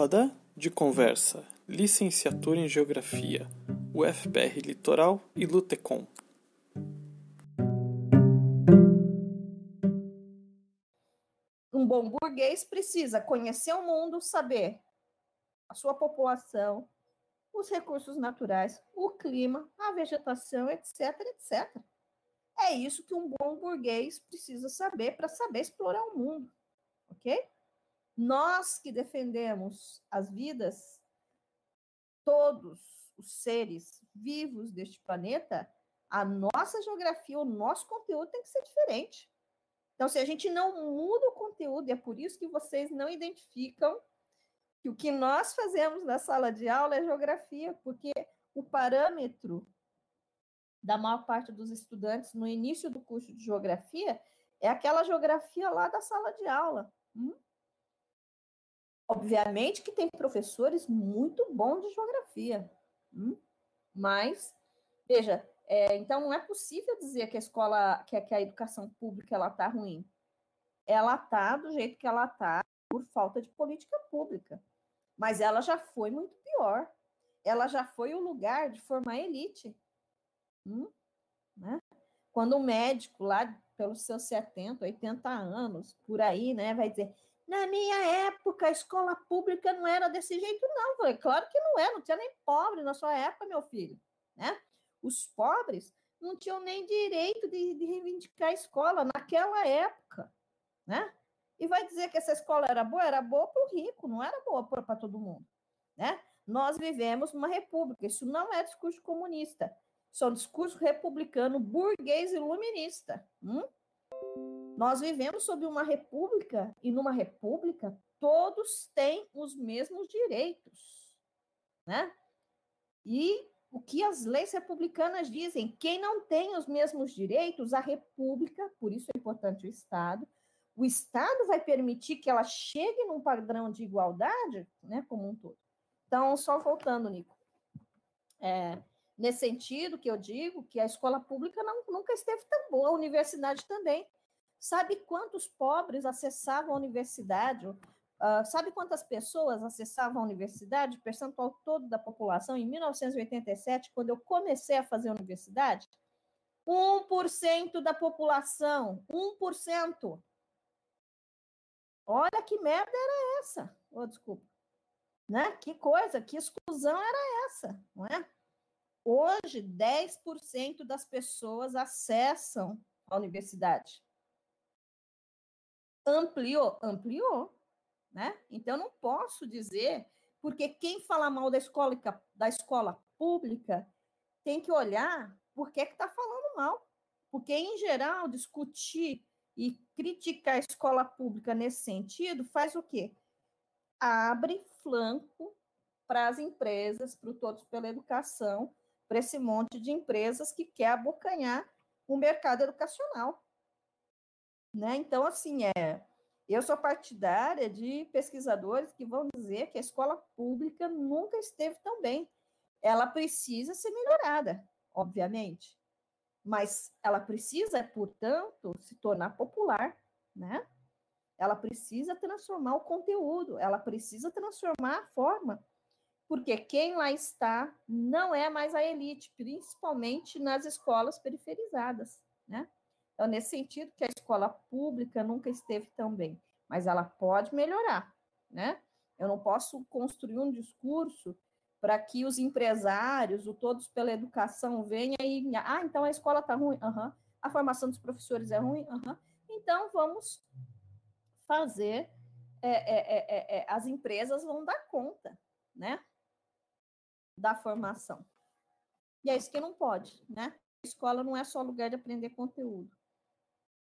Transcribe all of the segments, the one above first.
Roda de conversa. Licenciatura em Geografia. UFPR Litoral e Lutecom. Um bom burguês precisa conhecer o mundo, saber a sua população, os recursos naturais, o clima, a vegetação, etc, etc. É isso que um bom burguês precisa saber para saber explorar o mundo, ok? Nós que defendemos as vidas, todos os seres vivos deste planeta, a nossa geografia, o nosso conteúdo tem que ser diferente. Então, se a gente não muda o conteúdo, é por isso que vocês não identificam que o que nós fazemos na sala de aula é geografia, porque o parâmetro da maior parte dos estudantes no início do curso de geografia é aquela geografia lá da sala de aula. Hum? Obviamente que tem professores muito bons de geografia, hum? mas, veja, é, então não é possível dizer que a escola, que, que a educação pública ela está ruim. Ela está do jeito que ela está por falta de política pública. Mas ela já foi muito pior. Ela já foi o lugar de formar elite. Hum? Né? Quando um médico lá pelos seus 70, 80 anos, por aí, né, vai dizer: na minha época, a escola pública não era desse jeito, não. falei, claro que não é, não tinha nem pobre na sua época, meu filho. Né? Os pobres não tinham nem direito de, de reivindicar a escola naquela época. Né? E vai dizer que essa escola era boa? Era boa para o rico, não era boa para todo mundo. Né? Nós vivemos numa república, isso não é discurso comunista, isso é um discurso republicano, burguês iluminista. Hum? Nós vivemos sob uma república, e numa república todos têm os mesmos direitos. Né? E o que as leis republicanas dizem? Quem não tem os mesmos direitos, a república, por isso é importante o Estado, o Estado vai permitir que ela chegue num padrão de igualdade, né, como um todo. Então, só voltando, Nico, é, nesse sentido que eu digo que a escola pública não, nunca esteve tão boa, a universidade também. Sabe quantos pobres acessavam a universidade? Uh, sabe quantas pessoas acessavam a universidade, percentual todo da população, em 1987, quando eu comecei a fazer a universidade? 1% da população, 1%. Olha que merda era essa. Oh, desculpa. Né? Que coisa, que exclusão era essa, não é? Hoje, 10% das pessoas acessam a universidade. Ampliou? Ampliou. Né? Então, não posso dizer, porque quem fala mal da escola, da escola pública tem que olhar por que está falando mal. Porque, em geral, discutir e criticar a escola pública nesse sentido faz o quê? Abre flanco para as empresas, para o Todos pela Educação, para esse monte de empresas que quer abocanhar o mercado educacional. Né? Então, assim, é, eu sou partidária de pesquisadores que vão dizer que a escola pública nunca esteve tão bem. Ela precisa ser melhorada, obviamente mas ela precisa, portanto, se tornar popular, né? Ela precisa transformar o conteúdo, ela precisa transformar a forma, porque quem lá está não é mais a elite, principalmente nas escolas periferizadas, né? Então, nesse sentido, que a escola pública nunca esteve tão bem, mas ela pode melhorar, né? Eu não posso construir um discurso para que os empresários, o Todos pela Educação, venha e. Ah, então a escola está ruim? Uhum. A formação dos professores é ruim? Uhum. Então vamos fazer. É, é, é, é, é as empresas vão dar conta, né? Da formação. E é isso que não pode, né? A escola não é só lugar de aprender conteúdo.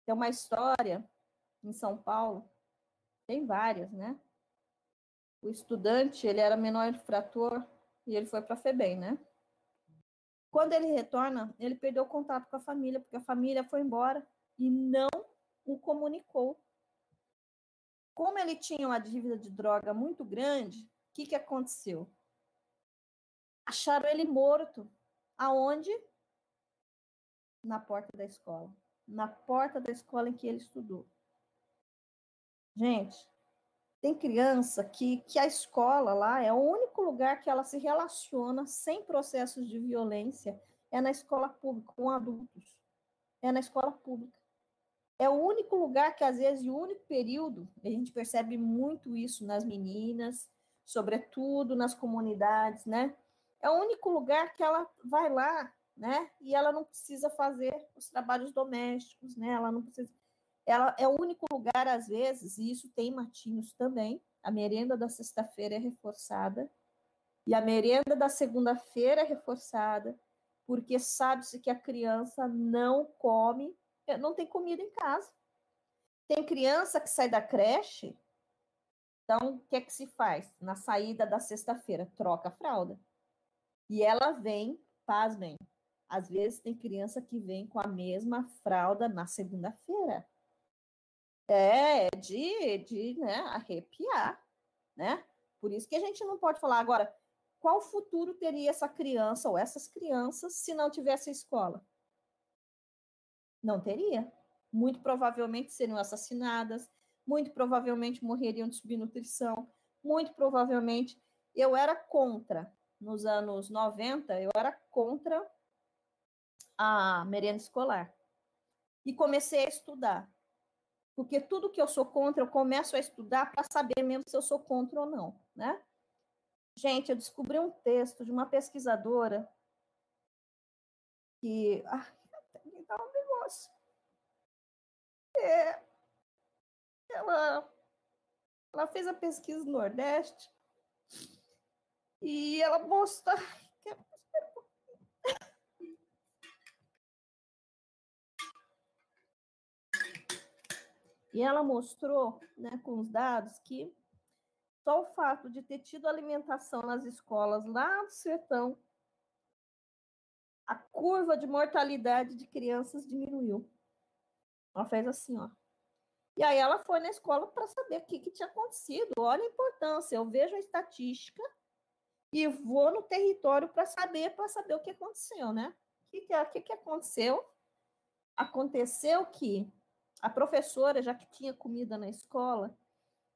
Tem uma história em São Paulo, tem várias, né? O estudante, ele era menor infrator e ele foi para a FEBEM, né? Quando ele retorna, ele perdeu o contato com a família, porque a família foi embora e não o comunicou. Como ele tinha uma dívida de droga muito grande, o que, que aconteceu? Acharam ele morto. Aonde? Na porta da escola. Na porta da escola em que ele estudou. Gente, Tem criança que, que a escola lá é o único lugar que ela se relaciona sem processos de violência, é na escola pública, com adultos. É na escola pública. É o único lugar que, às vezes, o único período, a gente percebe muito isso nas meninas, sobretudo nas comunidades, né? É o único lugar que ela vai lá, né? E ela não precisa fazer os trabalhos domésticos, né? Ela não precisa. Ela é o único lugar, às vezes, e isso tem matinhos também. A merenda da sexta-feira é reforçada e a merenda da segunda-feira é reforçada, porque sabe-se que a criança não come, não tem comida em casa. Tem criança que sai da creche, então o que é que se faz? Na saída da sexta-feira, troca a fralda. E ela vem, pasmem, às vezes tem criança que vem com a mesma fralda na segunda-feira. É, de, de né, arrepiar, né? Por isso que a gente não pode falar agora qual futuro teria essa criança ou essas crianças se não tivesse escola. Não teria. Muito provavelmente seriam assassinadas, muito provavelmente morreriam de subnutrição, muito provavelmente. Eu era contra, nos anos 90, eu era contra a merenda escolar. E comecei a estudar. Porque tudo que eu sou contra, eu começo a estudar para saber mesmo se eu sou contra ou não, né? Gente, eu descobri um texto de uma pesquisadora que. Ah, me dá um negócio. É, ela, ela fez a pesquisa no Nordeste e ela mostra. E ela mostrou, né, com os dados, que só o fato de ter tido alimentação nas escolas lá do sertão, a curva de mortalidade de crianças diminuiu. Ela fez assim, ó. E aí ela foi na escola para saber o que, que tinha acontecido. Olha a importância. Eu vejo a estatística e vou no território para saber, para saber o que aconteceu, né? O que, que, que aconteceu? Aconteceu que a professora, já que tinha comida na escola,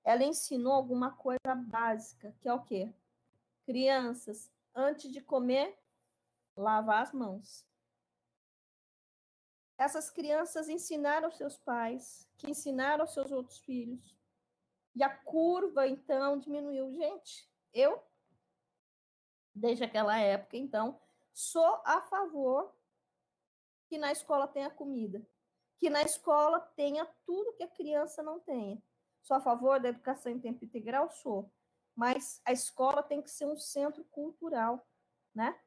ela ensinou alguma coisa básica, que é o quê? Crianças, antes de comer, lavar as mãos. Essas crianças ensinaram seus pais, que ensinaram seus outros filhos. E a curva, então, diminuiu. Gente, eu, desde aquela época, então, sou a favor que na escola tenha comida que na escola tenha tudo que a criança não tenha. Sou a favor da educação em tempo integral? Sou. Mas a escola tem que ser um centro cultural, né?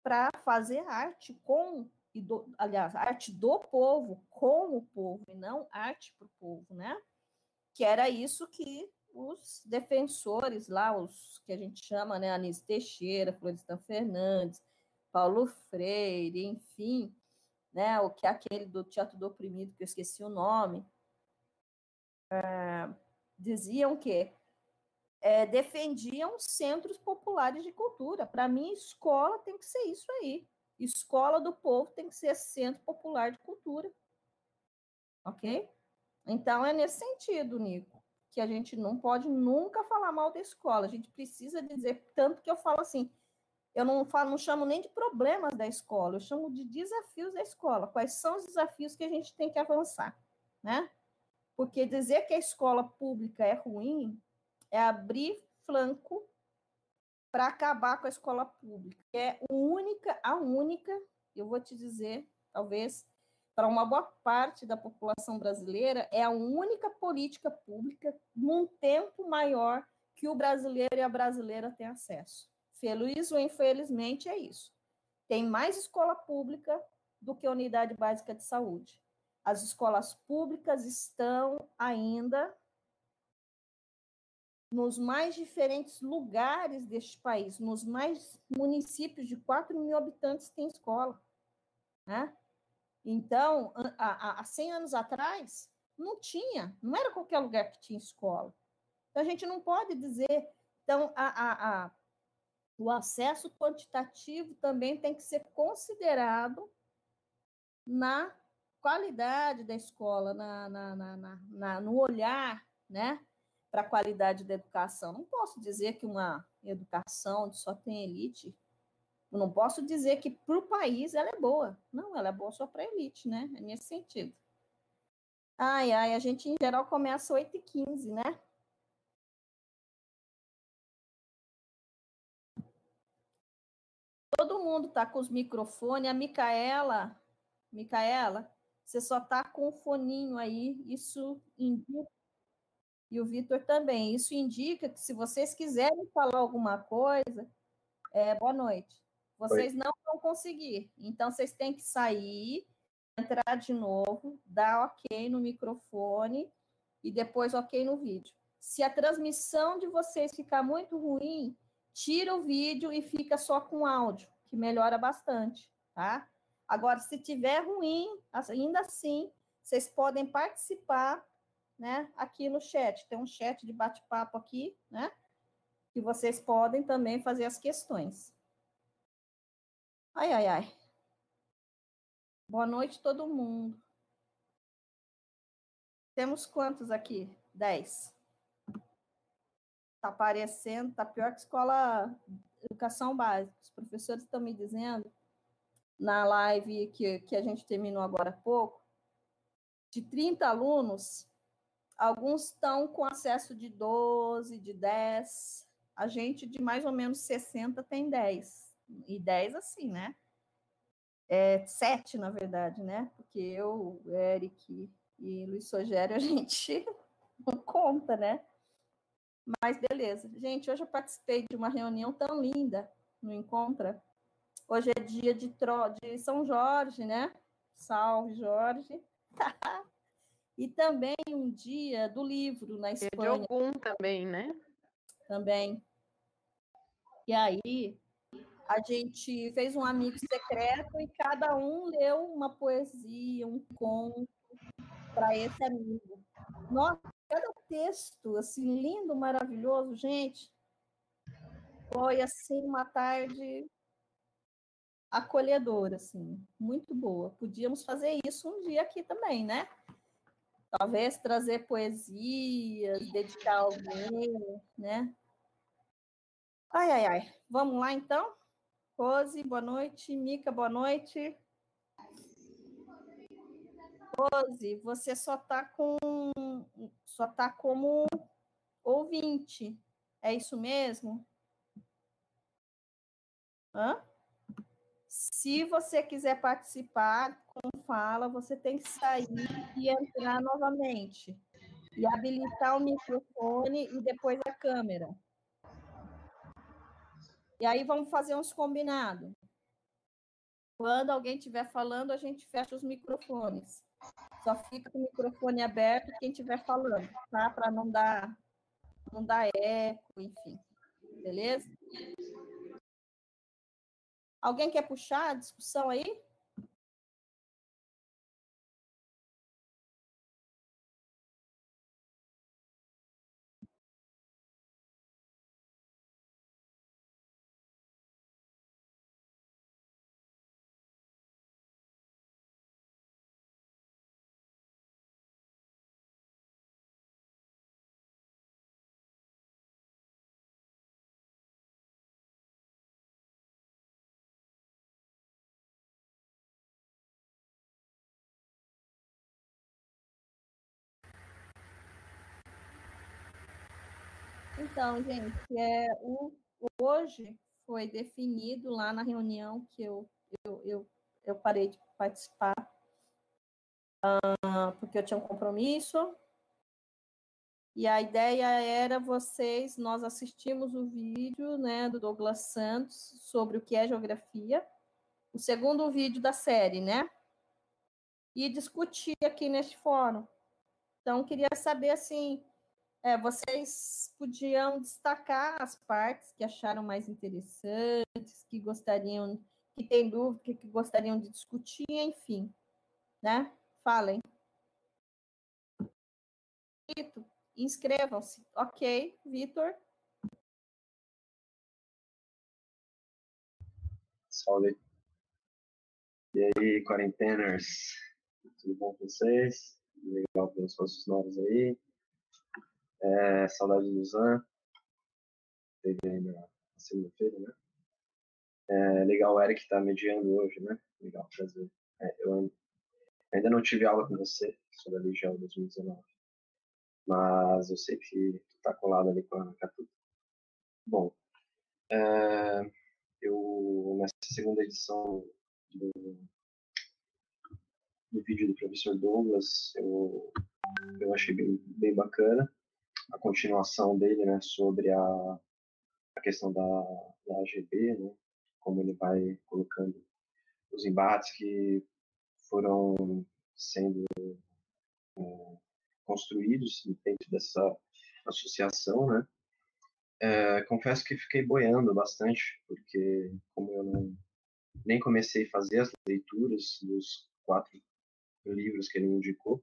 Para fazer arte com, e do, aliás, arte do povo, com o povo, e não arte para o povo, né? Que era isso que os defensores lá, os que a gente chama, né, Anísio Teixeira, Florestan Fernandes, Paulo Freire, enfim, né? O que é aquele do Teatro do Oprimido, que eu esqueci o nome, é, diziam que é, defendiam centros populares de cultura. Para mim, escola tem que ser isso aí. Escola do povo tem que ser centro popular de cultura. Ok? Então, é nesse sentido, Nico, que a gente não pode nunca falar mal da escola. A gente precisa dizer, tanto que eu falo assim, eu não falo, não chamo nem de problemas da escola, eu chamo de desafios da escola. Quais são os desafios que a gente tem que avançar, né? Porque dizer que a escola pública é ruim é abrir flanco para acabar com a escola pública. É única, a única, eu vou te dizer, talvez para uma boa parte da população brasileira, é a única política pública num tempo maior que o brasileiro e a brasileira têm acesso. Feliz ou infelizmente é isso. Tem mais escola pública do que unidade básica de saúde. As escolas públicas estão ainda nos mais diferentes lugares deste país, nos mais municípios de 4 mil habitantes tem escola. Né? Então, há, há 100 anos atrás, não tinha, não era qualquer lugar que tinha escola. Então, a gente não pode dizer. Então, a, a, a o acesso quantitativo também tem que ser considerado na qualidade da escola, na, na, na, na no olhar, né? para a qualidade da educação. Não posso dizer que uma educação só tem elite, não posso dizer que para o país ela é boa. Não, ela é boa só para a elite, né? É nesse sentido. Ai, ai, a gente em geral começa 8h15, né? Todo mundo tá com os microfones. A Micaela, Micaela, você só tá com o foninho aí. Isso indica. E o Vitor também. Isso indica que se vocês quiserem falar alguma coisa, é, boa noite. Vocês Oi. não vão conseguir. Então, vocês têm que sair, entrar de novo, dar ok no microfone e depois ok no vídeo. Se a transmissão de vocês ficar muito ruim, tira o vídeo e fica só com áudio, que melhora bastante, tá? Agora, se tiver ruim, ainda assim, vocês podem participar, né, aqui no chat. Tem um chat de bate-papo aqui, né? Que vocês podem também fazer as questões. Ai, ai, ai. Boa noite, todo mundo. Temos quantos aqui? Dez. Está aparecendo, está pior que escola educação básica. Os professores estão me dizendo, na live que, que a gente terminou agora há pouco, de 30 alunos, alguns estão com acesso de 12, de 10, a gente de mais ou menos 60 tem 10. E 10 assim, né? É, 7, na verdade, né? Porque eu, Eric e Luiz Sogério, a gente não conta, né? Mas beleza. Gente, hoje eu participei de uma reunião tão linda no Encontra. Hoje é dia de, tro... de São Jorge, né? Salve, Jorge. e também um dia do livro na Espanha. De algum também, né? Também. E aí, a gente fez um amigo secreto e cada um leu uma poesia, um conto para esse amigo. Nossa, cada texto, assim, lindo, maravilhoso, gente. Foi, assim, uma tarde acolhedora, assim, muito boa. Podíamos fazer isso um dia aqui também, né? Talvez trazer poesias, dedicar alguém, né? Ai, ai, ai. Vamos lá, então? Rose, boa noite. Mica, boa noite. Rose, você só está com só está como ouvinte. É isso mesmo? Hã? Se você quiser participar com fala, você tem que sair e entrar novamente. E habilitar o microfone e depois a câmera. E aí vamos fazer uns combinados. Quando alguém estiver falando, a gente fecha os microfones. Só fica com o microfone aberto quem estiver falando, tá? Para não dar, não dar eco, enfim. Beleza? Alguém quer puxar a discussão aí? Então, gente, é, o, hoje foi definido lá na reunião que eu, eu, eu, eu parei de participar, uh, porque eu tinha um compromisso. E a ideia era vocês, nós assistimos o vídeo né, do Douglas Santos sobre o que é geografia, o segundo vídeo da série, né? E discutir aqui neste fórum. Então, queria saber, assim, é, vocês podiam destacar as partes que acharam mais interessantes, que gostariam, que têm dúvida, que gostariam de discutir, enfim, né? Falem. Inscrevam-se. Ok, Vitor. Salve. E aí, quarenteners? Tudo bom com vocês? Legal os novos aí. É, saudade do Zan. Teve aí na segunda-feira, né? É, legal o Eric tá mediando hoje, né? Legal, prazer. É, eu ainda não tive aula com você sobre a Legião 2019. Mas eu sei que tu tá colado ali com a Catuta. Bom, é, eu nessa segunda edição do, do vídeo do professor Douglas, eu, eu achei bem, bem bacana a continuação dele, né, sobre a, a questão da, da AGB, né, como ele vai colocando os embates que foram sendo é, construídos dentro dessa associação, né? É, confesso que fiquei boiando bastante, porque como eu não nem comecei a fazer as leituras dos quatro livros que ele me indicou,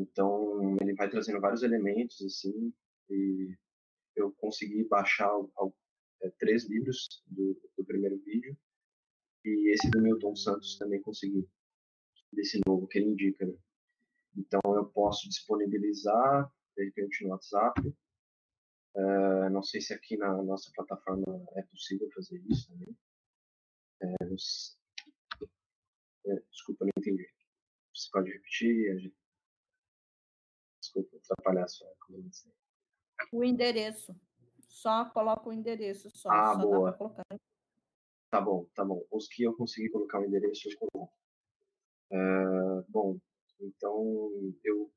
então ele vai trazendo vários elementos assim, e eu consegui baixar é, três livros do, do primeiro vídeo e esse do Milton Santos também consegui desse novo que ele indica. Né? Então eu posso disponibilizar de repente no WhatsApp. Uh, não sei se aqui na nossa plataforma é possível fazer isso também. É, é, desculpa, não entendi. Você pode repetir? Desculpa atrapalhar a sua comunicação. O endereço. Só coloca o endereço. Só, ah, só boa. Tá bom, tá bom. Os que eu consegui colocar o endereço, eu coloco. Uh, bom, então eu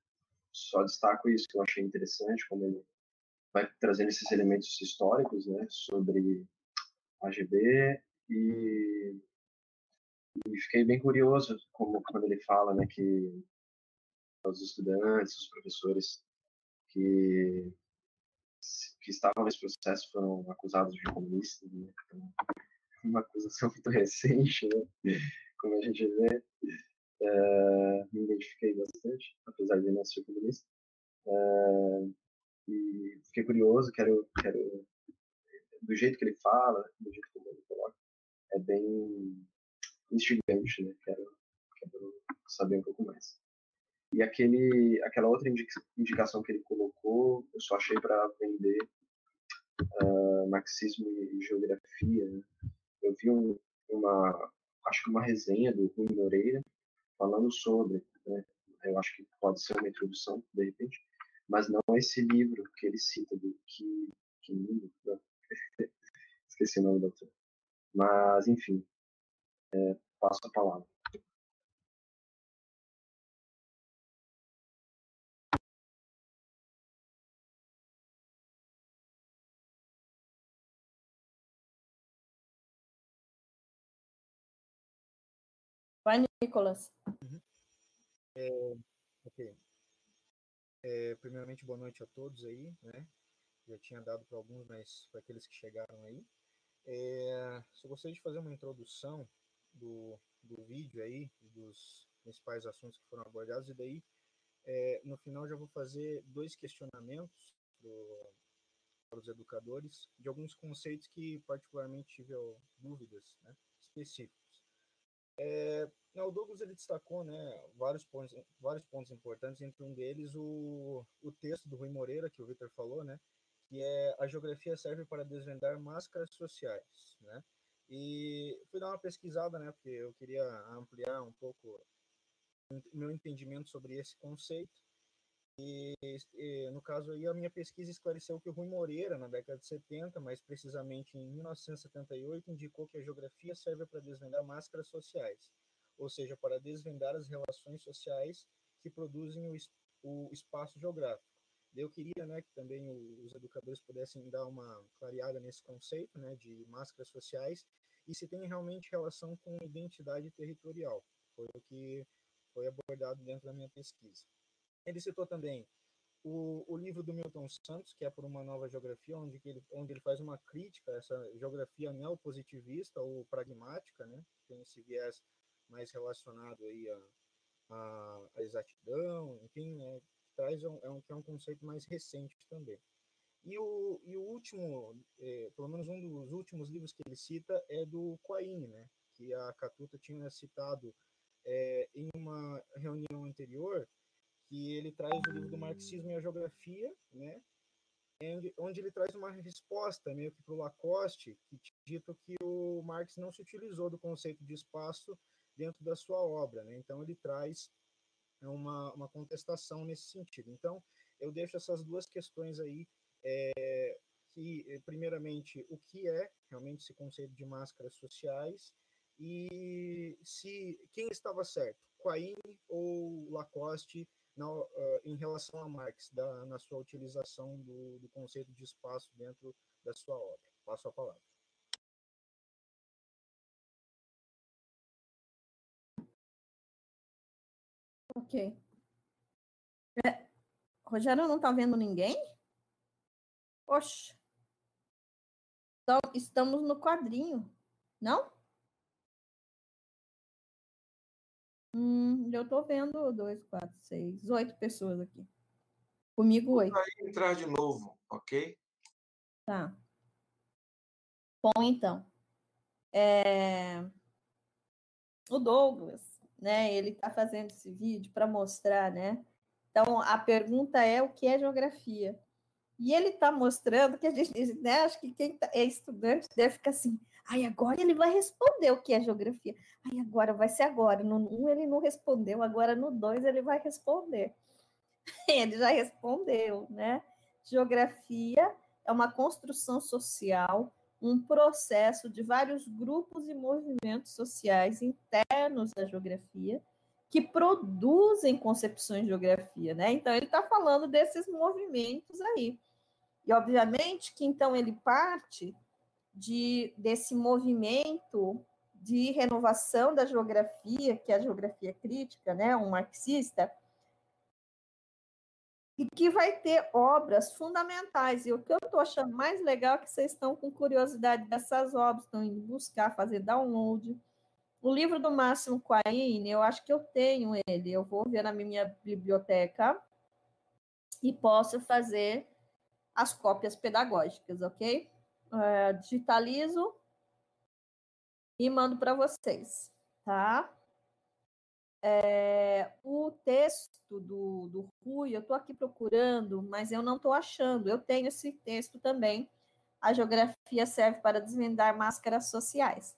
só destaco isso que eu achei interessante, como ele vai trazendo esses elementos históricos, né, sobre a GB e, e fiquei bem curioso como quando ele fala, né, que os estudantes, os professores que que estavam nesse processo foram acusados de comunistas, né? Então, uma acusação muito recente, né? como a gente vê. É, me identifiquei bastante, apesar de não ser comunista. É, e fiquei curioso, quero, quero. Do jeito que ele fala, do jeito que ele coloca, é bem instigante, né? Quero, quero saber um pouco mais. E aquele, aquela outra indicação que ele colocou, eu só achei para vender uh, marxismo e geografia. Né? Eu vi um, uma, acho que uma resenha do Rui Moreira falando sobre, né? eu acho que pode ser uma introdução, de repente, mas não esse livro que ele cita do que, que não, esqueci o nome do autor. Mas, enfim, é, passo a palavra. Vai, Nicolas. Uhum. É, ok. É, primeiramente, boa noite a todos aí, né? Já tinha dado para alguns, mas para aqueles que chegaram aí. É, só gostaria de fazer uma introdução do, do vídeo aí, dos principais assuntos que foram abordados, e daí, é, no final, já vou fazer dois questionamentos pro, para os educadores de alguns conceitos que, particularmente, tive dúvidas né, específicas. É, o Douglas ele destacou né, vários, pontos, vários pontos importantes, entre um deles o, o texto do Rui Moreira, que o Victor falou, né, que é a geografia serve para desvendar máscaras sociais. Né? E fui dar uma pesquisada, né, porque eu queria ampliar um pouco meu entendimento sobre esse conceito. E, e, no caso aí, a minha pesquisa esclareceu que o Rui Moreira, na década de 70, mais precisamente em 1978, indicou que a geografia serve para desvendar máscaras sociais, ou seja, para desvendar as relações sociais que produzem o, o espaço geográfico. Eu queria né, que também os educadores pudessem dar uma clareada nesse conceito né, de máscaras sociais e se tem realmente relação com identidade territorial. Foi o que foi abordado dentro da minha pesquisa. Ele citou também o, o livro do Milton Santos, que é Por uma Nova Geografia, onde ele, onde ele faz uma crítica a essa geografia neopositivista ou pragmática, né? tem esse viés mais relacionado aí a, a, a exatidão, enfim, né? traz um, é, um, é um conceito mais recente também. E o, e o último, é, pelo menos um dos últimos livros que ele cita é do Quaine, né? que a Catuta tinha citado é, em uma reunião anterior, que ele traz o livro do Marxismo e a Geografia, né? Onde, ele traz uma resposta meio que para o Lacoste, que dito que o Marx não se utilizou do conceito de espaço dentro da sua obra, né? Então ele traz uma, uma contestação nesse sentido. Então eu deixo essas duas questões aí é, que, eh, primeiramente, o que é realmente esse conceito de máscaras sociais e se quem estava certo, Quaine ou Lacoste, na, uh, em relação a Marx, da, na sua utilização do, do conceito de espaço dentro da sua obra. Passo a palavra. Ok. É, Rogério não está vendo ninguém? Oxe. Então, estamos no quadrinho, não? Hum, eu estou vendo dois, quatro, seis, oito pessoas aqui. Comigo, oito. Vai entrar de novo, ok? Tá. Bom, então. É... O Douglas, né? Ele está fazendo esse vídeo para mostrar, né? Então, a pergunta é o que é geografia? E ele está mostrando que a gente, né? Acho que quem tá, é estudante deve ficar assim, ai, agora ele vai responder o que é geografia. Ai, agora vai ser agora. No 1 um ele não respondeu, agora no 2 ele vai responder. Ele já respondeu, né? Geografia é uma construção social, um processo de vários grupos e movimentos sociais internos da geografia que produzem concepções de geografia, né? Então ele está falando desses movimentos aí. E, obviamente, que então ele parte de, desse movimento de renovação da geografia, que é a geografia crítica, né, um marxista, e que vai ter obras fundamentais. E o que eu estou achando mais legal é que vocês estão com curiosidade dessas obras, estão indo buscar, fazer download. O livro do Máximo Quaine, eu acho que eu tenho ele, eu vou ver na minha biblioteca e posso fazer as cópias pedagógicas, ok? É, digitalizo e mando para vocês, tá? É, o texto do, do Rui, eu estou aqui procurando, mas eu não estou achando. Eu tenho esse texto também. A geografia serve para desvendar máscaras sociais.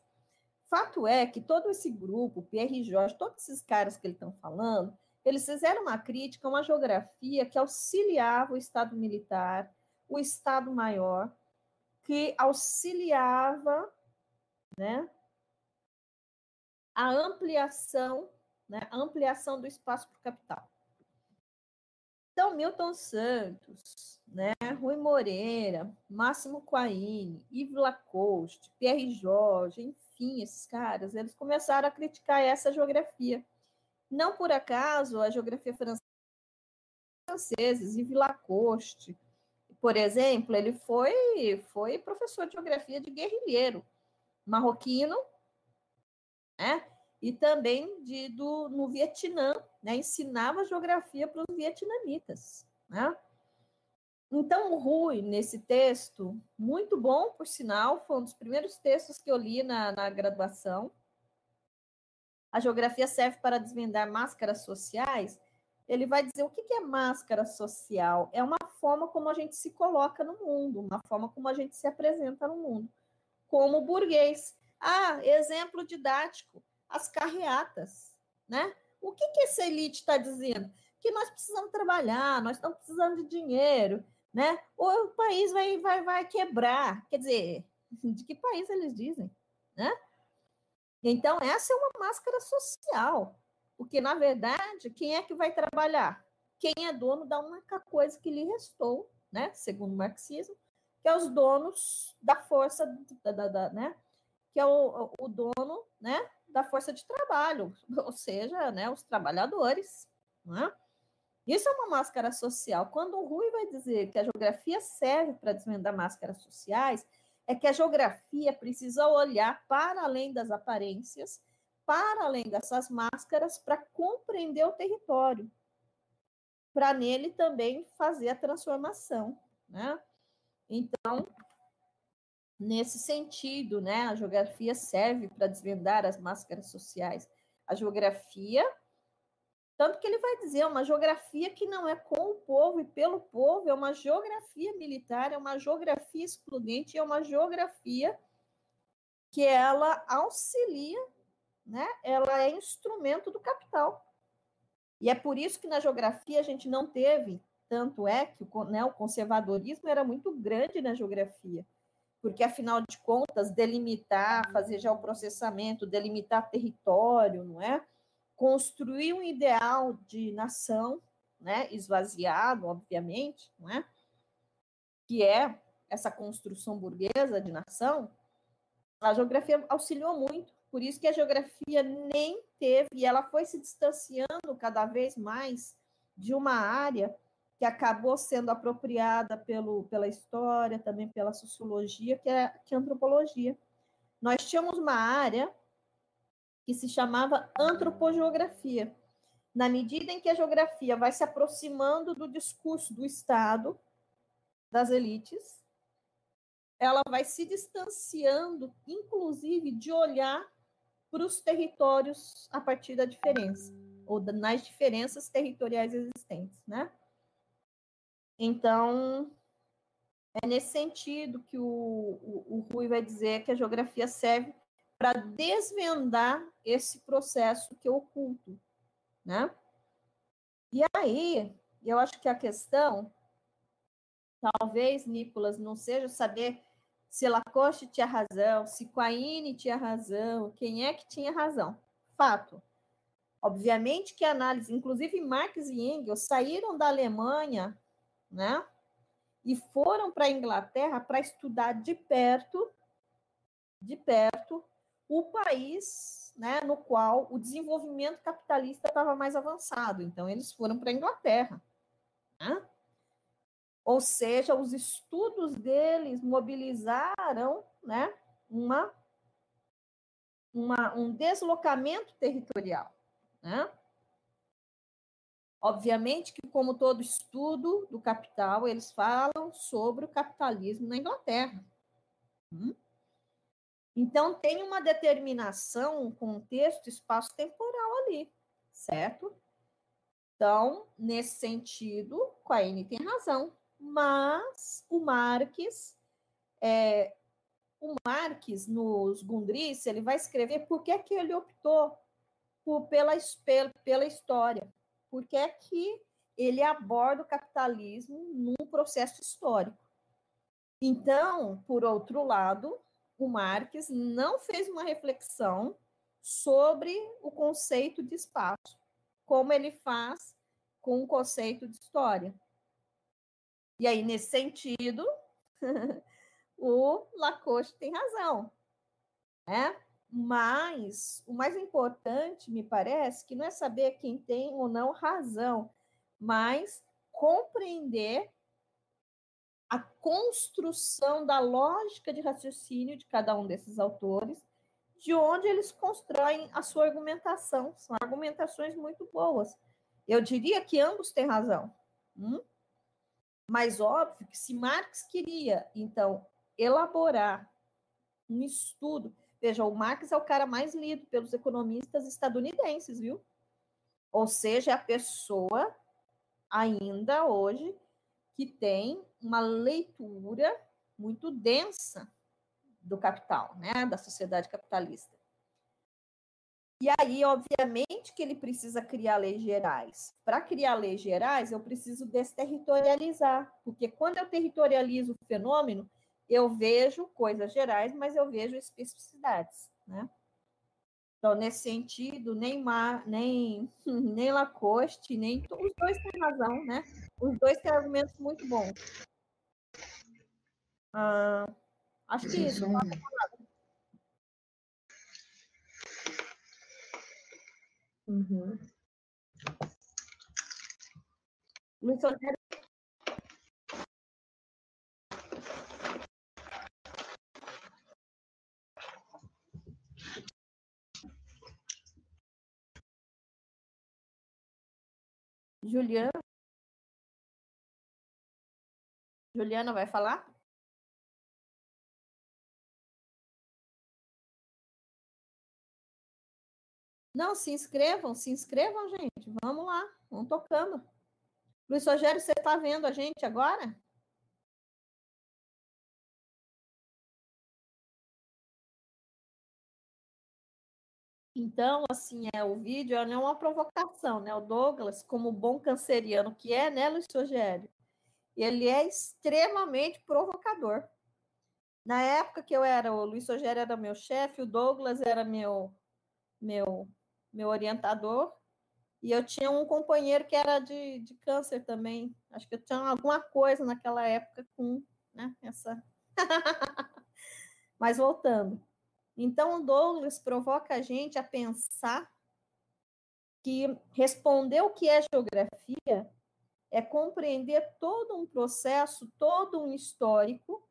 Fato é que todo esse grupo, Pierre Jorge, todos esses caras que eles estão falando, eles fizeram uma crítica a uma geografia que auxiliava o Estado militar, o Estado Maior, que auxiliava né, a ampliação, né, a ampliação do espaço para o capital. Então, Milton Santos, né, Rui Moreira, Máximo Quaine, Yves Lacoste, Pierre Jorge, enfim, esses caras, eles começaram a criticar essa geografia. Não por acaso, a geografia francesa, franceses, Yves Lacoste, por exemplo, ele foi, foi professor de geografia de guerrilheiro marroquino, né? E também de, do, no Vietnã, né? Ensinava geografia para os vietnamitas, né? Então, o Rui, nesse texto, muito bom, por sinal, foi um dos primeiros textos que eu li na, na graduação. A geografia serve para desvendar máscaras sociais ele vai dizer o que é máscara social? É uma forma como a gente se coloca no mundo, uma forma como a gente se apresenta no mundo, como burguês. Ah, exemplo didático, as carreatas, né? O que, que essa elite está dizendo? Que nós precisamos trabalhar, nós estamos precisando de dinheiro, né? Ou o país vai, vai, vai quebrar. Quer dizer, de que país eles dizem, né? Então, essa é uma máscara social. Porque, na verdade, quem é que vai trabalhar? Quem é dono da única coisa que lhe restou, né? Segundo o marxismo, que é os donos da força, da, da, da né? Que é o, o dono, né? Da força de trabalho, ou seja, né? Os trabalhadores, né? Isso é uma máscara social. Quando o Rui vai dizer que a geografia serve para desvendar máscaras sociais, é que a geografia precisa olhar para além das aparências para além dessas máscaras para compreender o território, para nele também fazer a transformação, né? Então, nesse sentido, né, a geografia serve para desvendar as máscaras sociais. A geografia Tanto que ele vai dizer, uma geografia que não é com o povo e pelo povo, é uma geografia militar, é uma geografia excludente, é uma geografia que ela auxilia, né? ela é instrumento do capital. E é por isso que na geografia a gente não teve, tanto é que o, né, o conservadorismo era muito grande na geografia, porque afinal de contas, delimitar, fazer já o processamento, delimitar território, não é? construir um ideal de nação, né, esvaziado, obviamente, não é? que é essa construção burguesa de nação, a geografia auxiliou muito. Por isso que a geografia nem teve, e ela foi se distanciando cada vez mais de uma área que acabou sendo apropriada pelo, pela história, também pela sociologia, que é, que é a antropologia. Nós tínhamos uma área que se chamava antropogeografia. Na medida em que a geografia vai se aproximando do discurso do Estado, das elites, ela vai se distanciando, inclusive, de olhar para os territórios a partir da diferença, ou nas diferenças territoriais existentes, né? Então, é nesse sentido que o, o, o Rui vai dizer que a geografia serve para desvendar esse processo que é oculto, né? E aí, eu acho que a questão, talvez, Nicolas, não seja saber se Lacoste tinha razão, se Quaine tinha razão, quem é que tinha razão. Fato. Obviamente que a análise, inclusive Marx e Engels, saíram da Alemanha, né? E foram para a Inglaterra para estudar de perto, de perto, o país né, no qual o desenvolvimento capitalista estava mais avançado. Então, eles foram para a Inglaterra. Né? Ou seja, os estudos deles mobilizaram né, uma, uma, um deslocamento territorial. Né? Obviamente que, como todo estudo do capital, eles falam sobre o capitalismo na Inglaterra. Hum? Então, tem uma determinação, um contexto espaço-temporal ali, certo? Então, nesse sentido, Quaine tem razão. Mas o Marx, é, o Marx, nos Gundris, ele vai escrever por que, que ele optou por, pela, pela história. Por que, que ele aborda o capitalismo num processo histórico. Então, por outro lado, o Marx não fez uma reflexão sobre o conceito de espaço, como ele faz com o conceito de história. E aí, nesse sentido, o Lacoste tem razão, né? Mas o mais importante, me parece, que não é saber quem tem ou não razão, mas compreender a construção da lógica de raciocínio de cada um desses autores, de onde eles constroem a sua argumentação. São argumentações muito boas. Eu diria que ambos têm razão. Hum? Mas óbvio que se Marx queria, então, elaborar um estudo, veja, o Marx é o cara mais lido pelos economistas estadunidenses, viu? Ou seja, é a pessoa ainda hoje que tem uma leitura muito densa do capital, né, da sociedade capitalista. E aí, obviamente, que ele precisa criar leis gerais. Para criar leis gerais, eu preciso desterritorializar, porque quando eu territorializo o fenômeno, eu vejo coisas gerais, mas eu vejo especificidades, né? Então, nesse sentido, nem, Mar, nem, nem Lacoste, nem os dois têm razão, né? Os dois têm argumentos muito bons. Ah, acho que isso. Uhum. Soneiro Juliana. Juliana vai falar? Não, se inscrevam, se inscrevam, gente. Vamos lá, vamos tocando. Luiz Rogério, você está vendo a gente agora? Então, assim, é, o vídeo é uma provocação, né? O Douglas, como bom canceriano que é, né, Luiz Rogério? Ele é extremamente provocador. Na época que eu era, o Luiz Rogério era meu chefe, o Douglas era meu, meu, meu orientador, e eu tinha um companheiro que era de, de câncer também. Acho que eu tinha alguma coisa naquela época com né, essa. Mas voltando. Então, o Douglas provoca a gente a pensar que responder o que é geografia é compreender todo um processo, todo um histórico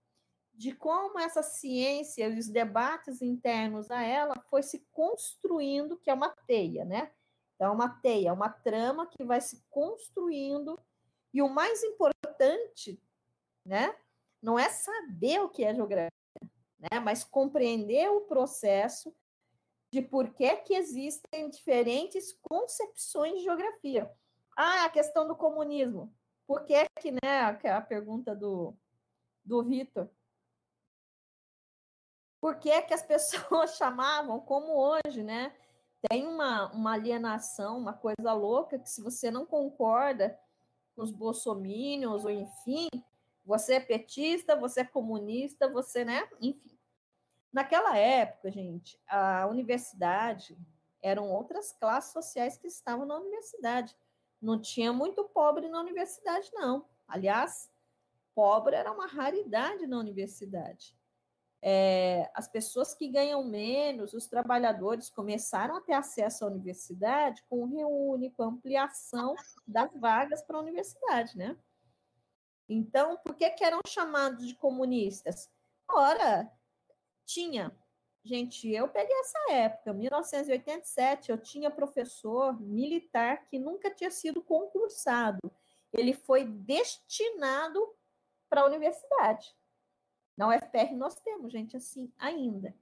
de como essa ciência e os debates internos a ela foi se construindo, que é uma teia, né? Então, é uma teia, é uma trama que vai se construindo. E o mais importante, né, não é saber o que é geografia, né, mas compreender o processo de por que, que existem diferentes concepções de geografia. Ah, a questão do comunismo. Por que que, né, a, pergunta do, do Vitor, por que que as pessoas chamavam, como hoje, né, tem uma, uma alienação, uma coisa louca, que se você não concorda com os bolsomínios, ou enfim, você é petista, você é comunista, você, né, enfim. Naquela época, gente, a universidade eram outras classes sociais que estavam na universidade. Não tinha muito pobre na universidade, não. Aliás, pobre era uma raridade na universidade. É, as pessoas que ganham menos, os trabalhadores, começaram a ter acesso à universidade com o reúne, com a ampliação das vagas para a universidade, né? Então, por que, que eram chamados de comunistas? Ora, tinha Gente, eu peguei essa época, 1987, eu tinha professor militar que nunca tinha sido concursado. Ele foi destinado para a universidade. Na UFPR nós temos gente assim ainda,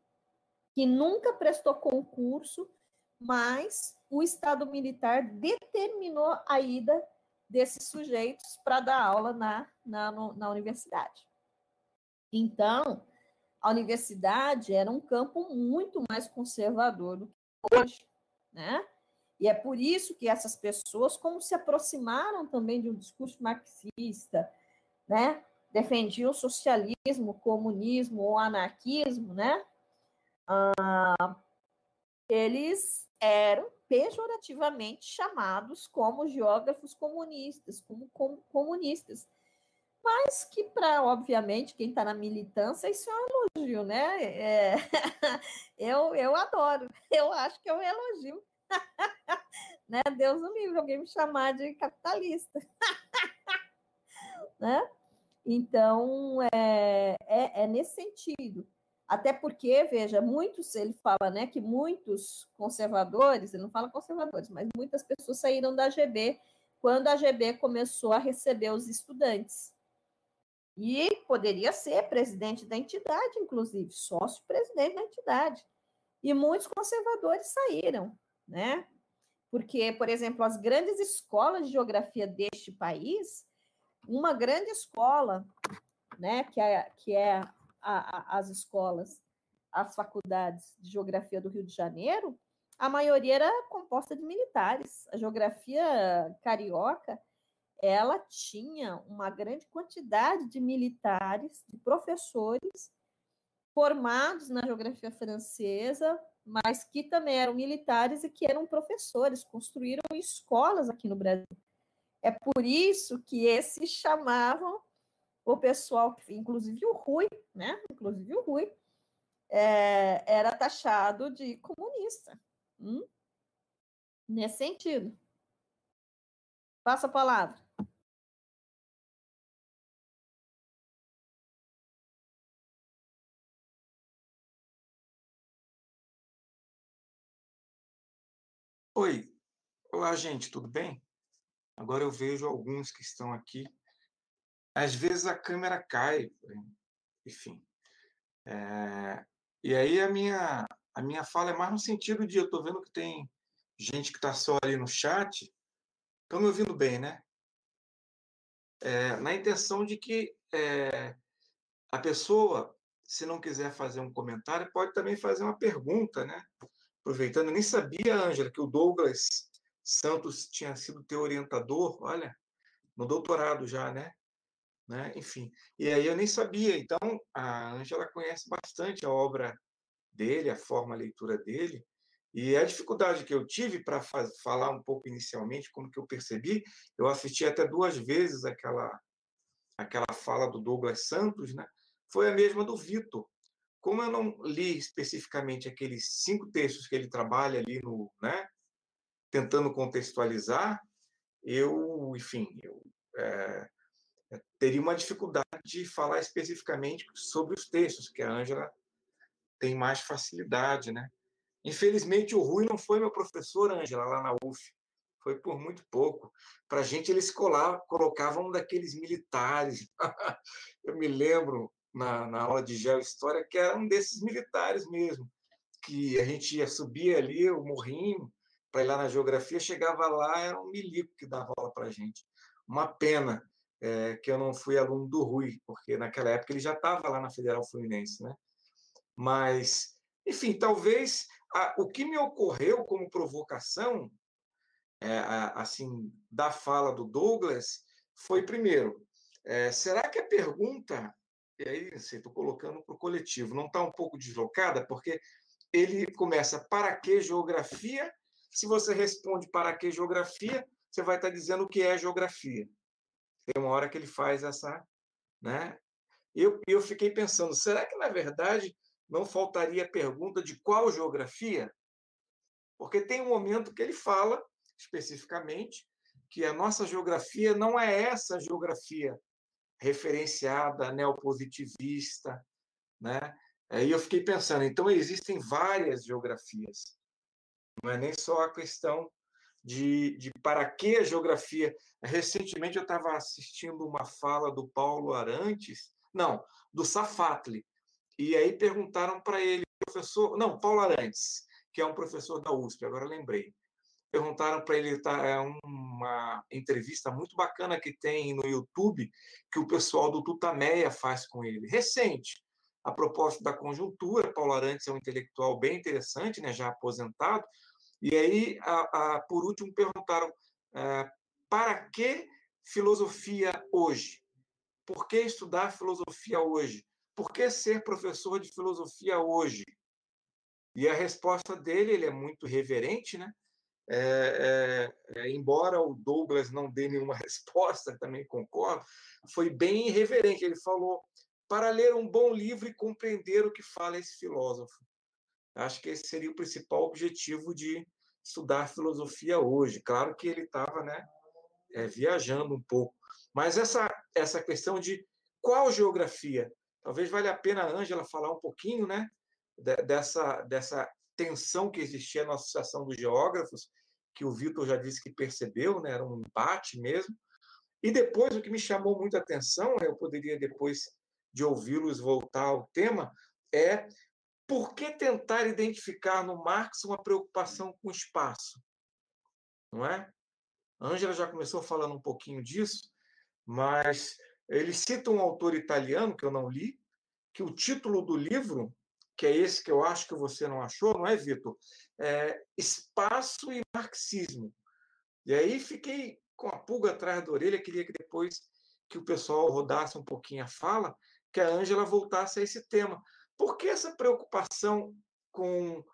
que nunca prestou concurso, mas o Estado militar determinou a ida desses sujeitos para dar aula na, na, na universidade. Então, a universidade era um campo muito mais conservador do que hoje, né? E é por isso que essas pessoas, como se aproximaram também de um discurso marxista, né? Defendiam o socialismo, o comunismo ou anarquismo, né? Ah, eles eram pejorativamente chamados como geógrafos comunistas, como, comunistas mas que para, obviamente, quem está na militância, isso é um elogio, né? É, eu, eu adoro, eu acho que é um elogio. né? Deus o livre, alguém me chamar de capitalista. né? Então, é, é, é, nesse sentido. Até porque, veja, muitos, ele fala né, que muitos conservadores, ele não fala conservadores, mas muitas pessoas saíram da AGB quando a AGB começou a receber os estudantes. E poderia ser presidente da entidade, inclusive, sócio-presidente da entidade. E muitos conservadores saíram, né? Porque, por exemplo, as grandes escolas de geografia deste país, uma grande escola, né, que é, que é a, a, as escolas, as faculdades de geografia do Rio de Janeiro, a maioria era composta de militares. A geografia carioca ela tinha uma grande quantidade de militares, de professores formados na geografia francesa, mas que também eram militares e que eram professores, construíram escolas aqui no Brasil. É por isso que esses chamavam o pessoal, inclusive o Rui, né? Inclusive o Rui, é, era taxado de comunista. Hum? Nesse sentido. Passa a palavra. Oi, olá gente, tudo bem? Agora eu vejo alguns que estão aqui. Às vezes a câmera cai, enfim. É... E aí a minha, a minha fala é mais no sentido de eu estou vendo que tem gente que está só ali no chat. Estão me ouvindo bem, né? É, na intenção de que é, a pessoa, se não quiser fazer um comentário, pode também fazer uma pergunta, né? Aproveitando, eu nem sabia, Ângela, que o Douglas Santos tinha sido teu orientador, olha, no doutorado já, né? né? Enfim, e aí eu nem sabia. Então, a Ângela conhece bastante a obra dele, a forma a leitura dele, e a dificuldade que eu tive para falar um pouco inicialmente, como que eu percebi, eu assisti até duas vezes aquela aquela fala do Douglas Santos, né? Foi a mesma do Vitor. Como eu não li especificamente aqueles cinco textos que ele trabalha ali no, né? Tentando contextualizar, eu, enfim, eu é, teria uma dificuldade de falar especificamente sobre os textos, que a Ângela tem mais facilidade, né? Infelizmente, o Rui não foi meu professor, Ângela, lá na UF. Foi por muito pouco. Para a gente, eles colocavam um daqueles militares. Eu me lembro, na, na aula de Geohistória, que era um desses militares mesmo, que a gente ia subir ali o morrinho para ir lá na geografia, chegava lá, era um milico que dava aula para a gente. Uma pena é, que eu não fui aluno do Rui, porque naquela época ele já estava lá na Federal Fluminense, né? Mas, enfim, talvez a, o que me ocorreu como provocação, é, a, assim, da fala do Douglas, foi primeiro, é, será que a pergunta, e aí estou colocando para o coletivo, não está um pouco deslocada, porque ele começa para que geografia? Se você responde para que geografia, você vai estar dizendo o que é geografia. Tem uma hora que ele faz essa, né? Eu, eu fiquei pensando, será que na verdade não faltaria pergunta de qual geografia? Porque tem um momento que ele fala especificamente que a nossa geografia não é essa geografia referenciada neopositivista, né? Aí eu fiquei pensando, então existem várias geografias. Não é nem só a questão de, de para que a geografia. Recentemente eu estava assistindo uma fala do Paulo Arantes, não, do Safatli, e aí perguntaram para ele, professor, não, Paulo Arantes, que é um professor da USP, agora lembrei. Perguntaram para ele, tá, é uma entrevista muito bacana que tem no YouTube, que o pessoal do Tutameia faz com ele, recente. A propósito da conjuntura, Paulo Arantes é um intelectual bem interessante, né, já aposentado. E aí, a, a, por último, perguntaram é, para que filosofia hoje? Por que estudar filosofia hoje? por que ser professor de filosofia hoje? E a resposta dele, ele é muito reverente, né? É, é, é, embora o Douglas não dê nenhuma resposta, também concordo, foi bem irreverente. Ele falou: para ler um bom livro e compreender o que fala esse filósofo. Acho que esse seria o principal objetivo de estudar filosofia hoje. Claro que ele estava né, é, viajando um pouco, mas essa, essa questão de qual geografia? Talvez valha a pena a Ângela falar um pouquinho né, dessa, dessa tensão que existia na Associação dos Geógrafos, que o Vitor já disse que percebeu, né, era um embate mesmo. E depois, o que me chamou muita atenção, eu poderia depois de ouvi-los voltar ao tema, é por que tentar identificar no Marx uma preocupação com o espaço? Não é? A Ângela já começou falando um pouquinho disso, mas ele cita um autor italiano, que eu não li, que o título do livro, que é esse que eu acho que você não achou, não é, Vitor? É Espaço e Marxismo. E aí fiquei com a pulga atrás da orelha, queria que depois que o pessoal rodasse um pouquinho a fala, que a Ângela voltasse a esse tema. Por que essa preocupação com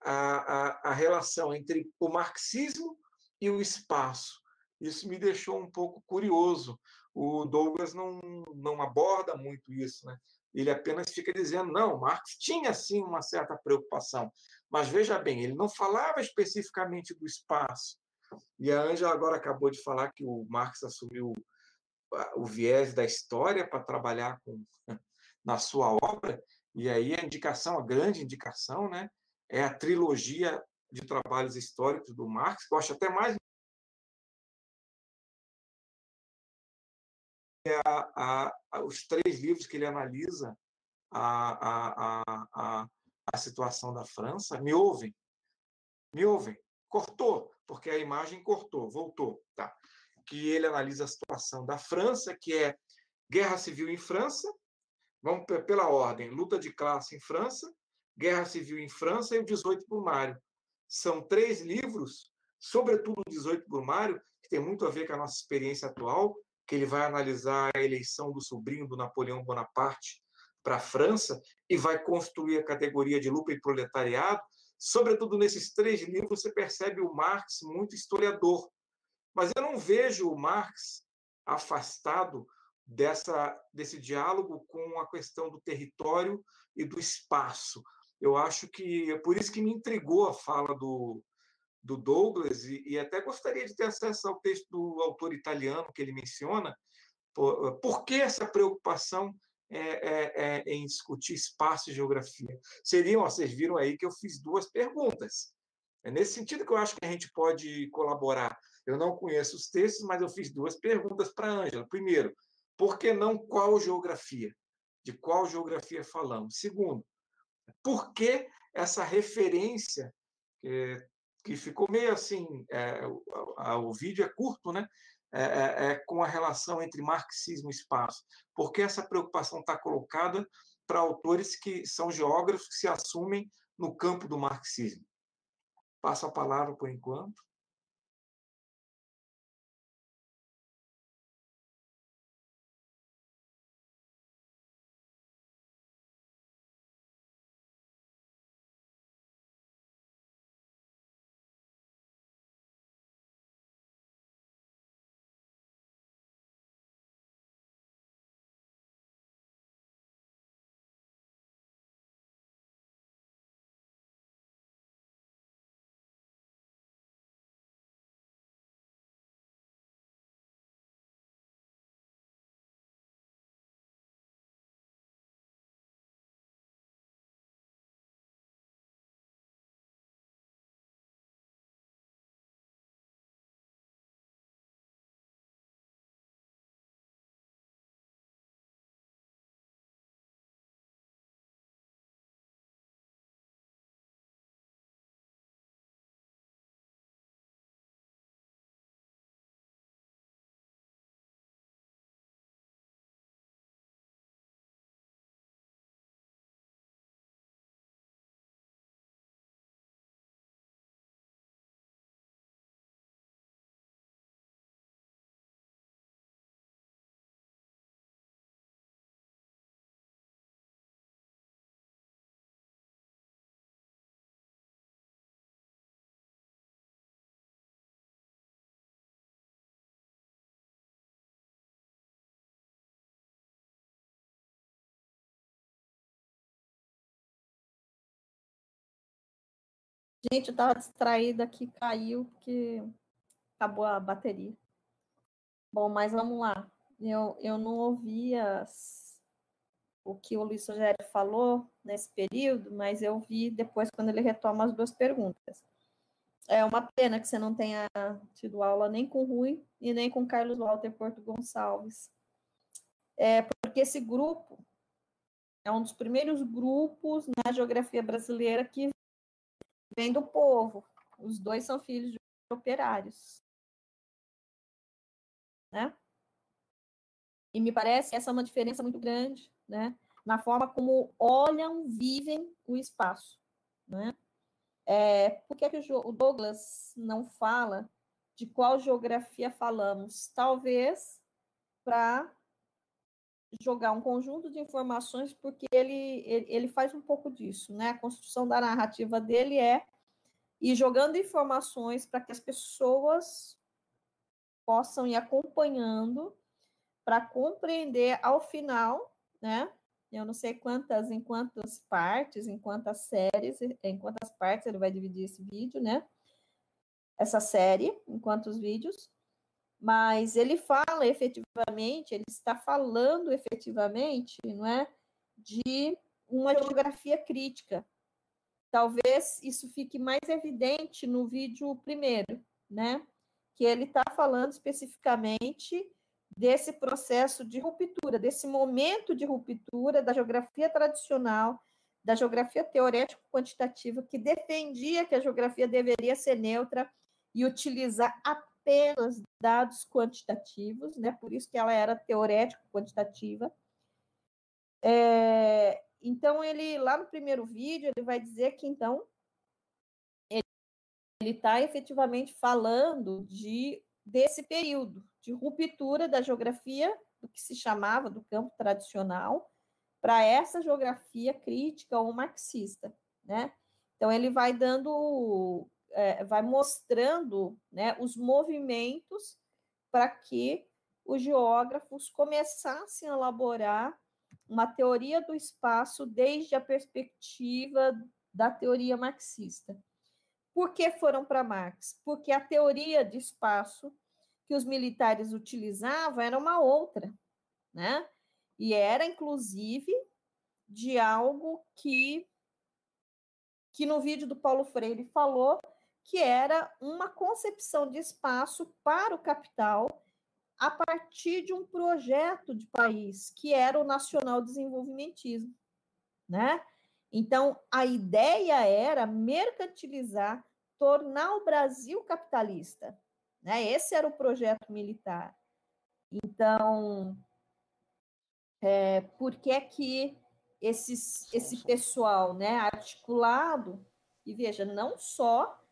a, a, a relação entre o marxismo e o espaço? Isso me deixou um pouco curioso, o Douglas não, não aborda muito isso, né? Ele apenas fica dizendo, não, Marx tinha sim uma certa preocupação, mas veja bem, ele não falava especificamente do espaço. E a Ângela agora acabou de falar que o Marx assumiu o viés da história para trabalhar com, na sua obra, e aí a indicação, a grande indicação, né, é a trilogia de trabalhos históricos do Marx, que eu acho até mais é a, a, os três livros que ele analisa a, a, a, a situação da França. Me ouvem? Me ouvem? cortou, porque a imagem cortou, voltou, tá? Que ele analisa a situação da França, que é guerra civil em França, vamos pela ordem, luta de classe em França, guerra civil em França e o 18 Brumário. São três livros, sobretudo o 18 Brumário, que tem muito a ver com a nossa experiência atual, que ele vai analisar a eleição do sobrinho do Napoleão Bonaparte para a França e vai construir a categoria de lupa e proletariado. Sobretudo nesses três livros, você percebe o Marx muito historiador. Mas eu não vejo o Marx afastado dessa, desse diálogo com a questão do território e do espaço. Eu acho que é por isso que me intrigou a fala do, do Douglas, e, e, até gostaria de ter acesso ao texto do autor italiano que ele menciona, por, por que essa preocupação é, é, é, em discutir espaço e geografia? Seriam, vocês viram aí que eu fiz duas perguntas. É nesse sentido que eu acho que a gente pode colaborar. Eu não conheço os textos, mas eu fiz duas perguntas para a Ângela. Primeiro, por que não qual geografia? De qual geografia falamos? Segundo, por que essa referência que ficou meio assim, é, o, o, vídeo é curto, né? É, é, é, com a relação entre marxismo e espaço. Porque essa preocupação está colocada para autores que são geógrafos que se assumem no campo do marxismo. Passo a palavra por enquanto. Gente, eu estava distraída aqui, caiu, porque acabou a bateria. Bom, mas vamos lá. Eu, eu não ouvi as, o que o Luiz Rogério falou nesse período, mas eu vi depois quando ele retoma as duas perguntas. É uma pena que você não tenha tido aula nem com Rui e nem com Carlos Walter Porto Gonçalves. É porque esse grupo é um dos primeiros grupos na geografia brasileira que vem do povo. Os dois são filhos de operários. Né? E me parece que essa é uma diferença muito grande, né? Na forma como olham, vivem o espaço, né? É, por que, é que o Douglas não fala de qual geografia falamos? Talvez para jogar um conjunto de informações, porque ele, ele, ele, faz um pouco disso, né? A construção da narrativa dele é ir jogando informações para que as pessoas possam ir acompanhando para compreender ao final, né? Eu não sei quantas, em quantas partes, em quantas séries, em quantas partes ele vai dividir esse vídeo, né? Essa série, em quantos vídeos, mas ele fala efetivamente, ele está falando efetivamente, não é, de uma geografia crítica. Talvez isso fique mais evidente no vídeo primeiro, né? Que ele está falando especificamente desse processo de ruptura, desse momento de ruptura da geografia tradicional, da geografia teorética quantitativa, que defendia que a geografia deveria ser neutra e utilizar apenas dados quantitativos, né? Por isso que ela era teorética quantitativa. É, então ele lá no primeiro vídeo ele vai dizer que então ele está efetivamente falando de desse período de ruptura da geografia do que se chamava do campo tradicional para essa geografia crítica ou marxista, né? Então ele vai dando, é, vai mostrando, né, os movimentos para que os geógrafos começassem a elaborar uma teoria do espaço desde a perspectiva da teoria marxista. Por que foram para Marx? Porque a teoria de espaço que os militares utilizavam era uma outra, né? E era, inclusive, de algo que, que no vídeo do Paulo Freire falou que era uma concepção de espaço para o capital a partir de um projeto de país, que era o nacional desenvolvimentismo, né? Então, a ideia era mercantilizar, tornar o Brasil capitalista, né? Esse era o projeto militar. Então, é, por que que esses, esse pessoal, né, articulado, e veja, não só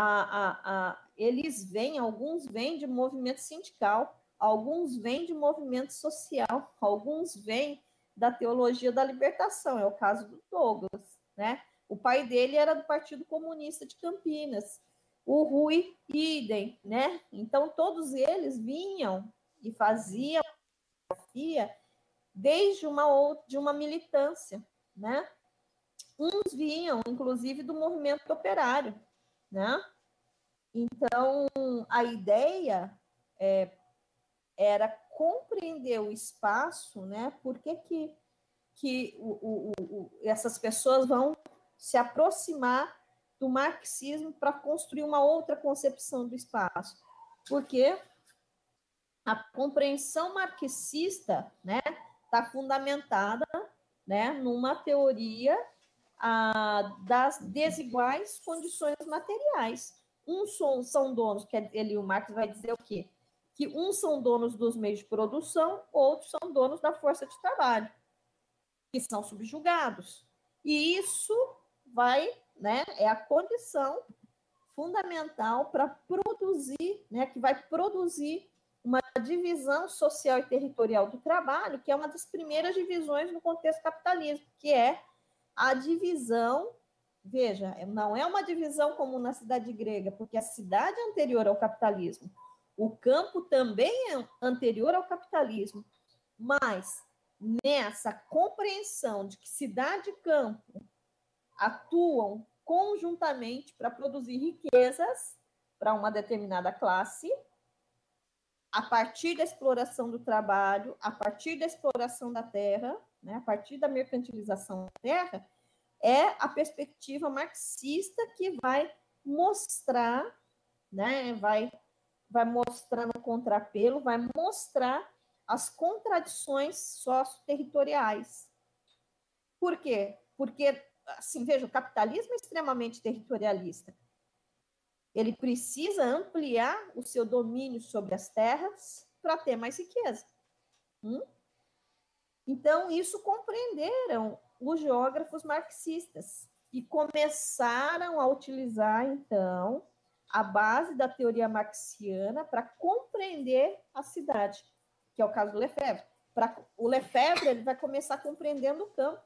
a, a, a, eles vêm, alguns vêm de movimento sindical, alguns vêm de movimento social, alguns vêm da teologia da libertação, é o caso do Douglas, né? O pai dele era do Partido Comunista de Campinas, o Rui idem, né? Então todos eles vinham e faziam desde uma outra, de uma militância, né? Uns vinham, inclusive, do movimento operário, né? Então, a ideia é, era compreender o espaço, né? Por que, que, que o, o, o, essas pessoas vão se aproximar do marxismo para construir uma outra concepção do espaço? Porque a compreensão marxista, né, está fundamentada, né, numa teoria ah, das desiguais condições materiais. Uns são, são donos, que ele, o Marx vai dizer o quê? Que uns são donos dos meios de produção, outros são donos da força de trabalho, que são subjugados. E isso vai, né, é a condição fundamental para produzir, né, que vai produzir uma divisão social e territorial do trabalho, que é uma das primeiras divisões no contexto capitalismo, que é a divisão, veja, não é uma divisão como na cidade grega, porque a cidade é anterior ao capitalismo. O campo também é anterior ao capitalismo, mas nessa compreensão de que cidade e campo atuam conjuntamente para produzir riquezas para uma determinada classe, a partir da exploração do trabalho, a partir da exploração da terra, né, a partir da mercantilização da terra, é a perspectiva marxista que vai mostrar, né, vai, vai mostrar no contrapelo, vai mostrar as contradições sócio-territoriais. Por quê? Porque, assim, veja, o capitalismo é extremamente territorialista. Ele precisa ampliar o seu domínio sobre as terras para ter mais riqueza. Hum? Então, isso compreenderam os geógrafos marxistas e começaram a utilizar, então, a base da teoria marxiana para compreender a cidade, que é o caso do Lefebvre. Pra, o Lefebvre ele vai começar compreendendo o campo.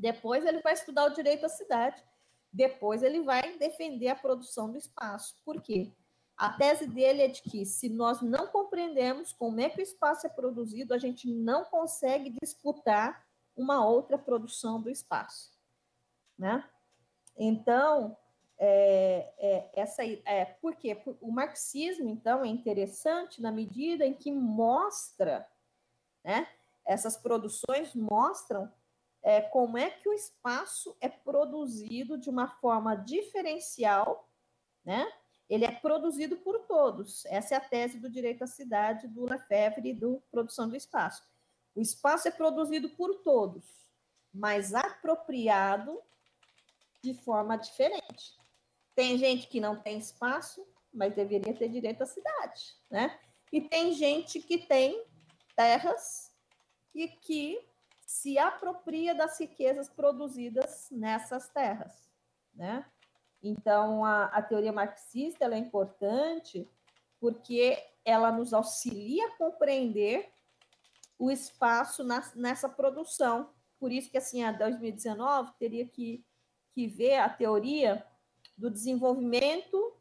Depois ele vai estudar o direito à cidade. Depois ele vai defender a produção do espaço. Por quê? A tese dele é de que se nós não compreendemos como é que o espaço é produzido, a gente não consegue disputar uma outra produção do espaço, né? Então, é, é, essa é por quê? O marxismo, então, é interessante na medida em que mostra, né? Essas produções mostram é, como é que o espaço é produzido de uma forma diferencial, né? Ele é produzido por todos. Essa é a tese do direito à cidade, do Lefebvre e do produção do espaço. O espaço é produzido por todos. mas apropriado de forma diferente. Tem gente que não tem espaço, mas deveria ter direito à cidade, né? E tem gente que tem terras e que se apropria das riquezas produzidas nessas terras, né? Então, a, a teoria marxista é importante porque ela nos auxilia a compreender o espaço na, nessa produção. Por isso que, assim, a 2019 teria que, que ver a teoria do desenvolvimento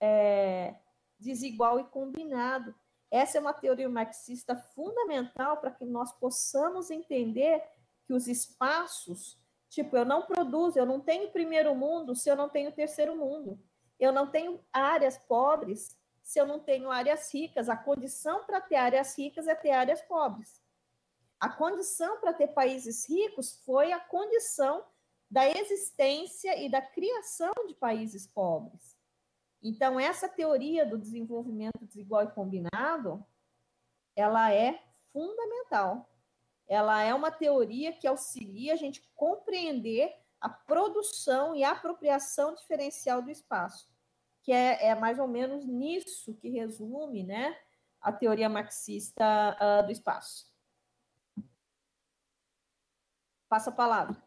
é, desigual e combinado. Essa é uma teoria marxista fundamental para que nós possamos entender que os espaços, tipo, eu não produzo, eu não tenho primeiro mundo se eu não tenho terceiro mundo. Eu não tenho áreas pobres se eu não tenho áreas ricas. A condição para ter áreas ricas é ter áreas pobres. A condição para ter países ricos foi a condição da existência e da criação de países pobres. Então, essa teoria do desenvolvimento desigual e combinado, ela é fundamental. Ela é uma teoria que auxilia a gente compreender a produção e a apropriação diferencial do espaço, que é, é mais ou menos nisso que resume né, a teoria marxista uh, do espaço. Passa a palavra.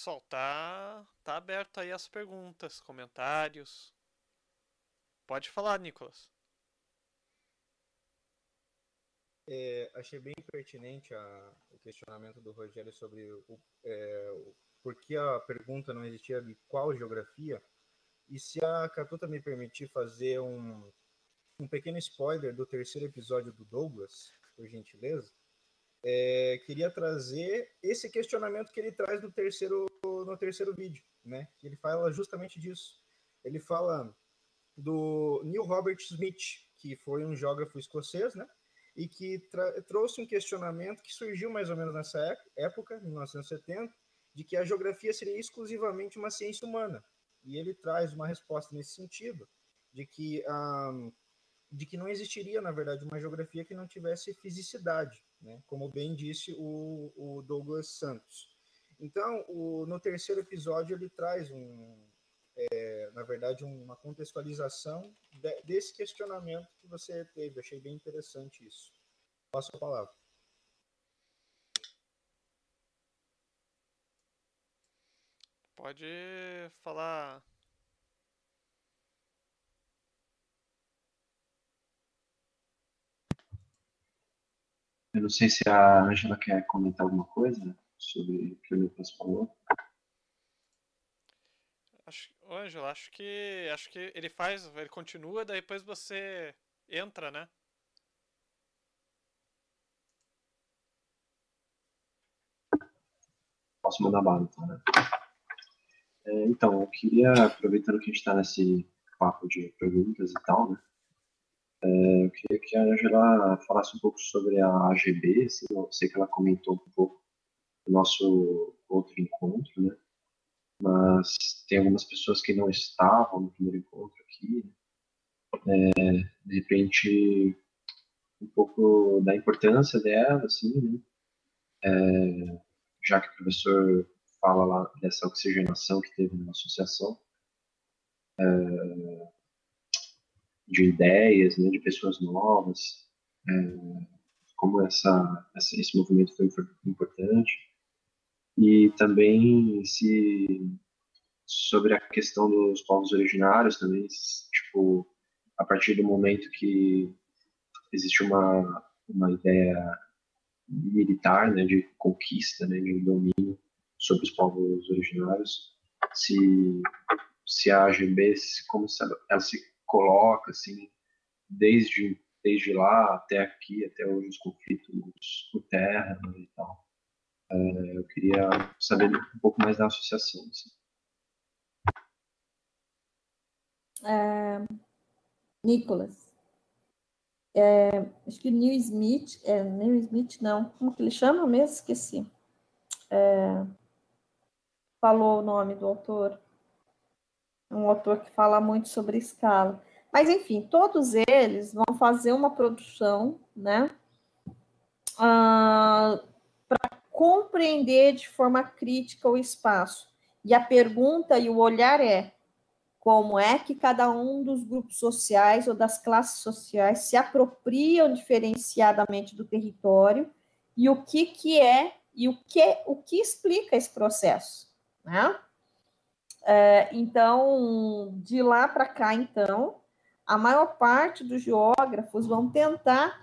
Pessoal, tá, tá aberto aí as perguntas, comentários. Pode falar, Nicolas. É, achei bem pertinente a, o questionamento do Rogério sobre o, é, o, por que a pergunta não existia de qual geografia. E se a Catuta me permitir fazer um, um pequeno spoiler do terceiro episódio do Douglas, por gentileza, é, queria trazer esse questionamento que ele traz no terceiro, no terceiro vídeo, né? Ele fala justamente disso. Ele fala do Neil Robert Smith, que foi um geógrafo escocês, né? E que trouxe um questionamento que surgiu mais ou menos nessa época, em 1970, de que a geografia seria exclusivamente uma ciência humana. E ele traz uma resposta nesse sentido, de que, de que não existiria, na verdade, uma geografia que não tivesse fisicidade né? como bem disse o, o Douglas Santos. Então, o, no terceiro episódio, ele traz, um, é, na verdade, uma contextualização de, desse questionamento que você teve. Achei bem interessante isso. Passo a palavra. Pode falar Eu não sei se a Angela quer comentar alguma coisa sobre o que o Lucas falou. Acho, Ângela, acho que acho que ele faz, ele continua, daí depois você entra, né? Posso mandar bala, então, né? É, então, eu queria, aproveitando que a gente está nesse papo de perguntas e tal, né? É, eu queria que a Angela falasse um pouco sobre a AGB, assim, eu sei que ela comentou um pouco no nosso outro encontro, né? Mas tem algumas pessoas que não estavam no primeiro encontro aqui. Né? É, de repente, um pouco da importância dela, assim, né? É, já que o professor fala lá dessa oxigenação que teve na associação. É, de ideias, né, de pessoas novas, é, como essa, essa, esse movimento foi importante. E também se sobre a questão dos povos originários também, tipo, a partir do momento que existe uma, uma ideia militar, né, de conquista, né, de domínio sobre os povos originários, se, se a AGB, como se ela, se coloca, assim, desde, desde lá até aqui, até hoje, os conflitos por terra né, e tal. É, eu queria saber um pouco mais da associação. Assim. É, Nicolas, é, acho que Neil Smith, é, Neil Smith não, como que ele chama mesmo? Esqueci. é, falou o nome do autor. Um autor que fala muito sobre escala. Mas, enfim, todos eles vão fazer uma produção, né? Uh, para compreender de forma crítica o espaço. E a pergunta e o olhar é: como é que cada um dos grupos sociais ou das classes sociais se apropriam diferenciadamente do território e o que, que é e o que, o que explica esse processo. Né? É, então, de lá para cá, então, a maior parte dos geógrafos vão tentar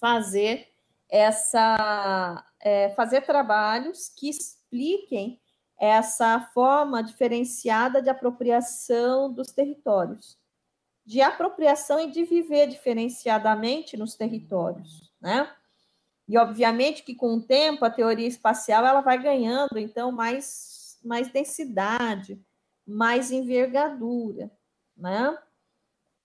fazer essa é, fazer trabalhos que expliquem essa forma diferenciada de apropriação dos territórios, de apropriação e de viver diferenciadamente nos territórios, né? E obviamente que com o tempo a teoria espacial ela vai ganhando então mais mais densidade, mais envergadura, né?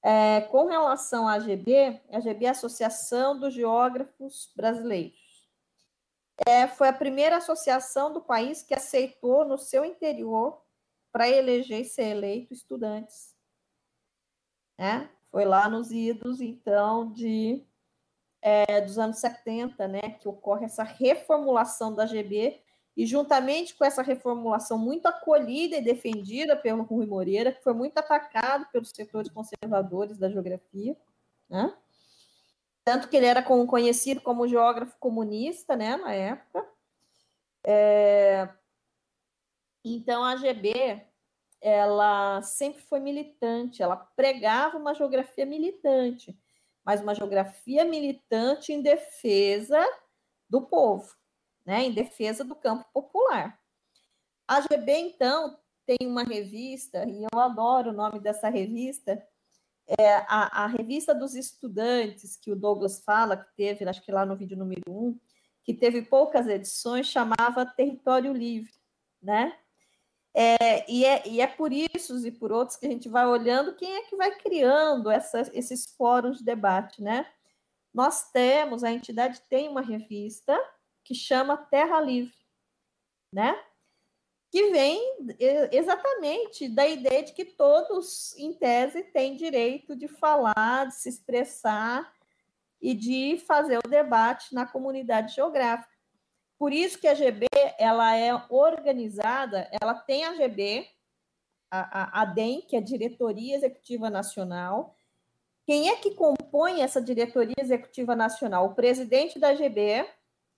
É, com relação à AGB, a AGB é a Associação dos Geógrafos Brasileiros. É, foi a primeira associação do país que aceitou no seu interior para eleger e ser eleito estudantes. É, foi lá nos idos, então, de é, dos anos 70, né, que ocorre essa reformulação da GB, e juntamente com essa reformulação muito acolhida e defendida pelo Rui Moreira, que foi muito atacado pelos setores conservadores da geografia, né? Tanto que ele era conhecido como geógrafo comunista, né, na época. É... Então, a GB, ela sempre foi militante, ela pregava uma geografia militante, mas uma geografia militante em defesa do povo né, em defesa do campo popular. A GB, então, tem uma revista, e eu adoro o nome dessa revista, é a, a revista dos estudantes, que o Douglas fala, que teve, acho que lá no vídeo número um, que teve poucas edições, chamava Território Livre, né? É, e, é, e é por isso e por outros que a gente vai olhando quem é que vai criando essa, esses fóruns de debate, né? Nós temos, a entidade tem uma revista, que chama Terra Livre, né? Que vem exatamente da ideia de que todos, em tese, têm direito de falar, de se expressar e de fazer o debate na comunidade geográfica. Por isso que a GB ela é organizada, ela tem a GB, a, a, DEM, que é a Diretoria Executiva Nacional. Quem é que compõe essa Diretoria Executiva Nacional? O presidente da GB,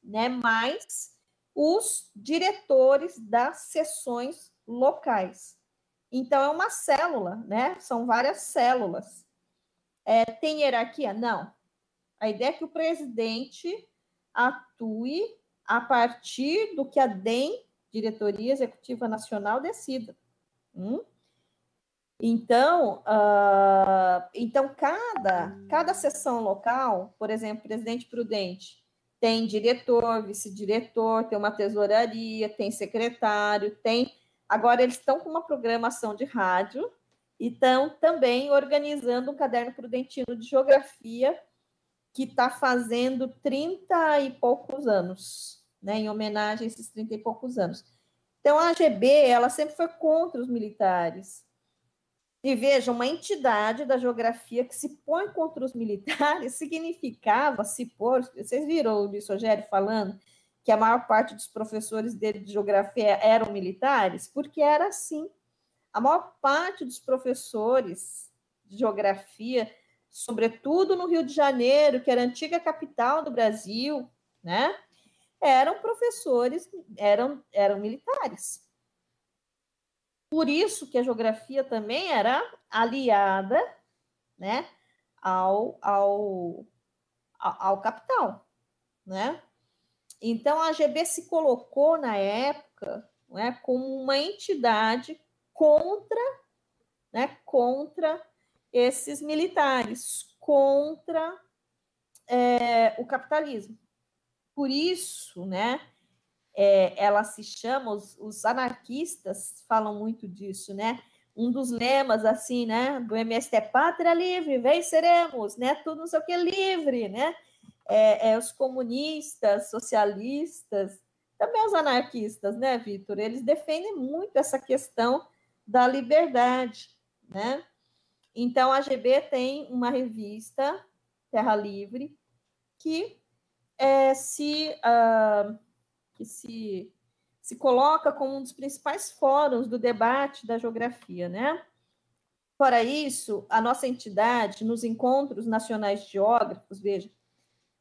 né, mais os diretores das sessões locais. Então, é uma célula, né? São várias células. É, tem hierarquia? Não. A ideia é que o presidente atue a partir do que a DEM, Diretoria Executiva Nacional, decida. Hum? Então, uh, então cada, cada sessão local, por exemplo, presidente prudente, tem diretor, vice-diretor, tem uma tesouraria, tem secretário, tem. Agora eles estão com uma programação de rádio e estão também organizando um caderno prudentino de geografia que está fazendo 30 e poucos anos, né, em homenagem a esses 30 e poucos anos. Então, a AGB, ela sempre foi contra os militares. E veja, uma entidade da geografia que se põe contra os militares significava se pôr. Vocês viram o Luiz Rogério falando que a maior parte dos professores dele de geografia eram militares? Porque era assim. A maior parte dos professores de geografia, sobretudo no Rio de Janeiro, que era a antiga capital do Brasil, né? Eram professores, eram, eram militares. Por isso que a geografia também era aliada né, ao, ao, ao capital. Né? Então, a GB se colocou na época né, como uma entidade contra, né, contra esses militares, contra é, o capitalismo. Por isso, né, é, ela se chama, os, os, anarquistas falam muito disso, né? Um dos lemas, assim, né, do MST é Pátria Livre, venceremos, né? Tudo não sei o que livre, né? É, é, os comunistas, socialistas também os anarquistas, né, Vitor? Eles defendem muito essa questão da liberdade, né? Então, a GB tem uma revista, Terra Livre, que é, se, uh, que se, se coloca como um dos principais fóruns do debate da geografia, né? Fora isso, a nossa entidade, nos encontros nacionais geógrafos, veja,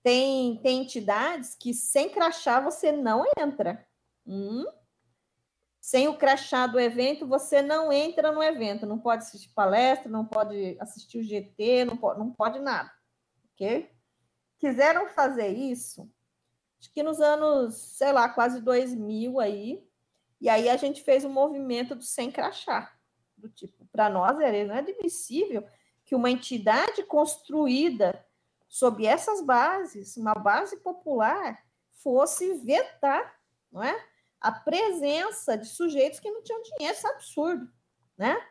tem, tem entidades que sem crachá você não entra. Hum? Sem o crachá do evento, você não entra no evento. Não pode assistir palestra, não pode assistir o GT, não pode, não pode nada. Ok? Quiseram fazer isso, acho que nos anos, sei lá, quase 2000 aí. E aí a gente fez um movimento do sem crachá. Do tipo, para nós era inadmissível que uma entidade construída sob essas bases, uma base popular, fosse vetar não é? a presença de sujeitos que não tinham dinheiro, isso é absurdo, né?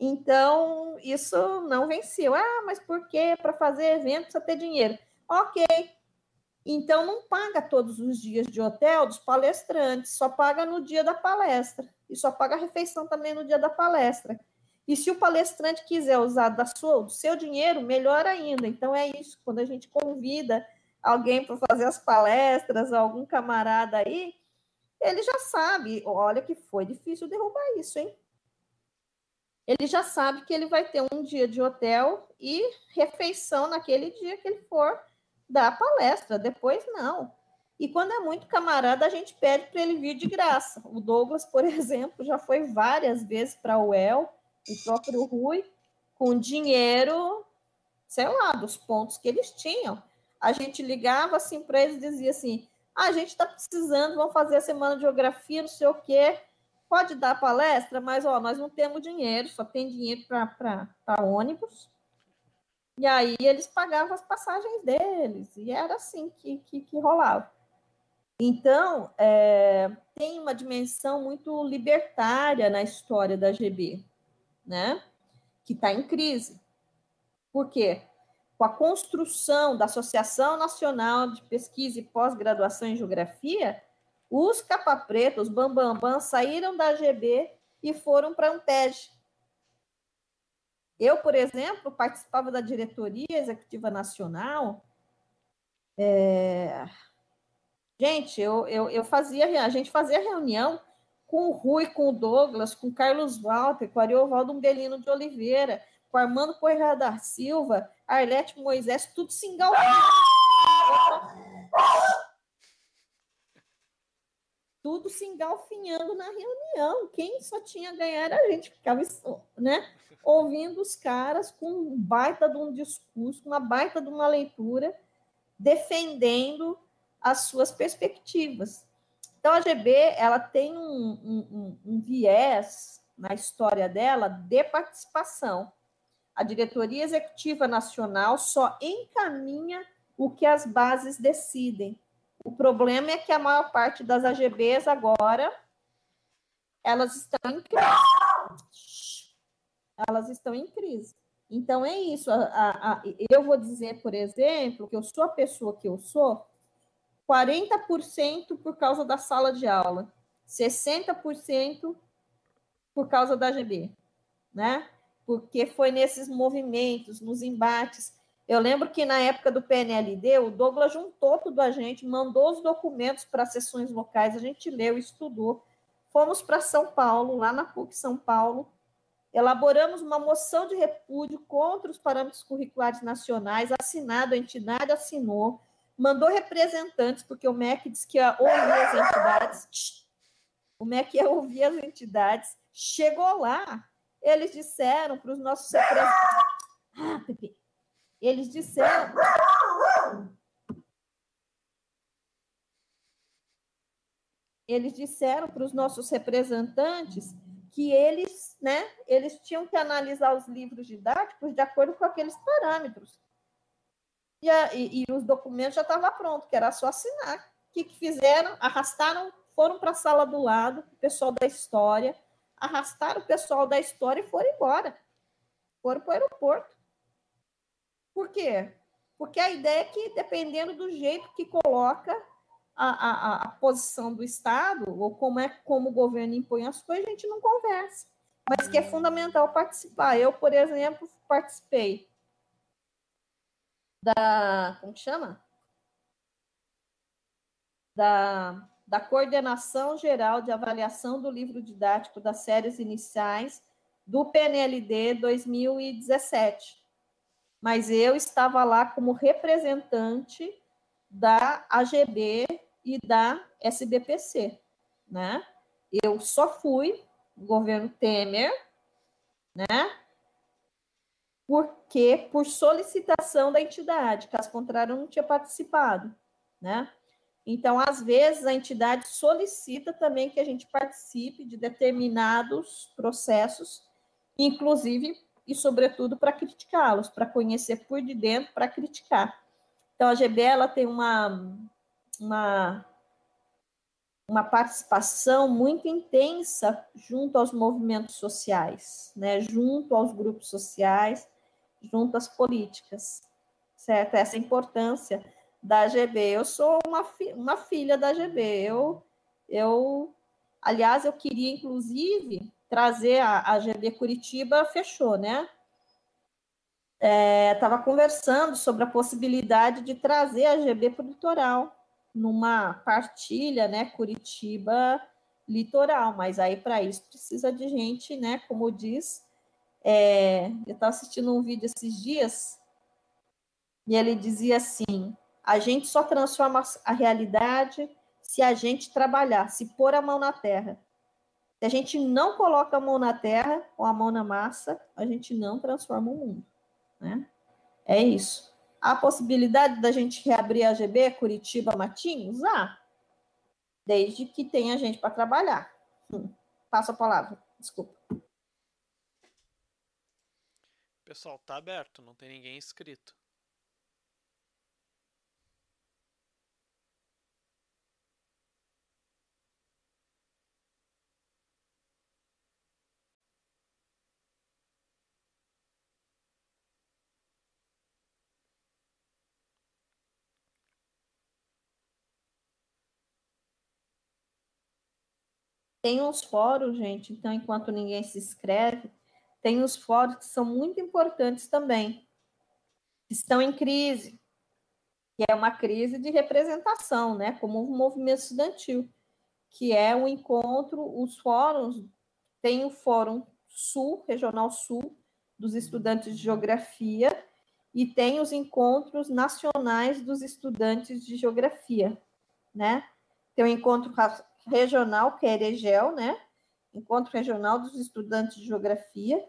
Então, isso não venceu. Ah, mas por quê? Para fazer evento precisa ter dinheiro. Ok. Então, não paga todos os dias de hotel dos palestrantes, só paga no dia da palestra. E só paga a refeição também no dia da palestra. E se o palestrante quiser usar da sua, do seu dinheiro, melhor ainda. Então é isso, quando a gente convida alguém para fazer as palestras, algum camarada aí, ele já sabe, olha que foi difícil derrubar isso, hein? Ele já sabe que ele vai ter um dia de hotel e refeição naquele dia que ele for a palestra, depois não. E quando é muito camarada, a gente pede para ele vir de graça. O Douglas, por exemplo, já foi várias vezes para o UEL, o próprio Rui, com dinheiro, sei lá, dos pontos que eles tinham. A gente ligava assim para eles e dizia assim: ah, a gente está precisando, vamos fazer a semana de geografia, não sei o quê. Pode dar palestra, mas ó, nós não temos dinheiro, só tem dinheiro para ônibus. E aí eles pagavam as passagens deles, e era assim que, que, que rolava. Então, é, tem uma dimensão muito libertária na história da GB né? que está em crise. Por quê? Com a construção da Associação Nacional de Pesquisa e Pós-Graduação em Geografia, os capa-preta, os bambambam, saíram da AGB e foram para a Ampeg. Eu, por exemplo, participava da diretoria executiva nacional. É... Gente, eu, eu, eu fazia, a gente fazia reunião com o Rui, com o Douglas, com o Carlos Walter, com o Ariovaldo Umbelino de Oliveira, com o Armando Correia da Silva, Arlete Moisés, tudo se engalfinhando. Tudo se engalfinhando na reunião. Quem só tinha a ganhar era a gente, ficava né, ouvindo os caras com um baita de um discurso, uma baita de uma leitura, defendendo as suas perspectivas. Então, a GB ela tem um, um, um viés na história dela de participação. A diretoria executiva nacional só encaminha o que as bases decidem. O problema é que a maior parte das AGBs agora elas estão em crise. Elas estão em crise. Então é isso. A, a, a, eu vou dizer, por exemplo, que eu sou a pessoa que eu sou 40% por causa da sala de aula, 60% por causa da GB, né? Porque foi nesses movimentos, nos embates. Eu lembro que na época do PNLD, o Douglas juntou tudo a gente, mandou os documentos para sessões locais, a gente leu, estudou. Fomos para São Paulo, lá na PUC São Paulo, elaboramos uma moção de repúdio contra os parâmetros curriculares nacionais, assinado, a entidade assinou, mandou representantes, porque o MEC disse que ia ouvir as entidades. O MEC ia ouvir as entidades. Chegou lá, eles disseram para os nossos representantes. Ah, Pepe. Eles disseram. Eles disseram para os nossos representantes que eles, né, eles tinham que analisar os livros didáticos de acordo com aqueles parâmetros e, a, e, e os documentos já estavam prontos, que era só assinar. O que, que fizeram? Arrastaram, foram para a sala do lado, o pessoal da história, arrastaram o pessoal da história e foram embora. Foram para o aeroporto. Por quê? Porque a ideia é que, dependendo do jeito que coloca, a, a, a posição do Estado, ou como é como o governo impõe as coisas, a gente não conversa. Mas que é fundamental participar. Eu, por exemplo, participei da. Como chama? Da, da Coordenação Geral de Avaliação do Livro Didático das Séries Iniciais do PNLD 2017. Mas eu estava lá como representante da AGB e da SBPC, né? Eu só fui governo Temer, né? Porque por solicitação da entidade, caso contrário, eu não tinha participado, né? Então, às vezes, a entidade solicita também que a gente participe de determinados processos, inclusive e, sobretudo, para criticá-los, para conhecer por de dentro, para criticar. Então, a GB ela tem uma, uma, uma participação muito intensa junto aos movimentos sociais, né? junto aos grupos sociais, junto às políticas, certo? Essa importância da AGB. Eu sou uma, fi uma filha da AGB. Eu, eu, aliás, eu queria, inclusive, trazer a, a Curitiba, fechou, né? estava é, conversando sobre a possibilidade de trazer a GB para o litoral, numa partilha, né, Curitiba litoral, mas aí para isso precisa de gente, né, como diz, é, eu estava assistindo um vídeo esses dias e ele dizia assim: a gente só transforma a realidade se a gente trabalhar, se pôr a mão na terra. Se a gente não coloca a mão na terra ou a mão na massa, a gente não transforma o mundo. Né? É isso. Há possibilidade da gente reabrir a GB Curitiba Matinhos? Ah, desde que tenha gente para trabalhar. Hum. Passo a palavra, desculpa. Pessoal, tá aberto, não tem ninguém inscrito. Tem uns fóruns, gente, então, enquanto ninguém se inscreve, tem os fóruns que são muito importantes também. Estão em crise, que é uma crise de representação, né? Como o um movimento estudantil, que é o um encontro, os fóruns, tem o Fórum Sul, Regional Sul, dos estudantes de geografia, e tem os encontros nacionais dos estudantes de geografia, né? Tem o encontro regional, que é Eregel, né? Encontro Regional dos Estudantes de Geografia,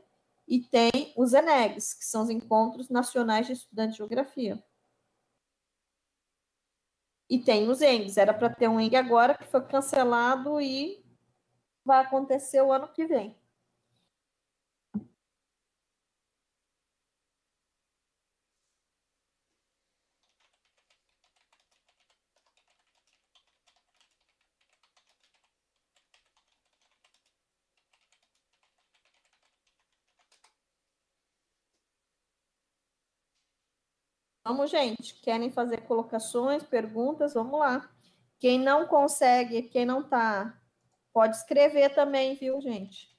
e tem os ENEGs, que são os Encontros Nacionais de Estudantes de Geografia. E tem os ENGs, era para ter um ENG agora, que foi cancelado e vai acontecer o ano que vem. Vamos, gente. Querem fazer colocações, perguntas? Vamos lá. Quem não consegue, quem não tá, pode escrever também, viu, gente?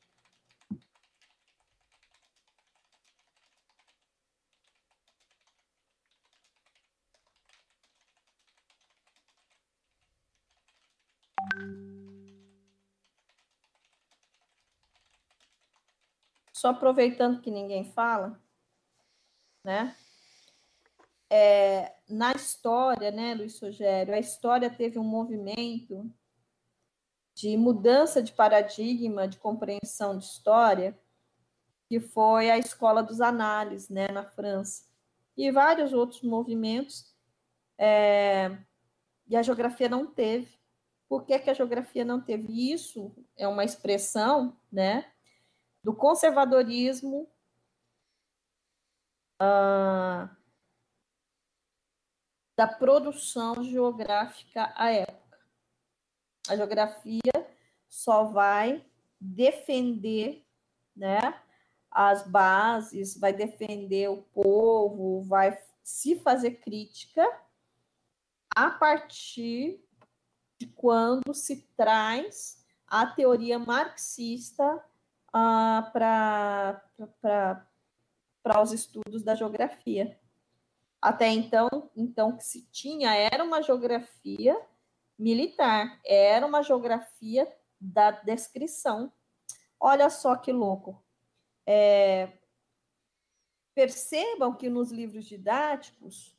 Só aproveitando que ninguém fala, né? É, na história, né, Luiz Rogério, a história teve um movimento de mudança de paradigma de compreensão de história, que foi a Escola dos Análises, né, na França, e vários outros movimentos, é, e a geografia não teve. Por que, que a geografia não teve? Isso é uma expressão, né, do conservadorismo, uh, da produção geográfica à época. A geografia só vai defender né, as bases, vai defender o povo, vai se fazer crítica a partir quando se traz a teoria marxista ah, para os estudos da geografia. Até então, então, que se tinha era uma geografia militar, era uma geografia da descrição. Olha só que louco. É, percebam que nos livros didáticos,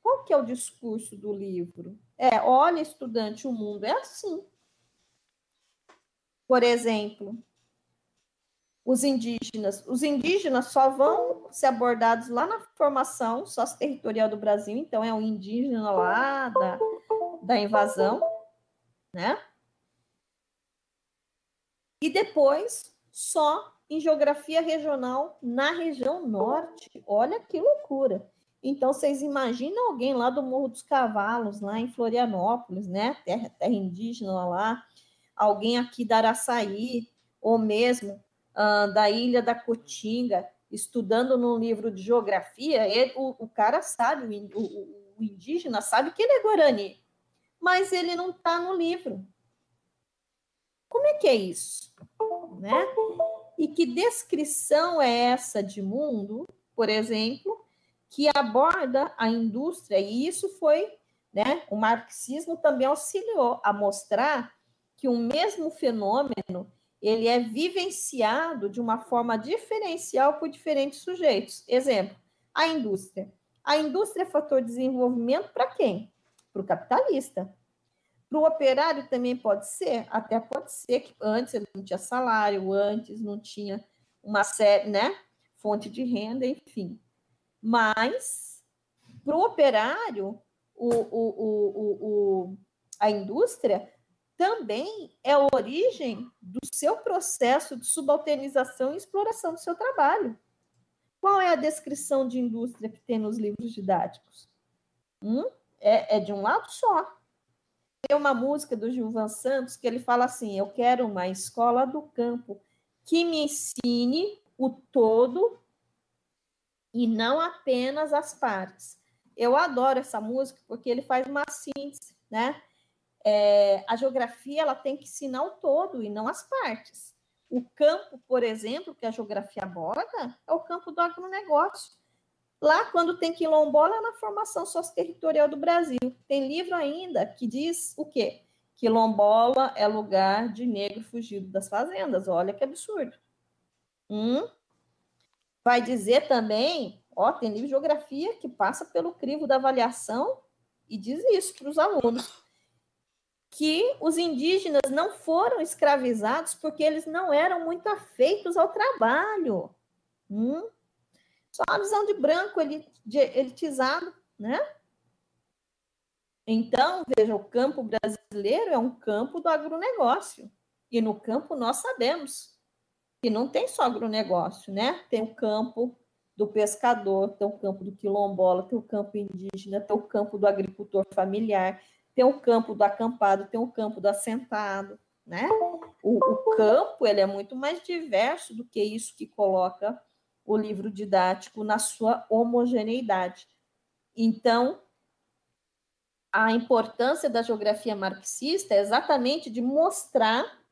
qual que é o discurso do livro? É, olha, estudante, o mundo é assim. Por exemplo, os indígenas. Os indígenas só vão ser abordados lá na formação sócio-territorial do Brasil, então é o indígena lá da, da invasão, né? E depois, só em geografia regional na região norte. Olha que loucura. Então, vocês imaginam alguém lá do Morro dos Cavalos, lá em Florianópolis, né? Terra, terra indígena lá, alguém aqui da Araçaí, ou mesmo uh, da Ilha da Cotinga, estudando num livro de geografia, ele, o, o, cara sabe, o, o, o indígena sabe que ele é Guarani, mas ele não está no livro. Como é que é isso? Né? E que descrição é essa de mundo, por exemplo, que aborda a indústria? E isso foi, né? O marxismo também auxiliou a mostrar que o mesmo fenômeno ele é vivenciado de uma forma diferencial por diferentes sujeitos. Exemplo, a indústria. A indústria é fator de desenvolvimento para quem? Para o capitalista. Para o operário também pode ser, até pode ser que antes ele não tinha salário, antes não tinha uma série, né? Fonte de renda, enfim. Mas para o operário, o, o, o, o, a indústria também é a origem do seu processo de subalternização e exploração do seu trabalho. Qual é a descrição de indústria que tem nos livros didáticos? Hum? É, é de um lado só tem uma música do Gilvan Santos que ele fala assim: Eu quero uma escola do campo que me ensine o todo e não apenas as partes. Eu adoro essa música porque ele faz uma síntese, né? É, a geografia ela tem que ensinar o todo e não as partes. O campo, por exemplo, que a geografia aborda, é o campo do agronegócio. Lá, quando tem quilombola, é na formação socioterritorial do Brasil. Tem livro ainda que diz o quê? Quilombola é lugar de negro fugido das fazendas. Olha que absurdo. Hum? Vai dizer também, ó, tem livro de geografia que passa pelo crivo da avaliação e diz isso para os alunos, que os indígenas não foram escravizados porque eles não eram muito afeitos ao trabalho. Hum? Só uma visão de branco elitizado, né? Então, veja, o campo brasileiro é um campo do agronegócio. E no campo nós sabemos que não tem só agronegócio, né? Tem o campo do pescador, tem o campo do quilombola, tem o campo indígena, tem o campo do agricultor familiar, tem o campo do acampado, tem o campo do assentado, né? O, o campo ele é muito mais diverso do que isso que coloca o livro didático na sua homogeneidade. Então, a importância da geografia marxista é exatamente de mostrar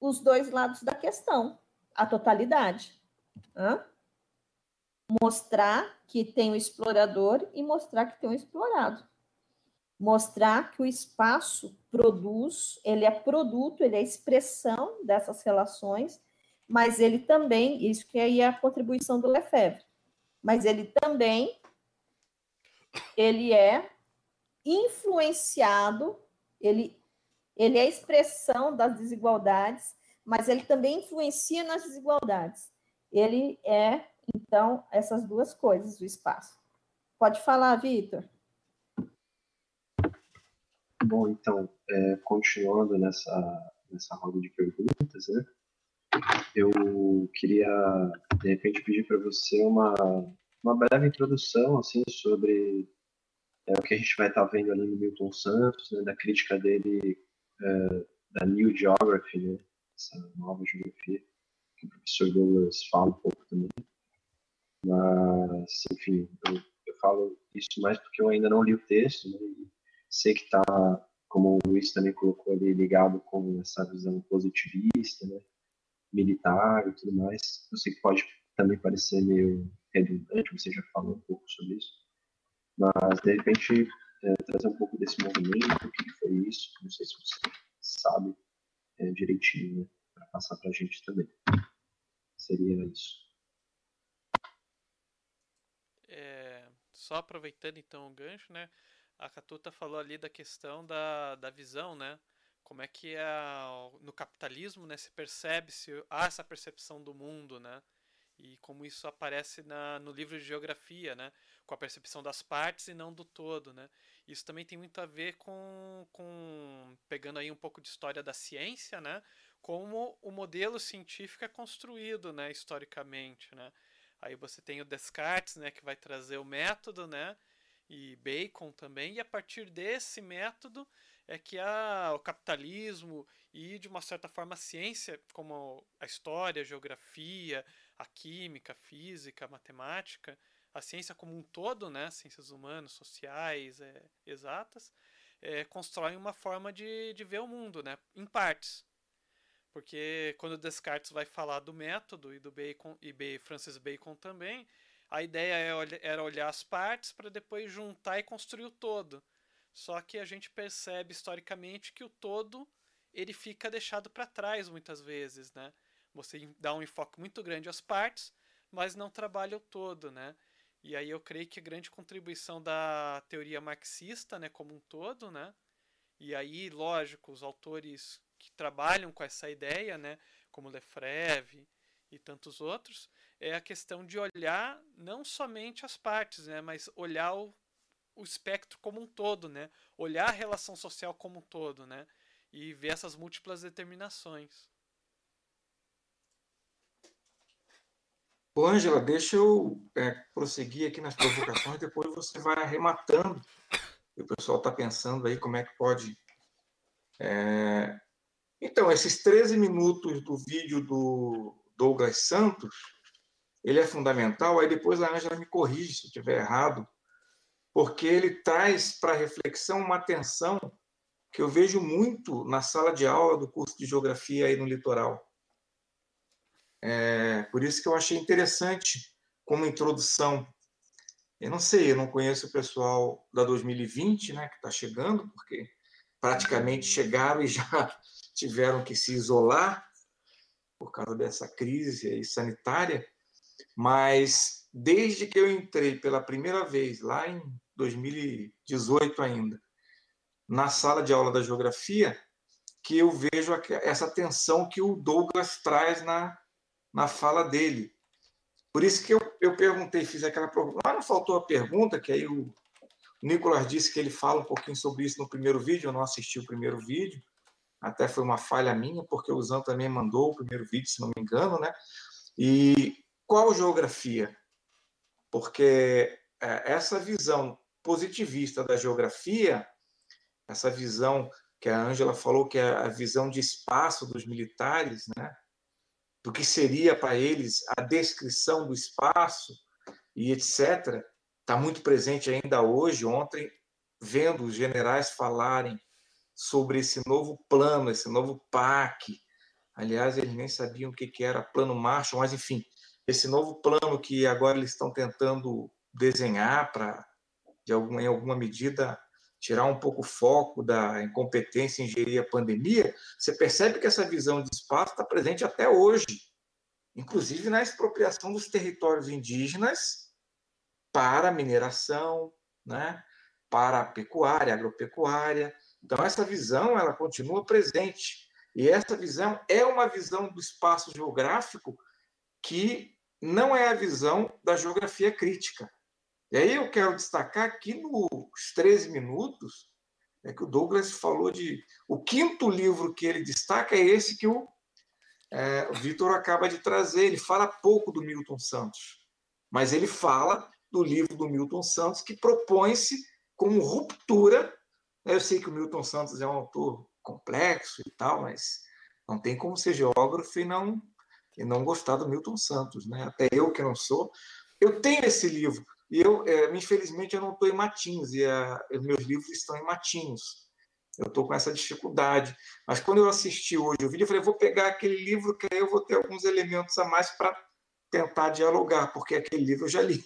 os dois lados da questão, a totalidade. Mostrar que tem o explorador e mostrar que tem o explorado. Mostrar que o espaço produz, ele é produto, ele é expressão dessas relações mas ele também, isso que aí é a contribuição do Lefebvre, mas ele também ele é influenciado, ele, ele é expressão das desigualdades, mas ele também influencia nas desigualdades. Ele é, então, essas duas coisas, o espaço. Pode falar, Vitor. Bom, então, é, continuando nessa, nessa roda de perguntas, né? eu queria, de repente, pedir para você uma, uma breve introdução assim, sobre é, o que a gente vai estar tá vendo ali no Milton Santos, né, da crítica dele é, da New Geography, né, essa nova geografia, que o professor Douglas fala um pouco também. Mas, enfim, eu, eu falo isso mais porque eu ainda não li o texto, né, sei que está como o Luiz também colocou ali, ligado com essa visão positivista, né, militar e tudo mais. Eu sei que pode também parecer meio redundante, você já falou um pouco sobre isso, mas de repente é, trazer um pouco desse movimento, o que foi isso, não sei se você sabe é, direitinho, né, para passar para a gente também. Seria isso. É, só aproveitando então o gancho, né? A Catuta falou ali da questão da, da visão, né? Como é que é no capitalismo, né, se percebe se há essa percepção do mundo, né? E como isso aparece na, no livro de geografia, né? Com a percepção das partes e não do todo, né? Isso também tem muito a ver com, com pegando aí um pouco de história da ciência, né? Como o modelo científico é construído, né? Historicamente, né? Aí você tem o Descartes, né? Que vai trazer o método, né? E Bacon também, e a partir desse método é que a, o capitalismo e, de uma certa forma, a ciência, como a história, a geografia, a química, a física, a matemática, a ciência como um todo, né, ciências humanas, sociais, é, exatas, é, constroem uma forma de, de ver o mundo, né, em partes. Porque quando Descartes vai falar do método e do Bacon e Francis Bacon também, a ideia é era olhar as partes para depois juntar e construir o todo. Só que a gente percebe historicamente que o todo ele fica deixado para trás muitas vezes, né? Você dá um enfoque muito grande às partes, mas não trabalha o todo, né? E aí eu creio que a grande contribuição da teoria marxista, né, como um todo, né? E aí, lógico, os autores que trabalham com essa ideia, né, como Lefebvre e tantos outros, é a questão de olhar não somente as partes, né, mas olhar o, o espectro como um todo, né, olhar a relação social como um todo, né, e ver essas múltiplas determinações. Ângela, deixa eu é, prosseguir aqui nas provocações, depois você vai arrematando. O pessoal está pensando aí como é que pode. É... Então, esses 13 minutos do vídeo do Douglas Santos, ele é fundamental. Aí depois a Ângela me corrige se eu estiver errado, porque ele traz para reflexão uma atenção que eu vejo muito na sala de aula do curso de geografia aí no litoral. É, por isso que eu achei interessante como introdução. Eu não sei, eu não conheço o pessoal da 2020, né, que está chegando, porque praticamente chegaram e já tiveram que se isolar por causa dessa crise sanitária. Mas desde que eu entrei pela primeira vez, lá em 2018 ainda, na sala de aula da geografia, que eu vejo essa tensão que o Douglas traz na, na fala dele. Por isso que eu, eu perguntei, fiz aquela pergunta. Mas não faltou a pergunta, que aí o Nicolas disse que ele fala um pouquinho sobre isso no primeiro vídeo, eu não assisti o primeiro vídeo, até foi uma falha minha, porque o Zan também mandou o primeiro vídeo, se não me engano, né? E qual geografia? Porque é, essa visão positivista da geografia, essa visão que a Ângela falou, que é a visão de espaço dos militares, né? do que seria para eles a descrição do espaço e etc., está muito presente ainda hoje. Ontem, vendo os generais falarem sobre esse novo plano, esse novo PAC. Aliás, eles nem sabiam o que era plano Marshall, mas enfim, esse novo plano que agora eles estão tentando desenhar para, de alguma, em alguma medida, tirar um pouco o foco da incompetência em gerir a pandemia, você percebe que essa visão de espaço está presente até hoje, inclusive na expropriação dos territórios indígenas para mineração, né, para pecuária, agropecuária. Então, essa visão ela continua presente. E essa visão é uma visão do espaço geográfico que não é a visão da geografia crítica. E aí eu quero destacar aqui nos 13 minutos é que o Douglas falou de. O quinto livro que ele destaca é esse que o, é, o Vitor acaba de trazer. Ele fala pouco do Milton Santos, mas ele fala do livro do Milton Santos que propõe-se como ruptura. Eu sei que o Milton Santos é um autor complexo e tal, mas não tem como ser geógrafo e não e não gostar do Milton Santos, né? Até eu que não sou, eu tenho esse livro e eu, é, infelizmente, eu não estou em Matinhos e a, meus livros estão em Matinhos. Eu estou com essa dificuldade. Mas quando eu assisti hoje o vídeo, eu falei, vou pegar aquele livro que aí eu vou ter alguns elementos a mais para tentar dialogar, porque aquele livro eu já li.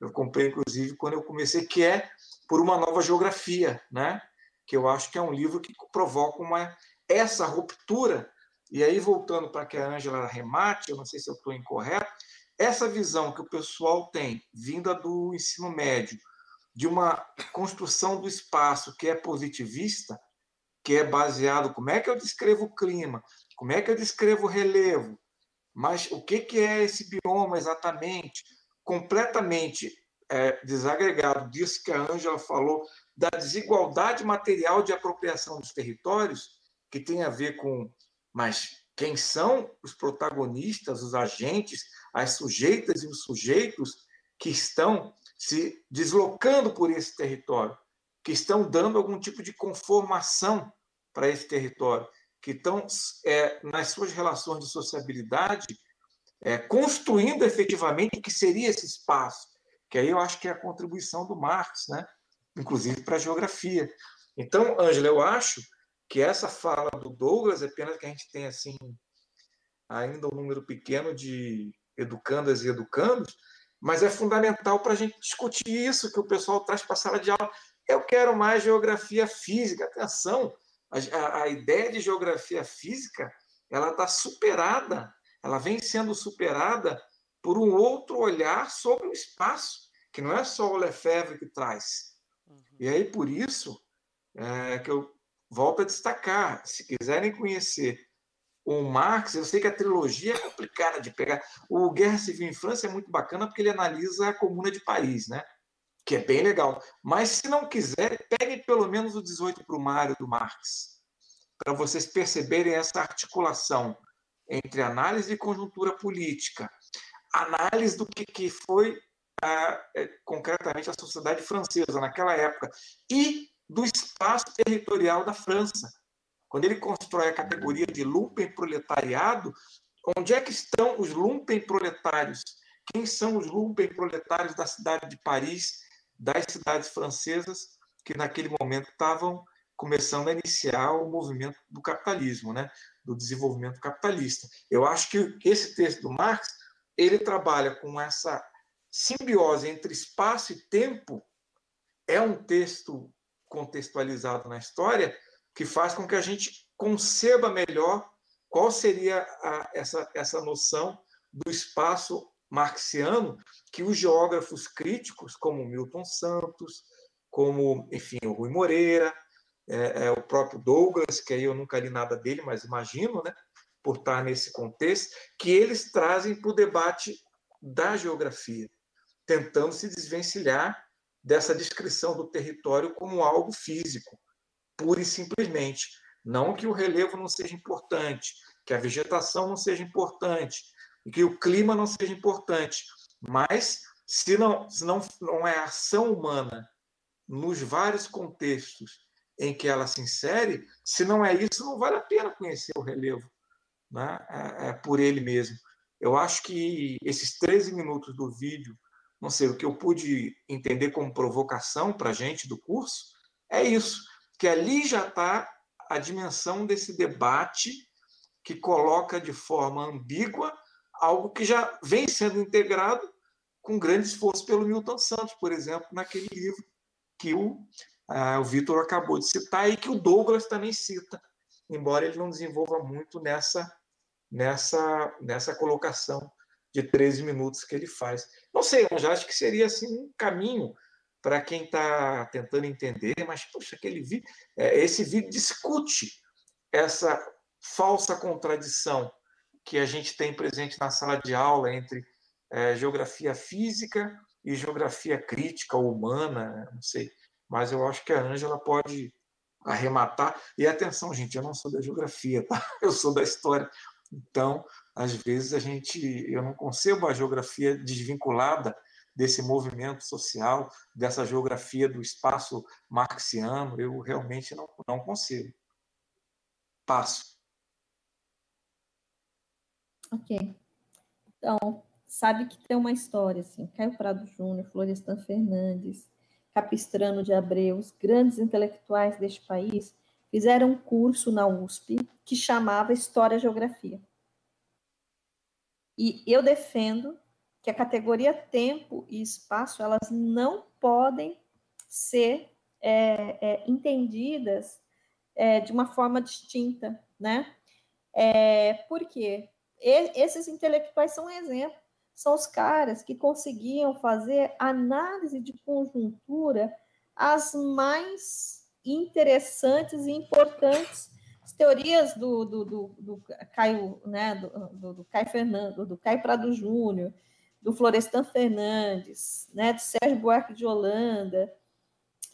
Eu comprei, inclusive, quando eu comecei, que é Por uma Nova Geografia, né? que eu acho que é um livro que provoca uma, essa ruptura. E aí, voltando para que a Ângela remate, eu não sei se eu estou incorreto, essa visão que o pessoal tem, vinda do ensino médio, de uma construção do espaço que é positivista, que é baseado como é que eu descrevo o clima, como é que eu descrevo o relevo, mas o que, que é esse bioma exatamente, completamente é, desagregado disso que a Ângela falou, da desigualdade material de apropriação dos territórios, que tem a ver com, mas quem são os protagonistas, os agentes, as sujeitas e os sujeitos que estão se deslocando por esse território, que estão dando algum tipo de conformação para esse território, que estão, é, nas suas relações de sociabilidade, é, construindo efetivamente o que seria esse espaço, que aí eu acho que é a contribuição do Marx, né? inclusive para a geografia. Então, Ângela, eu acho que essa fala do Douglas, é pena que a gente tem assim ainda um número pequeno de educandas e educandos, mas é fundamental para a gente discutir isso que o pessoal traz para a sala de aula. Eu quero mais geografia física. Atenção, a, a ideia de geografia física ela está superada, ela vem sendo superada por um outro olhar sobre o espaço, que não é só o Lefebvre que traz. Uhum. E aí, por isso, é, que eu volto a destacar, se quiserem conhecer o Marx, eu sei que a trilogia é complicada de pegar. O Guerra Civil em França é muito bacana porque ele analisa a Comuna de Paris, né? Que é bem legal. Mas se não quiserem, peguem pelo menos o 18 para o Mário do Marx, para vocês perceberem essa articulação entre análise de conjuntura política, análise do que, que foi a, é, concretamente a sociedade francesa naquela época e do espaço territorial da França quando ele constrói a categoria de lumpen proletariado, onde é que estão os lumpen proletários? Quem são os lumpen proletários da cidade de Paris, das cidades francesas, que naquele momento estavam começando a iniciar o movimento do capitalismo, né? do desenvolvimento capitalista. Eu acho que esse texto do Marx ele trabalha com essa simbiose entre espaço e tempo. É um texto contextualizado na história, que faz com que a gente conceba melhor qual seria a, essa, essa noção do espaço marxiano que os geógrafos críticos, como Milton Santos, como, enfim, o Rui Moreira, é, é, o próprio Douglas, que aí eu nunca li nada dele, mas imagino, né, por estar nesse contexto, que eles trazem para o debate da geografia, tentando se desvencilhar dessa descrição do território como algo físico, pura e simplesmente. Não que o relevo não seja importante, que a vegetação não seja importante, que o clima não seja importante, mas se não, se não, não é ação humana nos vários contextos em que ela se insere, se não é isso, não vale a pena conhecer o relevo né? é, é por ele mesmo. Eu acho que esses 13 minutos do vídeo, não sei, o que eu pude entender como provocação para a gente do curso, é isso que ali já está a dimensão desse debate que coloca de forma ambígua algo que já vem sendo integrado com grande esforço pelo Milton Santos, por exemplo, naquele livro que o, uh, o Vitor acabou de citar e que o Douglas também cita, embora ele não desenvolva muito nessa, nessa, nessa colocação de 13 minutos que ele faz. Não sei, eu já acho que seria assim, um caminho para quem está tentando entender, mas, poxa, aquele vídeo, é, esse vídeo discute essa falsa contradição que a gente tem presente na sala de aula entre é, geografia física e geografia crítica ou humana, não sei. Mas eu acho que a Ângela pode arrematar. E atenção, gente, eu não sou da geografia, tá? Eu sou da história. Então, às vezes a gente, eu não concebo a geografia desvinculada desse movimento social, dessa geografia do espaço marxiano, eu realmente não, não consigo. Passo. Ok. Então, sabe que tem uma história, assim, Caio Prado Júnior, Florestan Fernandes, Capistrano de Abreu, os grandes intelectuais deste país fizeram um curso na USP que chamava História e Geografia. E eu defendo que a categoria tempo e espaço elas não podem ser é, é, entendidas é, de uma forma distinta, né? É, por quê? Esses intelectuais são um exemplo. São os caras que conseguiam fazer análise de conjuntura as mais interessantes e importantes teorias do, do, do, do Caio, né, do, do, Caio Fernando, do Caio Prado Júnior, do Florestan Fernandes, né, do Sérgio Buarque de Holanda,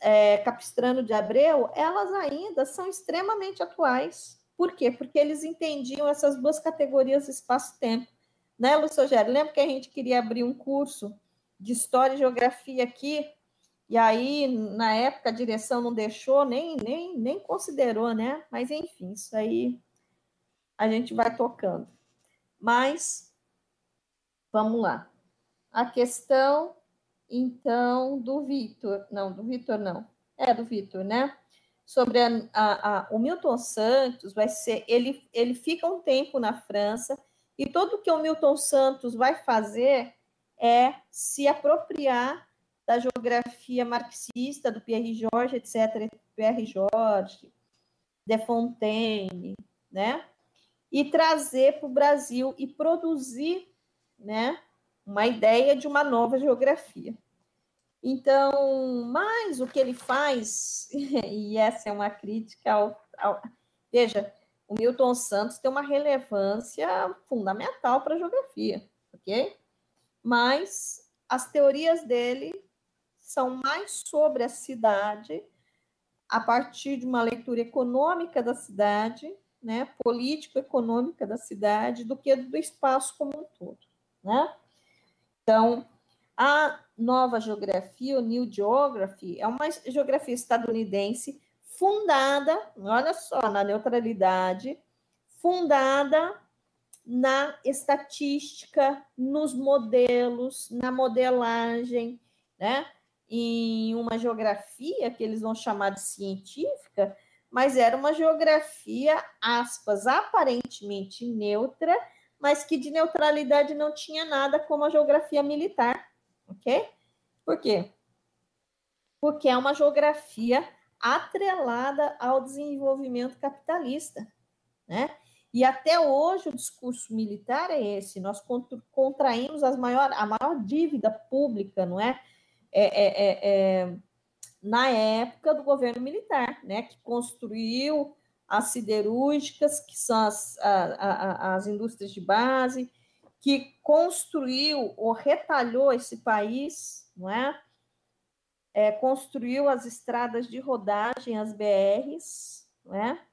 é, Capistrano de Abreu, elas ainda são extremamente atuais. Por quê? Porque eles entendiam essas duas categorias espaço-tempo. Né, Lúcio Rogério? Lembra que a gente queria abrir um curso de História e Geografia aqui, e aí, na época, a direção não deixou, nem, nem, nem considerou, né? Mas, enfim, isso aí a gente vai tocando. Mas, vamos lá. A questão, então, do Vitor. Não, do Vitor não. É, do Vitor, né? Sobre a, a, a, o Milton Santos, vai ser. Ele, ele fica um tempo na França, e tudo que o Milton Santos vai fazer é se apropriar da geografia marxista, do Pierre Georges, etc., Pierre Georges, De Fontaine, né? E trazer para o Brasil e produzir, né, uma ideia de uma nova geografia. Então, mais o que ele faz, e essa é uma crítica ao, ao veja, o Milton Santos tem uma relevância fundamental para a geografia, ok? Mas as teorias dele são mais sobre a cidade, a partir de uma leitura econômica da cidade, né, político-econômica da cidade, do que do espaço como um todo. Né? Então, a nova geografia, o New Geography, é uma geografia estadunidense fundada, olha só, na neutralidade, fundada na estatística, nos modelos, na modelagem, né? Em uma geografia que eles vão chamar de científica, mas era uma geografia, aspas, aparentemente neutra, mas que de neutralidade não tinha nada como a geografia militar, ok? Por quê? Porque é uma geografia atrelada ao desenvolvimento capitalista, né? E até hoje o discurso militar é esse, nós contraímos maior, a maior dívida pública, não é? É, é, é, é, na época do governo militar, né, que construiu as siderúrgicas, que são as, a, a, as indústrias de base, que construiu ou retalhou esse país, não é? é construiu as estradas de rodagem, as BRs, não é?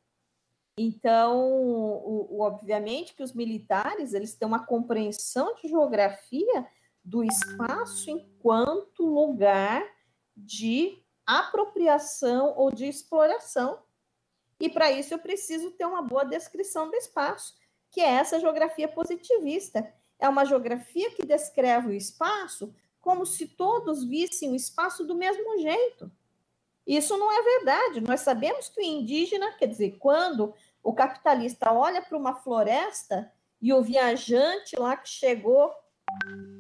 Então, o, o, obviamente que os militares eles têm uma compreensão de geografia do espaço enquanto lugar de apropriação ou de exploração. E para isso eu preciso ter uma boa descrição do espaço, que é essa geografia positivista. É uma geografia que descreve o espaço como se todos vissem o espaço do mesmo jeito. Isso não é verdade. Nós sabemos que o indígena, quer dizer, quando o capitalista olha para uma floresta e o viajante lá que chegou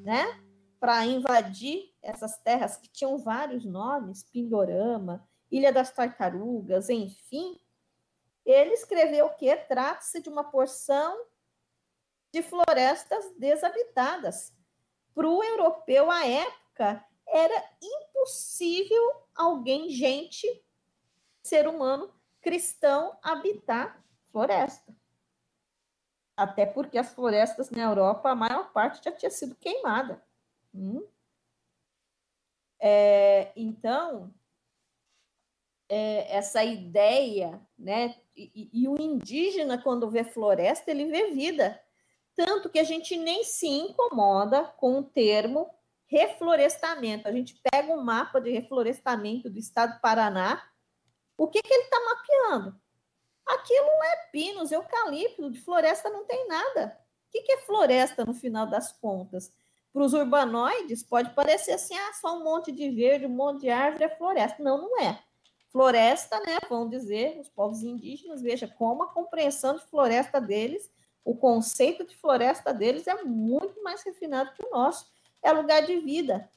né, para invadir essas terras que tinham vários nomes, Pindorama, Ilha das Tartarugas, enfim, ele escreveu que trata-se de uma porção de florestas desabitadas. Para o europeu, à época, era impossível alguém, gente, ser humano, cristão, habitar floresta. Até porque as florestas na Europa, a maior parte já tinha sido queimada. Hum? É, então, é, essa ideia, né? E, e, o indígena, quando vê floresta, ele vê vida. Tanto que a gente nem se incomoda com o termo reflorestamento. A gente pega um mapa de reflorestamento do estado do Paraná. O que, que ele está mapeando? Aquilo é pinos, eucalipto, de floresta não tem nada. O que, que é floresta no final das contas? Para os urbanoides, pode parecer assim, ah, só um monte de verde, um monte de árvore é floresta. Não, não é. Floresta, né? Vão dizer os povos indígenas, veja como a compreensão de floresta deles, o conceito de floresta deles é muito mais refinado que o nosso. É lugar de vida.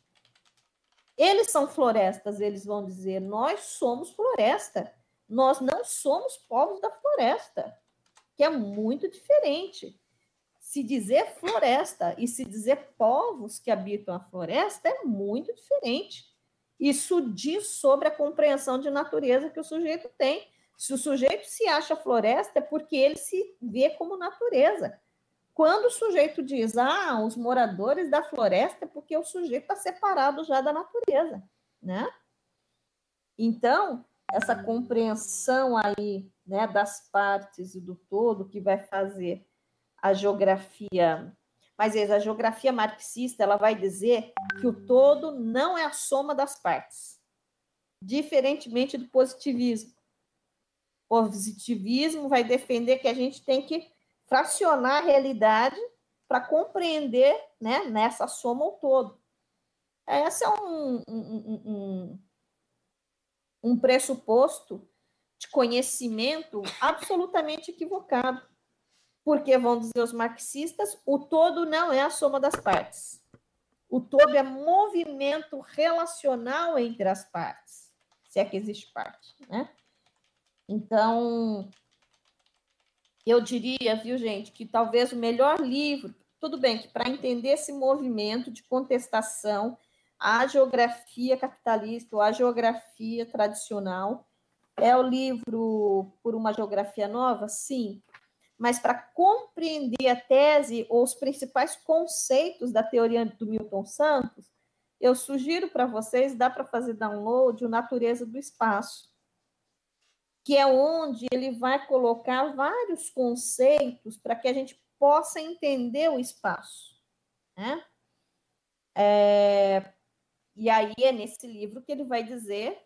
Eles são florestas, eles vão dizer, nós somos floresta. Nós não somos povos da floresta, que é muito diferente. Se dizer floresta e se dizer povos que habitam a floresta é muito diferente. Isso diz sobre a compreensão de natureza que o sujeito tem. Se o sujeito se acha floresta, é porque ele se vê como natureza. Quando o sujeito diz, ah, os moradores da floresta, é porque o sujeito está separado já da natureza, né? Então, essa compreensão aí, né, das partes e do todo que vai fazer a geografia mas a geografia marxista ela vai dizer que o todo não é a soma das partes, diferentemente do positivismo. O positivismo vai defender que a gente tem que fracionar a realidade para compreender né, nessa soma o todo. Esse é um, um, um, um pressuposto de conhecimento absolutamente equivocado porque vão dizer os marxistas, o todo não é a soma das partes. O todo é movimento relacional entre as partes, se é que existe parte, né? Então, eu diria, viu, gente, que talvez o melhor livro, tudo bem que para entender esse movimento de contestação à geografia capitalista ou à geografia tradicional, é o livro Por uma Geografia Nova? Sim, mas para compreender a tese ou os principais conceitos da teoria do Milton Santos, eu sugiro para vocês, dá para fazer download, o Natureza do Espaço, que é onde ele vai colocar vários conceitos para que a gente possa entender o espaço. Né? É, e aí é nesse livro que ele vai dizer,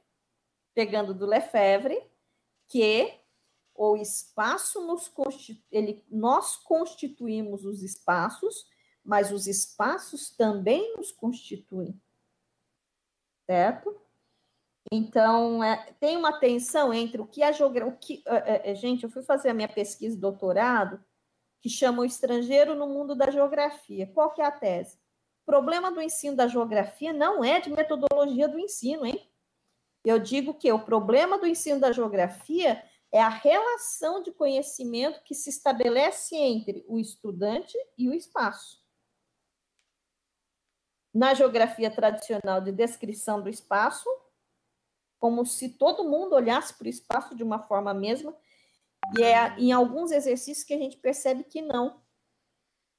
pegando do Lefebvre, que o espaço nos ele, nós constituímos os espaços, mas os espaços também nos constituem. Certo? Então, é, tem uma tensão entre o que a geografia. É, é, gente, eu fui fazer a minha pesquisa de doutorado, que chama o estrangeiro no mundo da geografia. Qual que é a tese? Problema do ensino da geografia não é de metodologia do ensino, hein? Eu digo que o problema do ensino da geografia é a relação de conhecimento que se estabelece entre o estudante e o espaço. Na geografia tradicional de descrição do espaço, como se todo mundo olhasse para o espaço de uma forma mesma, e é em alguns exercícios que a gente percebe que não.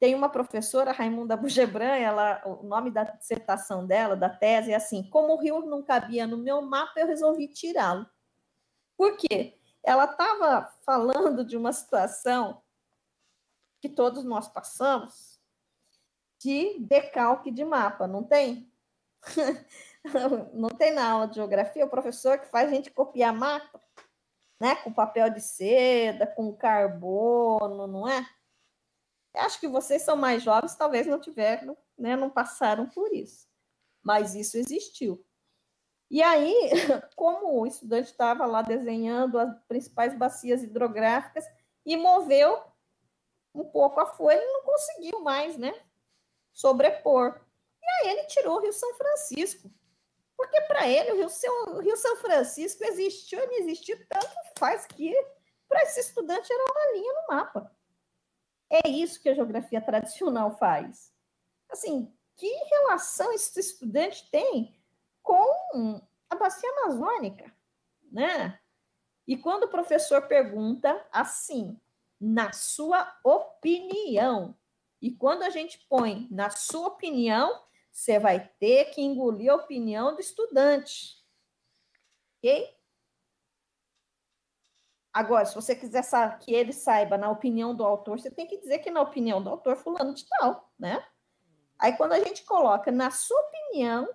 Tem uma professora, Raimunda Bugebran, ela, o nome da dissertação dela, da tese, é assim: como o rio não cabia no meu mapa, eu resolvi tirá-lo. Por quê? ela estava falando de uma situação que todos nós passamos de decalque de mapa, não tem? não tem na aula de geografia o professor que faz a gente copiar mapa, né? Com papel de seda, com carbono, não é? Acho que vocês são mais jovens, talvez não tiveram, né? Não passaram por isso. Mas isso existiu. E aí, como o estudante estava lá desenhando as principais bacias hidrográficas e moveu um pouco a folha, ele não conseguiu mais, né? Sobrepor. E aí ele tirou o Rio São Francisco. Porque para ele o Rio, São, o Rio São Francisco existiu e não existiu, tanto faz que para esse estudante era uma linha no mapa. É isso que a geografia tradicional faz. Assim, que relação esse estudante tem com a bacia amazônica, né? E quando o professor pergunta assim, na sua opinião, e quando a gente põe na sua opinião, você vai ter que engolir a opinião do estudante. Ok? Agora, se você quiser que ele saiba na opinião do autor, você tem que dizer que na opinião do autor fulano de tal, né? Aí quando a gente coloca na sua opinião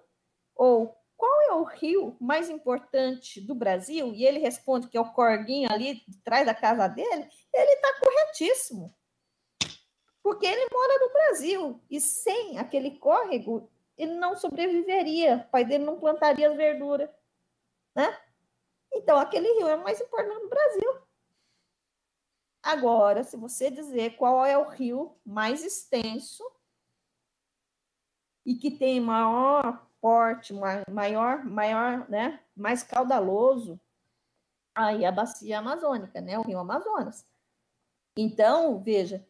ou qual é o rio mais importante do Brasil? E ele responde que é o Corguinho ali de trás da casa dele. Ele está corretíssimo. Porque ele mora no Brasil. E sem aquele córrego, ele não sobreviveria. O pai dele não plantaria as verduras. Né? Então, aquele rio é o mais importante do Brasil. Agora, se você dizer qual é o rio mais extenso e que tem maior porte, maior, maior, né, mais caudaloso, aí a bacia amazônica, né, o rio Amazonas. Então, veja,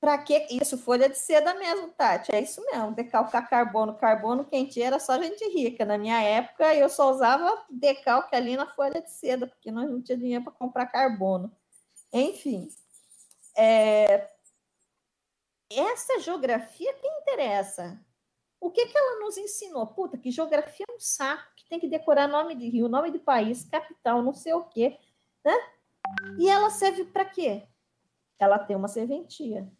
para que isso? Folha de seda mesmo, Tati. É isso mesmo. Decalcar carbono. Carbono quente era só gente rica. Na minha época, eu só usava decalque ali na folha de seda, porque nós não tinha dinheiro para comprar carbono. Enfim, é... essa geografia que interessa. O que, que ela nos ensinou? Puta, que geografia é um saco, que tem que decorar nome de rio, nome de país, capital, não sei o quê. Né? E ela serve para quê? Ela tem uma serventia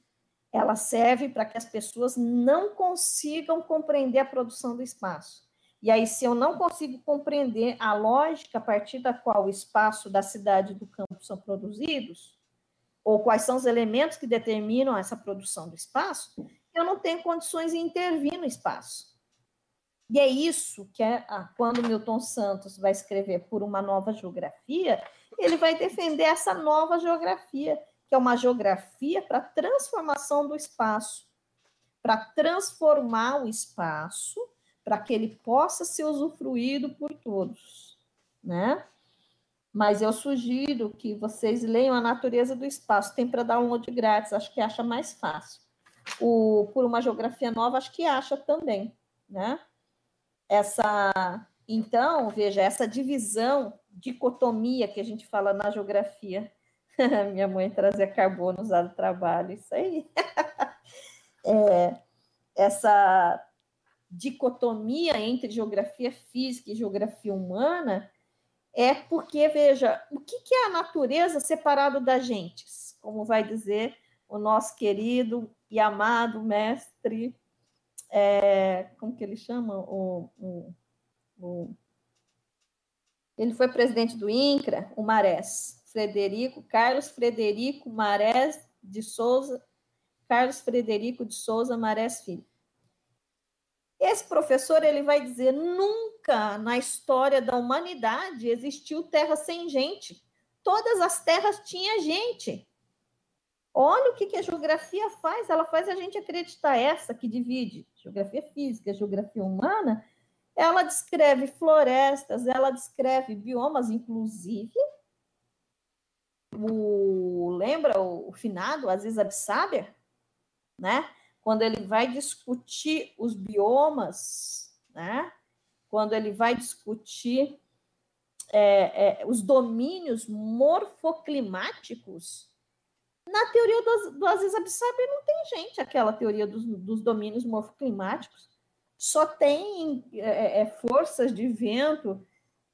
ela serve para que as pessoas não consigam compreender a produção do espaço. E aí, se eu não consigo compreender a lógica a partir da qual o espaço da cidade e do campo são produzidos, ou quais são os elementos que determinam essa produção do espaço, eu não tenho condições de intervir no espaço. E é isso que é ah, quando Milton Santos vai escrever por uma nova geografia, ele vai defender essa nova geografia, que é uma geografia para transformação do espaço, para transformar o espaço para que ele possa ser usufruído por todos, né? Mas eu sugiro que vocês leiam a natureza do espaço, tem para dar um de grátis, acho que acha mais fácil. O por uma geografia nova, acho que acha também, né? Essa, então, veja, essa divisão, dicotomia que a gente fala na geografia Minha mãe trazia carbono usado trabalho, isso aí. é, essa dicotomia entre geografia física e geografia humana é porque, veja, o que, é a natureza separado da gente? Como vai dizer o nosso querido e amado mestre, é, como que ele chama? O, o, o, ele foi presidente do INCRA, o Marés. Frederico, Carlos Frederico Marés de Souza, Carlos Frederico de Souza Marés Filho. Esse professor ele vai dizer: nunca na história da humanidade existiu terra sem gente. Todas as terras tinham gente. Olha o que, que a geografia faz. Ela faz a gente acreditar essa que divide geografia física, geografia humana. Ela descreve florestas, ela descreve biomas, inclusive o, lembra o, o finado Aziz Absaber, né? Quando ele vai discutir os biomas, né? Quando ele vai discutir é, é, os domínios morfoclimáticos, na teoria do, do Aziz Absaber não tem gente, aquela teoria dos, dos domínios morfoclimáticos. Só tem é, é forças de vento,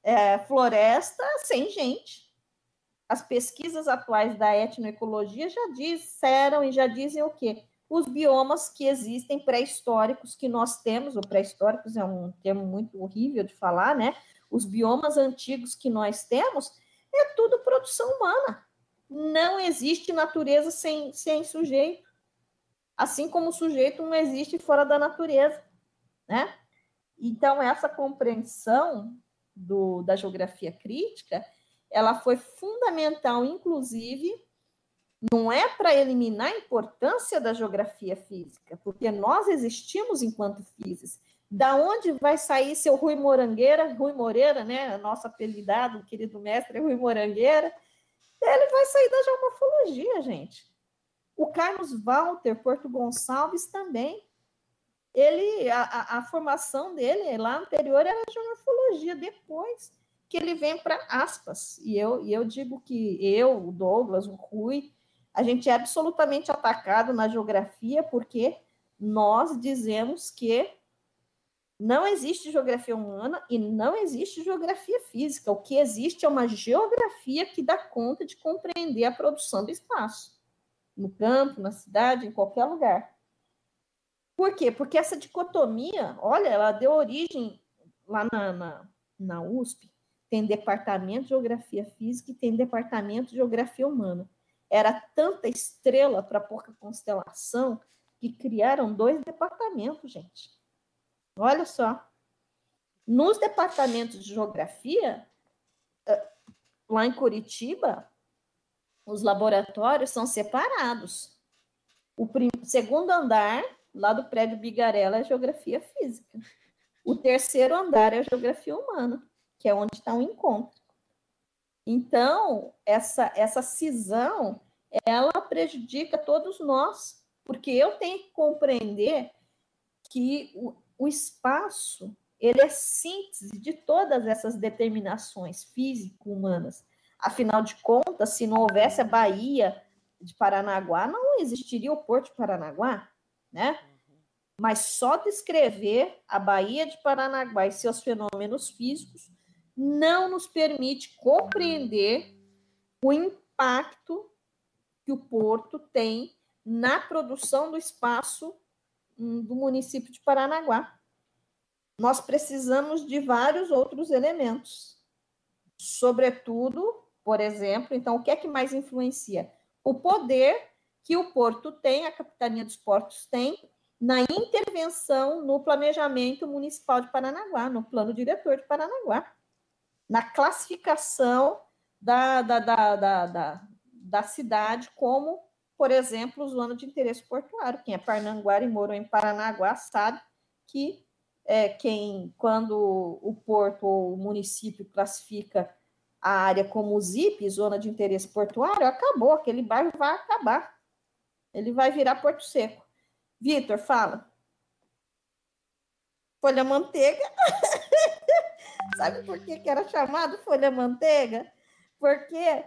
é, floresta sem gente as pesquisas atuais da etnoecologia já disseram e já dizem o quê? Os biomas que existem pré-históricos que nós temos, ou pré-históricos é um termo muito horrível de falar, né? Os biomas antigos que nós temos é tudo produção humana. Não existe natureza sem, sem sujeito. Assim como o sujeito não existe fora da natureza, né? Então, essa compreensão do, da geografia crítica ela foi fundamental, inclusive, não é para eliminar a importância da geografia física, porque nós existimos enquanto físicos. Da onde vai sair seu Rui Morangueira, Rui Moreira, né? Nosso apelidado, querido mestre Rui Morangueira, ele vai sair da geomorfologia, gente. O Carlos Walter Porto Gonçalves também. Ele, a, a, a formação dele lá anterior era geomorfologia, depois que ele vem para aspas. E eu, e eu digo que eu, o Douglas, o Rui, a gente é absolutamente atacado na geografia porque nós dizemos que não existe geografia humana e não existe geografia física. O que existe é uma geografia que dá conta de compreender a produção do espaço, no campo, na cidade, em qualquer lugar. Por quê? Porque essa dicotomia, olha, ela deu origem lá na, na, na USP tem departamento de geografia física e tem departamento de geografia humana. Era tanta estrela para pouca constelação que criaram dois departamentos, gente. Olha só. Nos departamentos de geografia, lá em Curitiba, os laboratórios são separados. O segundo andar, lá do prédio Bigarella, é geografia física. O terceiro andar é geografia humana, que é onde está o encontro. Então, essa, essa cisão, ela prejudica todos nós, porque eu tenho que compreender que o, o espaço ele é síntese de todas essas determinações físico-humanas. Afinal de contas, se não houvesse a Baía de Paranaguá, não existiria o Porto de Paranaguá, né? Mas só descrever a Baía de Paranaguá e seus fenômenos físicos não nos permite compreender o impacto que o porto tem na produção do espaço hum, do município de Paranaguá. Nós precisamos de vários outros elementos, sobretudo, por exemplo, então, o que é que mais influencia? O poder que o porto tem, a Capitania dos Portos tem, na intervenção no planejamento municipal de Paranaguá, no plano diretor de Paranaguá na classificação da, da, da, da, da, da cidade como, por exemplo, zona de interesse portuário. Quem é Parnanguara e morou em Paranaguá sabe que é, quem, quando o porto ou o município classifica a área como ZIP, zona de interesse portuário, acabou, aquele bairro vai acabar. Ele vai virar Porto Seco. Vitor, fala. Folha manteiga. Sabe por que, que era chamado folha manteiga? Porque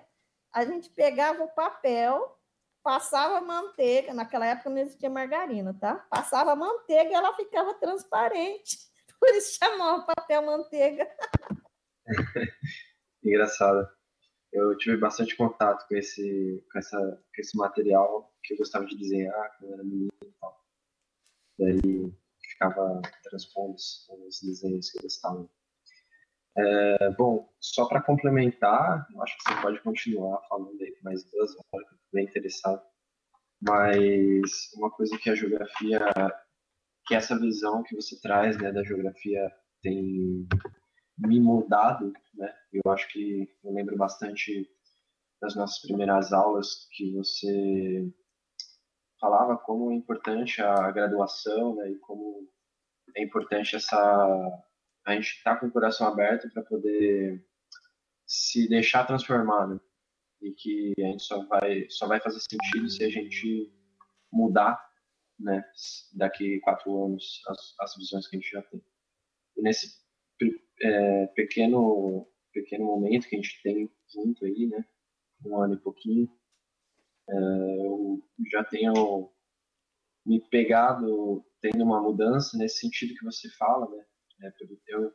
a gente pegava o papel, passava manteiga, naquela época não existia margarina, tá? Passava manteiga e ela ficava transparente. Por isso chamava papel manteiga. Engraçado. Eu tive bastante contato com esse, com, essa, com esse material que eu gostava de desenhar quando eu era menino e tal. Daí ficava transpondo os desenhos que eu gostava. É, bom, só para complementar, acho que você pode continuar falando aí mais duas horas, bem interessado. Mas uma coisa que a geografia, que essa visão que você traz né, da geografia tem me mudado, né? Eu acho que eu lembro bastante das nossas primeiras aulas que você falava como é importante a graduação, né? E como é importante essa a gente está com o coração aberto para poder se deixar transformar, né? E que a gente só vai, só vai fazer sentido se a gente mudar, né? Daqui quatro anos, as, as visões que a gente já tem. E nesse é, pequeno, pequeno momento que a gente tem junto aí, né? Um ano e pouquinho, é, eu já tenho me pegado tendo uma mudança nesse sentido que você fala, né? Né? Eu,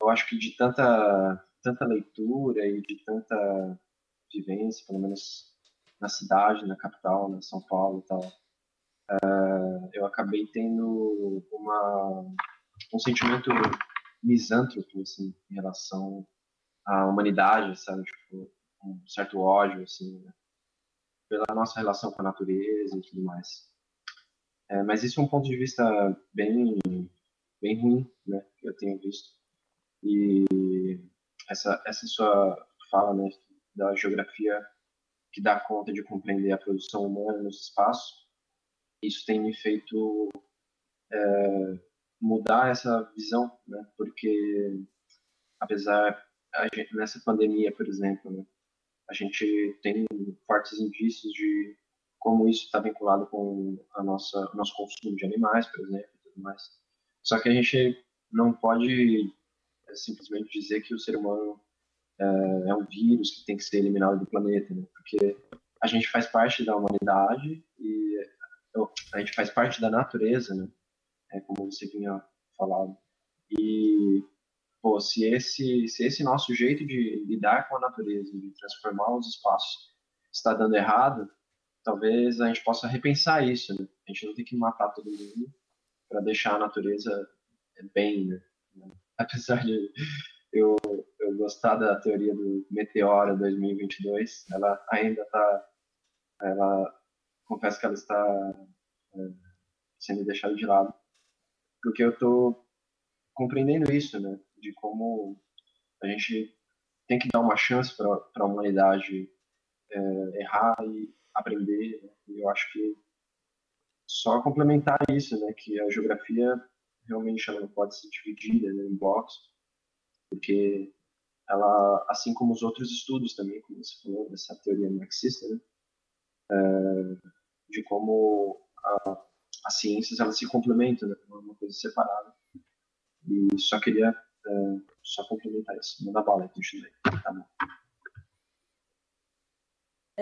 eu acho que de tanta, tanta leitura e de tanta vivência, pelo menos na cidade, na capital, na São Paulo e tal, uh, eu acabei tendo uma, um sentimento misântropo, assim, em relação à humanidade, sabe? Tipo, um certo ódio, assim, né? pela nossa relação com a natureza e tudo mais. É, mas isso é um ponto de vista bem bem ruim, né, que eu tenho visto. E essa, essa sua fala, né, da geografia que dá conta de compreender a produção humana nos espaços, isso tem me feito é, mudar essa visão, né, porque apesar gente, nessa pandemia, por exemplo, né, a gente tem fortes indícios de como isso está vinculado com a nossa nosso consumo de animais, por exemplo, e tudo mais. Só que a gente não pode é, simplesmente dizer que o ser humano é, é, um vírus que tem que ser eliminado do planeta, né? porque a gente faz parte da humanidade e a gente faz parte da natureza, né? É como você vinha falado. E pô, se esse se esse nosso jeito de lidar com a natureza, de transformar os espaços está dando errado, talvez a gente possa repensar isso, né? A gente não tem que matar todo mundo, para deixar a natureza bem, né? Apesar de eu, eu gostar da teoria do meteoro 2022, ela ainda está, ela confesso que ela está é, sendo deixada de lado, porque eu estou compreendendo isso, né? De como a gente tem que dar uma chance para a humanidade é, errar e aprender. Né? E eu acho que só complementar isso, né, que a geografia realmente ela não pode ser dividida né, em blocos, porque ela, assim como os outros estudos também, como você falou, dessa teoria marxista, né, é, de como a, as ciências elas se complementam, né, uma coisa separada. E só queria é, só complementar isso. Manda bala, continue. Tá bom.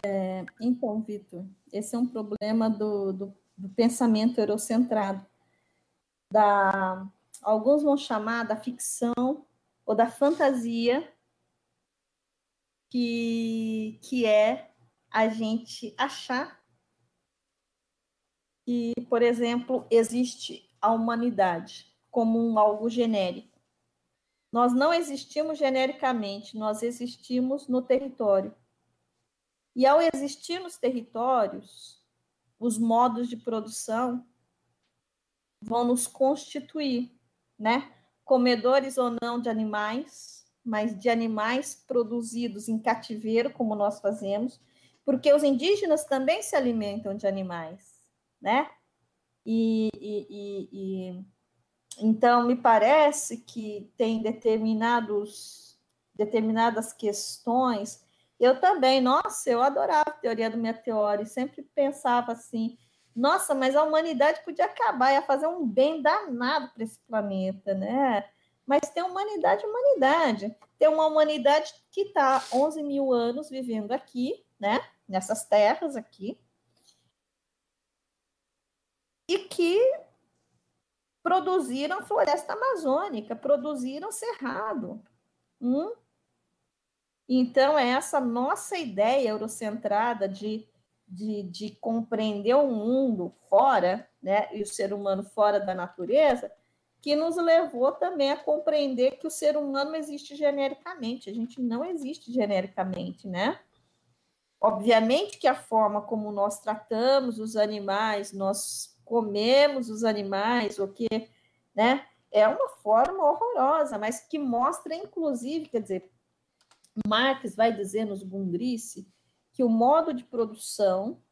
É, então, Vitor, esse é um problema do, do, do pensamento eurocentrado. Da, alguns vão chamar da ficção ou da fantasia, que, que é a gente achar que, por exemplo, existe a humanidade como um algo genérico. Nós não existimos genericamente, nós existimos no território. E ao existir nos territórios, os modos de produção vão nos constituir, né? Comedores ou não de animais, mas de animais produzidos em cativeiro, como nós fazemos, porque os indígenas também se alimentam de animais, né? E, e, e, e então me parece que tem determinados determinadas questões eu também, nossa, eu adorava a teoria do meteoro e sempre pensava assim, nossa, mas a humanidade podia acabar, ia fazer um bem danado para esse planeta, né? Mas tem humanidade, humanidade. Tem uma humanidade que está 11 mil anos vivendo aqui, né? Nessas terras aqui. E que produziram floresta amazônica, produziram cerrado. Hum? Então, é essa nossa ideia eurocentrada de, de, de compreender o mundo fora, né, e o ser humano fora da natureza, que nos levou também a compreender que o ser humano existe genericamente. A gente não existe genericamente, né? Obviamente que a forma como nós tratamos os animais, nós comemos os animais, o que, né? É uma forma horrorosa, mas que mostra, inclusive, quer dizer, Marx vai dizer nos Gundrice que o modo de produção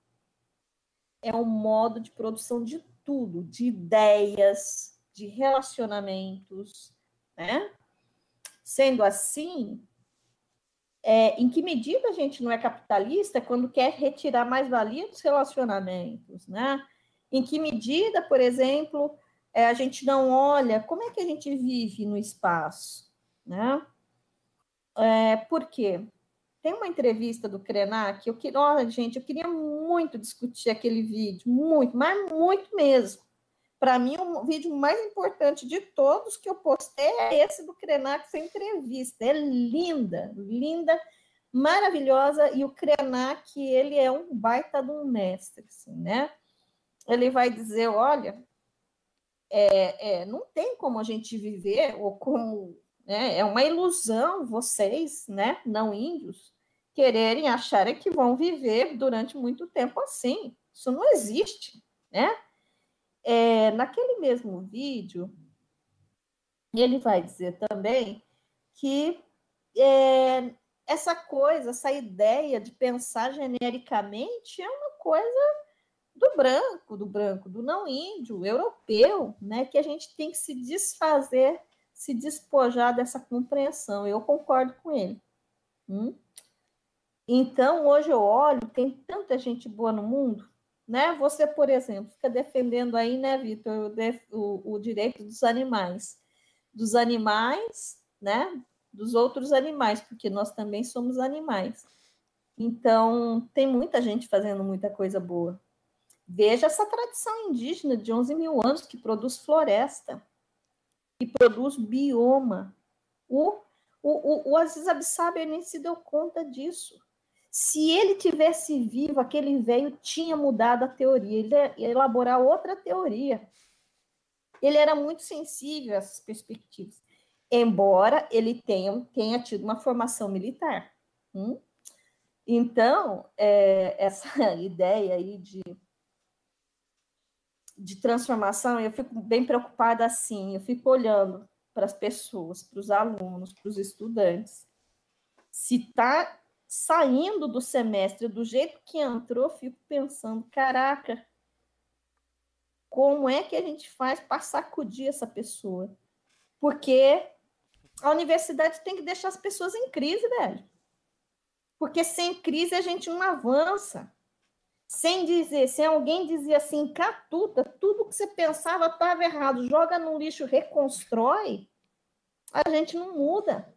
é um modo de produção de tudo, de ideias, de relacionamentos, né? Sendo assim, é, em que medida a gente não é capitalista quando quer retirar mais valia dos relacionamentos, né? Em que medida, por exemplo, é, a gente não olha como é que a gente vive no espaço, né? É, por quê? Tem uma entrevista do Krenak, eu queria, olha, gente, eu queria muito discutir aquele vídeo, muito, mas muito mesmo. Para mim, o vídeo mais importante de todos que eu postei é esse do Krenak, essa entrevista. É linda, linda, maravilhosa, e o Krenak, ele é um baita de um mestre, assim, né? Ele vai dizer, olha, é, é, não tem como a gente viver, ou como né? É uma ilusão vocês, né, não índios, quererem acharem que vão viver durante muito tempo assim. Isso não existe, né? É, naquele mesmo vídeo, ele vai dizer também que é, essa coisa, essa ideia de pensar genericamente é uma coisa do branco, do branco, do não índio, europeu, né? Que a gente tem que se desfazer se despojar dessa compreensão. Eu concordo com ele. Hum? Então, hoje eu olho, tem tanta gente boa no mundo, né? Você, por exemplo, fica defendendo aí, né, Vitor, o, o, o direito dos animais. Dos animais, né? Dos outros animais, porque nós também somos animais. Então, tem muita gente fazendo muita coisa boa. Veja essa tradição indígena de 11 mil anos que produz floresta que produz bioma. O, o, o Aziz Absaber nem se deu conta disso. Se ele tivesse vivo, aquele velho tinha mudado a teoria, ele ia elaborar outra teoria. Ele era muito sensível a essas perspectivas, embora ele tenha, tenha tido uma formação militar. Hum? Então, é, essa ideia aí de de transformação, eu fico bem preocupada assim, eu fico olhando para as pessoas, para os alunos, para os estudantes. Se está saindo do semestre do jeito que entrou, fico pensando, caraca, como é que a gente faz para sacudir essa pessoa? Porque a universidade tem que deixar as pessoas em crise, velho. Porque sem crise a gente não avança. Sem dizer, se alguém dizia assim, catuta, tudo que você pensava estava errado, joga no lixo, reconstrói, a gente não muda.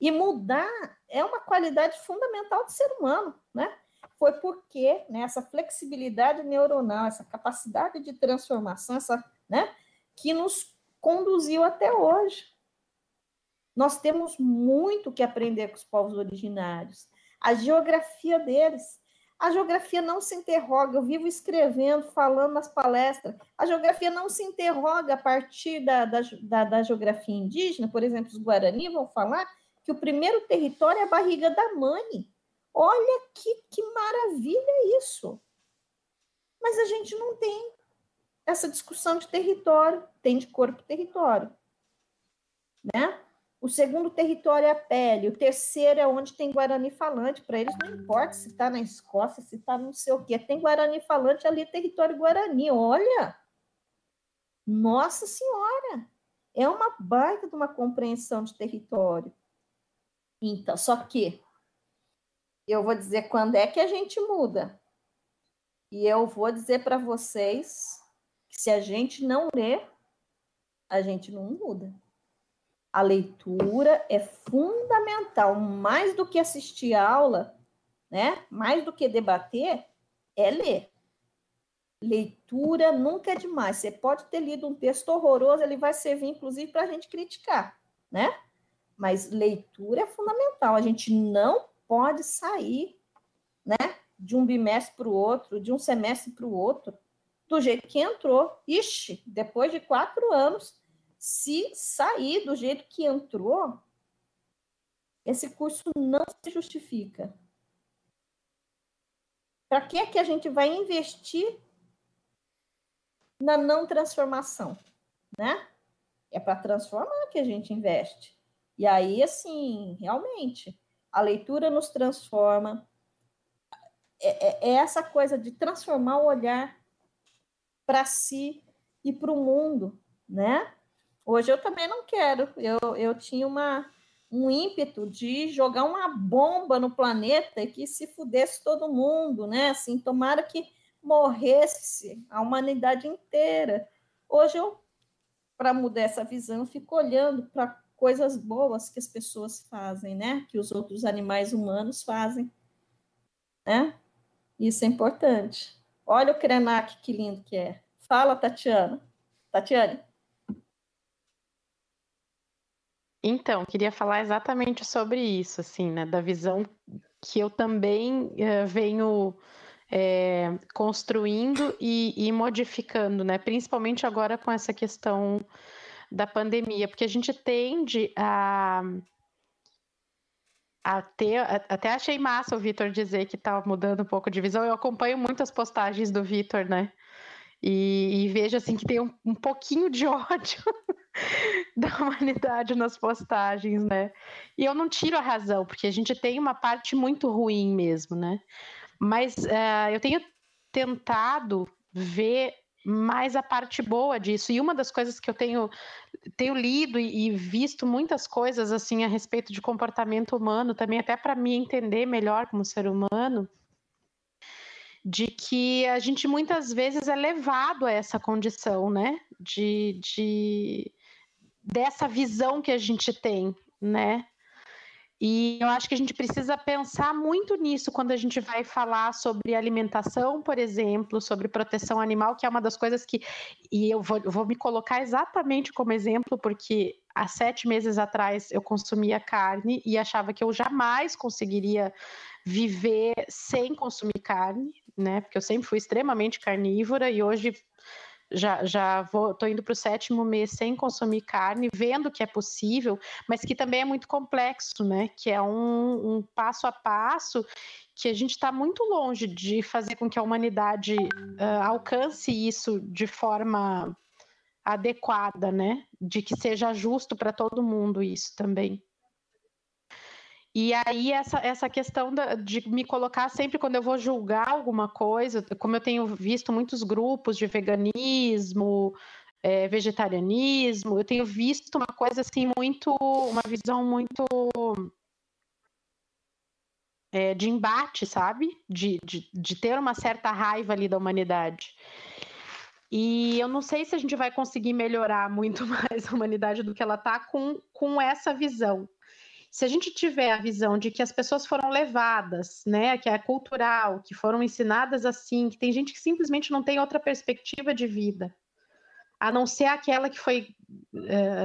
E mudar é uma qualidade fundamental do ser humano, né? Foi porque né, essa flexibilidade neuronal, essa capacidade de transformação, essa, né, que nos conduziu até hoje. Nós temos muito que aprender com os povos originários, a geografia deles. A geografia não se interroga, eu vivo escrevendo, falando nas palestras. A geografia não se interroga a partir da, da, da, da geografia indígena, por exemplo, os Guarani vão falar que o primeiro território é a barriga da mãe. Olha que, que maravilha isso! Mas a gente não tem essa discussão de território, tem de corpo-território. Né? O segundo território é a pele, o terceiro é onde tem Guarani falante. Para eles não importa se está na Escócia, se está não sei o quê. Tem Guarani falante ali, é território Guarani. Olha! Nossa Senhora! É uma baita de uma compreensão de território. Então, só que eu vou dizer quando é que a gente muda. E eu vou dizer para vocês que se a gente não ler, a gente não muda. A leitura é fundamental, mais do que assistir aula, né? Mais do que debater, é ler. Leitura nunca é demais. Você pode ter lido um texto horroroso, ele vai servir, inclusive, para a gente criticar, né? Mas leitura é fundamental. A gente não pode sair, né, de um bimestre para o outro, de um semestre para o outro, do jeito que entrou. Ixi, depois de quatro anos, se sair do jeito que entrou, esse curso não se justifica. Para que é que a gente vai investir na não transformação, né? É para transformar que a gente investe. E aí, assim, realmente, a leitura nos transforma. É, é, é essa coisa de transformar o olhar para si e para o mundo, né? Hoje eu também não quero. Eu, eu tinha uma, um ímpeto de jogar uma bomba no planeta e que se fudesse todo mundo, né? Assim, tomara que morresse a humanidade inteira. Hoje eu, para mudar essa visão, fico olhando para coisas boas que as pessoas fazem, né? Que os outros animais humanos fazem, né? Isso é importante. Olha o Krenak, que lindo que é. Fala, Tatiana. Tatiane. Então, queria falar exatamente sobre isso, assim, né? Da visão que eu também uh, venho é, construindo e, e, modificando, né? Principalmente agora com essa questão da pandemia, porque a gente tende a, ter. Até achei massa o Vitor dizer que está mudando um pouco de visão. Eu acompanho muitas postagens do Vitor, né? E, e, vejo assim que tem um, um pouquinho de ódio da humanidade nas postagens, né? E eu não tiro a razão, porque a gente tem uma parte muito ruim mesmo, né? Mas uh, eu tenho tentado ver mais a parte boa disso. E uma das coisas que eu tenho, tenho lido e, e visto muitas coisas assim a respeito de comportamento humano, também até para me entender melhor como ser humano, de que a gente muitas vezes é levado a essa condição, né? De, de dessa visão que a gente tem, né? E eu acho que a gente precisa pensar muito nisso quando a gente vai falar sobre alimentação, por exemplo, sobre proteção animal, que é uma das coisas que. E eu vou, vou me colocar exatamente como exemplo, porque há sete meses atrás eu consumia carne e achava que eu jamais conseguiria viver sem consumir carne, né? Porque eu sempre fui extremamente carnívora e hoje já, já vou, tô indo para o sétimo mês sem consumir carne, vendo que é possível, mas que também é muito complexo, né? Que é um, um passo a passo que a gente está muito longe de fazer com que a humanidade uh, alcance isso de forma adequada, né? De que seja justo para todo mundo isso também. E aí, essa, essa questão da, de me colocar sempre quando eu vou julgar alguma coisa, como eu tenho visto muitos grupos de veganismo, é, vegetarianismo, eu tenho visto uma coisa assim, muito, uma visão muito é, de embate, sabe? De, de, de ter uma certa raiva ali da humanidade. E eu não sei se a gente vai conseguir melhorar muito mais a humanidade do que ela está com, com essa visão se a gente tiver a visão de que as pessoas foram levadas, né, que é cultural, que foram ensinadas assim, que tem gente que simplesmente não tem outra perspectiva de vida, a não ser aquela que foi é,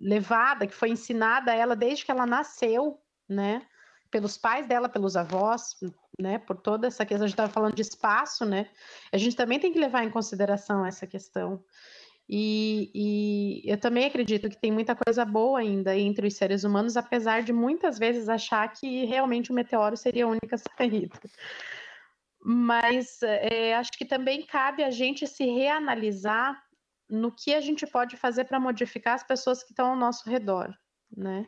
levada, que foi ensinada a ela desde que ela nasceu, né, pelos pais dela, pelos avós, né, por toda essa questão, a gente estava falando de espaço, né, a gente também tem que levar em consideração essa questão. E, e, eu também acredito que tem muita coisa boa ainda entre os seres humanos, apesar de muitas vezes achar que realmente o meteoro seria a única saída. Mas é, acho que também cabe a gente se reanalisar no que a gente pode fazer para modificar as pessoas que estão ao nosso redor, né?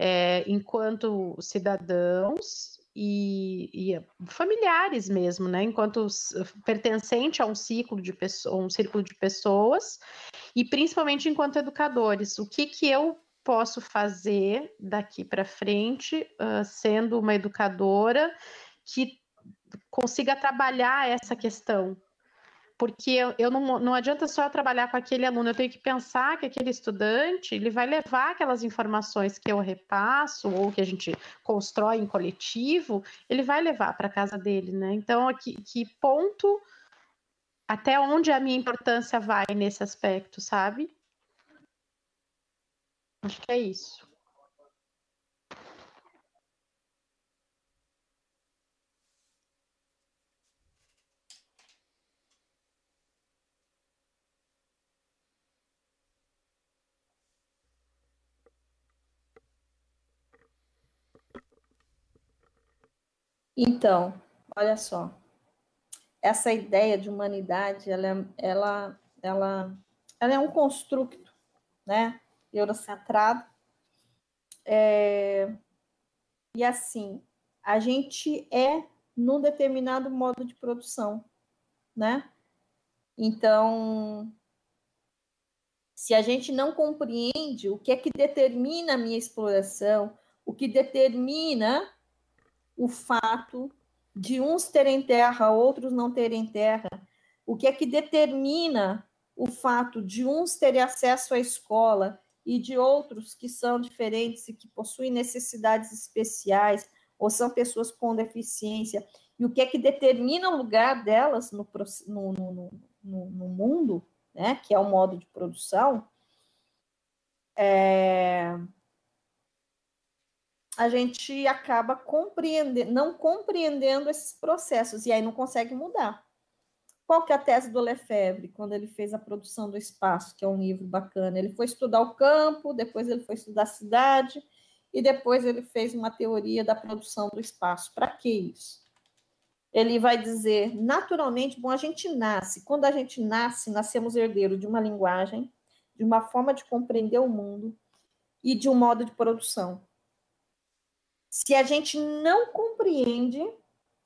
É, enquanto cidadãos e, e, familiares mesmo, né? Enquanto pertencente a um ciclo de pessoas, um círculo de pessoas, e principalmente enquanto educadores, o que que eu posso fazer daqui para frente, uh, sendo uma educadora que consiga trabalhar essa questão porque eu, eu não, não adianta só trabalhar com aquele aluno, eu tenho que pensar que aquele estudante ele vai levar aquelas informações que eu repasso ou que a gente constrói em coletivo, ele vai levar para casa dele, né? Então, que, que ponto até onde a minha importância vai nesse aspecto, sabe? Acho que é isso. Então, olha só, essa ideia de humanidade, ela, ela, ela, ela é um construto, né, eurocentrado, é, e assim, a gente é num determinado modo de produção, né? Então, se a gente não compreende o que é que determina a minha exploração, o que determina o fato de uns terem terra, outros não terem terra? O que é que determina o fato de uns terem acesso à escola e de outros que são diferentes e que possuem necessidades especiais ou são pessoas com deficiência? E o que é que determina o lugar delas no, no, no, no, mundo, né, que é o modo de produção? É, a gente acaba não compreendendo esses processos e aí não consegue mudar. Qual que é a tese do Lefebvre, quando ele fez a produção do espaço, que é um livro bacana? Ele foi estudar o campo, depois ele foi estudar a cidade, e depois ele fez uma teoria da produção do espaço. Para que isso? Ele vai dizer, naturalmente, bom, a gente nasce. Quando a gente nasce, nascemos herdeiro de uma linguagem, de uma forma de compreender o mundo e de um modo de produção. Se a gente não compreende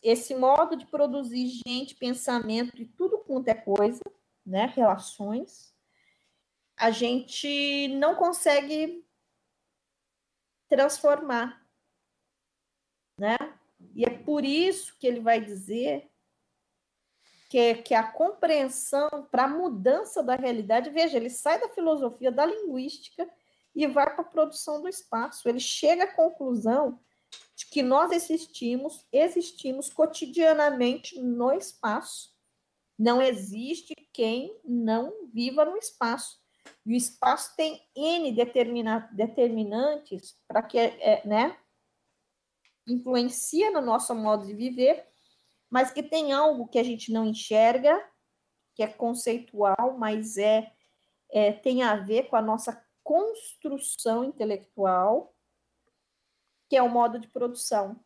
esse modo de produzir gente, pensamento e tudo quanto é coisa, né, relações, a gente não consegue transformar, né? E é por isso que ele vai dizer que, que a compreensão para a mudança da realidade, veja, ele sai da filosofia da linguística e vai para a produção do espaço. Ele chega à conclusão que nós existimos, existimos cotidianamente no espaço. Não existe quem não viva no espaço. E o espaço tem N determina, determinantes para que, é, né, influencia no nosso modo de viver, mas que tem algo que a gente não enxerga, que é conceitual, mas é, é tem a ver com a nossa construção intelectual, que é o modo de produção.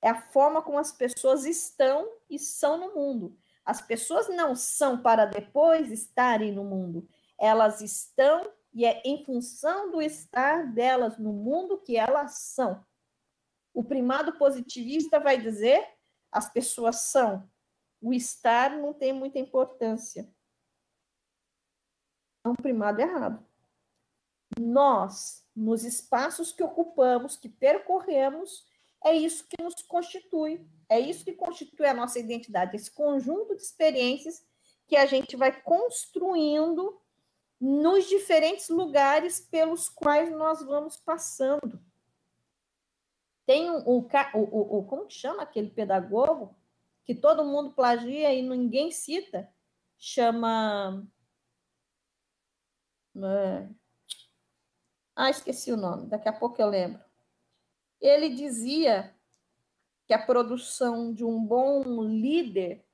É a forma como as pessoas estão e são no mundo. As pessoas não são para depois estarem no mundo. Elas estão e é em função do estar delas no mundo que elas são. O primado positivista vai dizer as pessoas são. O estar não tem muita importância. É um primado errado. Nós, nos espaços que ocupamos, que percorremos, é isso que nos constitui. É isso que constitui a nossa identidade, esse conjunto de experiências que a gente vai construindo nos diferentes lugares pelos quais nós vamos passando. Tem um, o, o, como que chama aquele pedagogo que todo mundo plagia e ninguém cita? Chama. É... Ah, esqueci o nome, daqui a pouco eu lembro. Ele dizia que a produção de um bom líder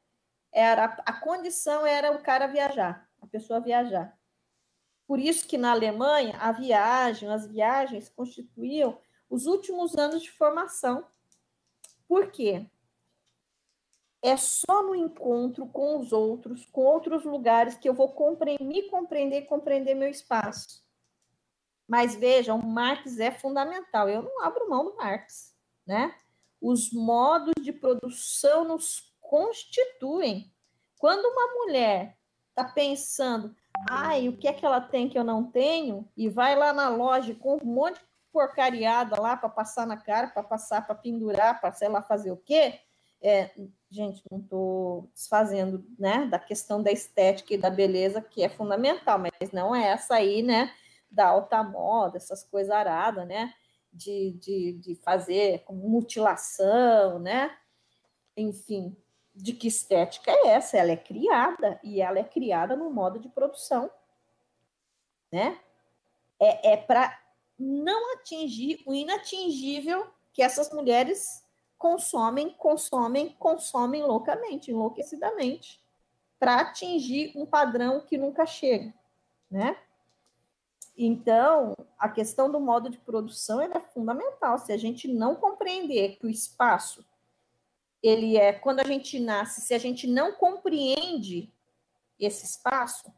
era a condição era o cara viajar, a pessoa viajar. Por isso que na Alemanha a viagem, as viagens constituíam os últimos anos de formação. Por quê? É só no encontro com os outros, com outros lugares, que eu vou compreender, me compreender, compreender meu espaço. Mas vejam, o Marx é fundamental. Eu não abro mão do Marx, né? Os modos de produção nos constituem. Quando uma mulher está pensando, ai, o que é que ela tem que eu não tenho, e vai lá na loja com um monte de porcariada lá para passar na cara, para passar, para pendurar, para sei lá fazer o quê, é, gente, não estou desfazendo né, da questão da estética e da beleza, que é fundamental, mas não é essa aí, né, da alta moda, essas coisas aradas, né, de, de, de fazer mutilação, né, enfim, de que estética é essa? Ela é criada, e ela é criada no modo de produção, né, é, é para não atingir o inatingível que essas mulheres consomem, consomem, consomem loucamente, enlouquecidamente, para atingir um padrão que nunca chega, né? Então, a questão do modo de produção é fundamental. Se a gente não compreender que o espaço ele é quando a gente nasce, se a gente não compreende esse espaço,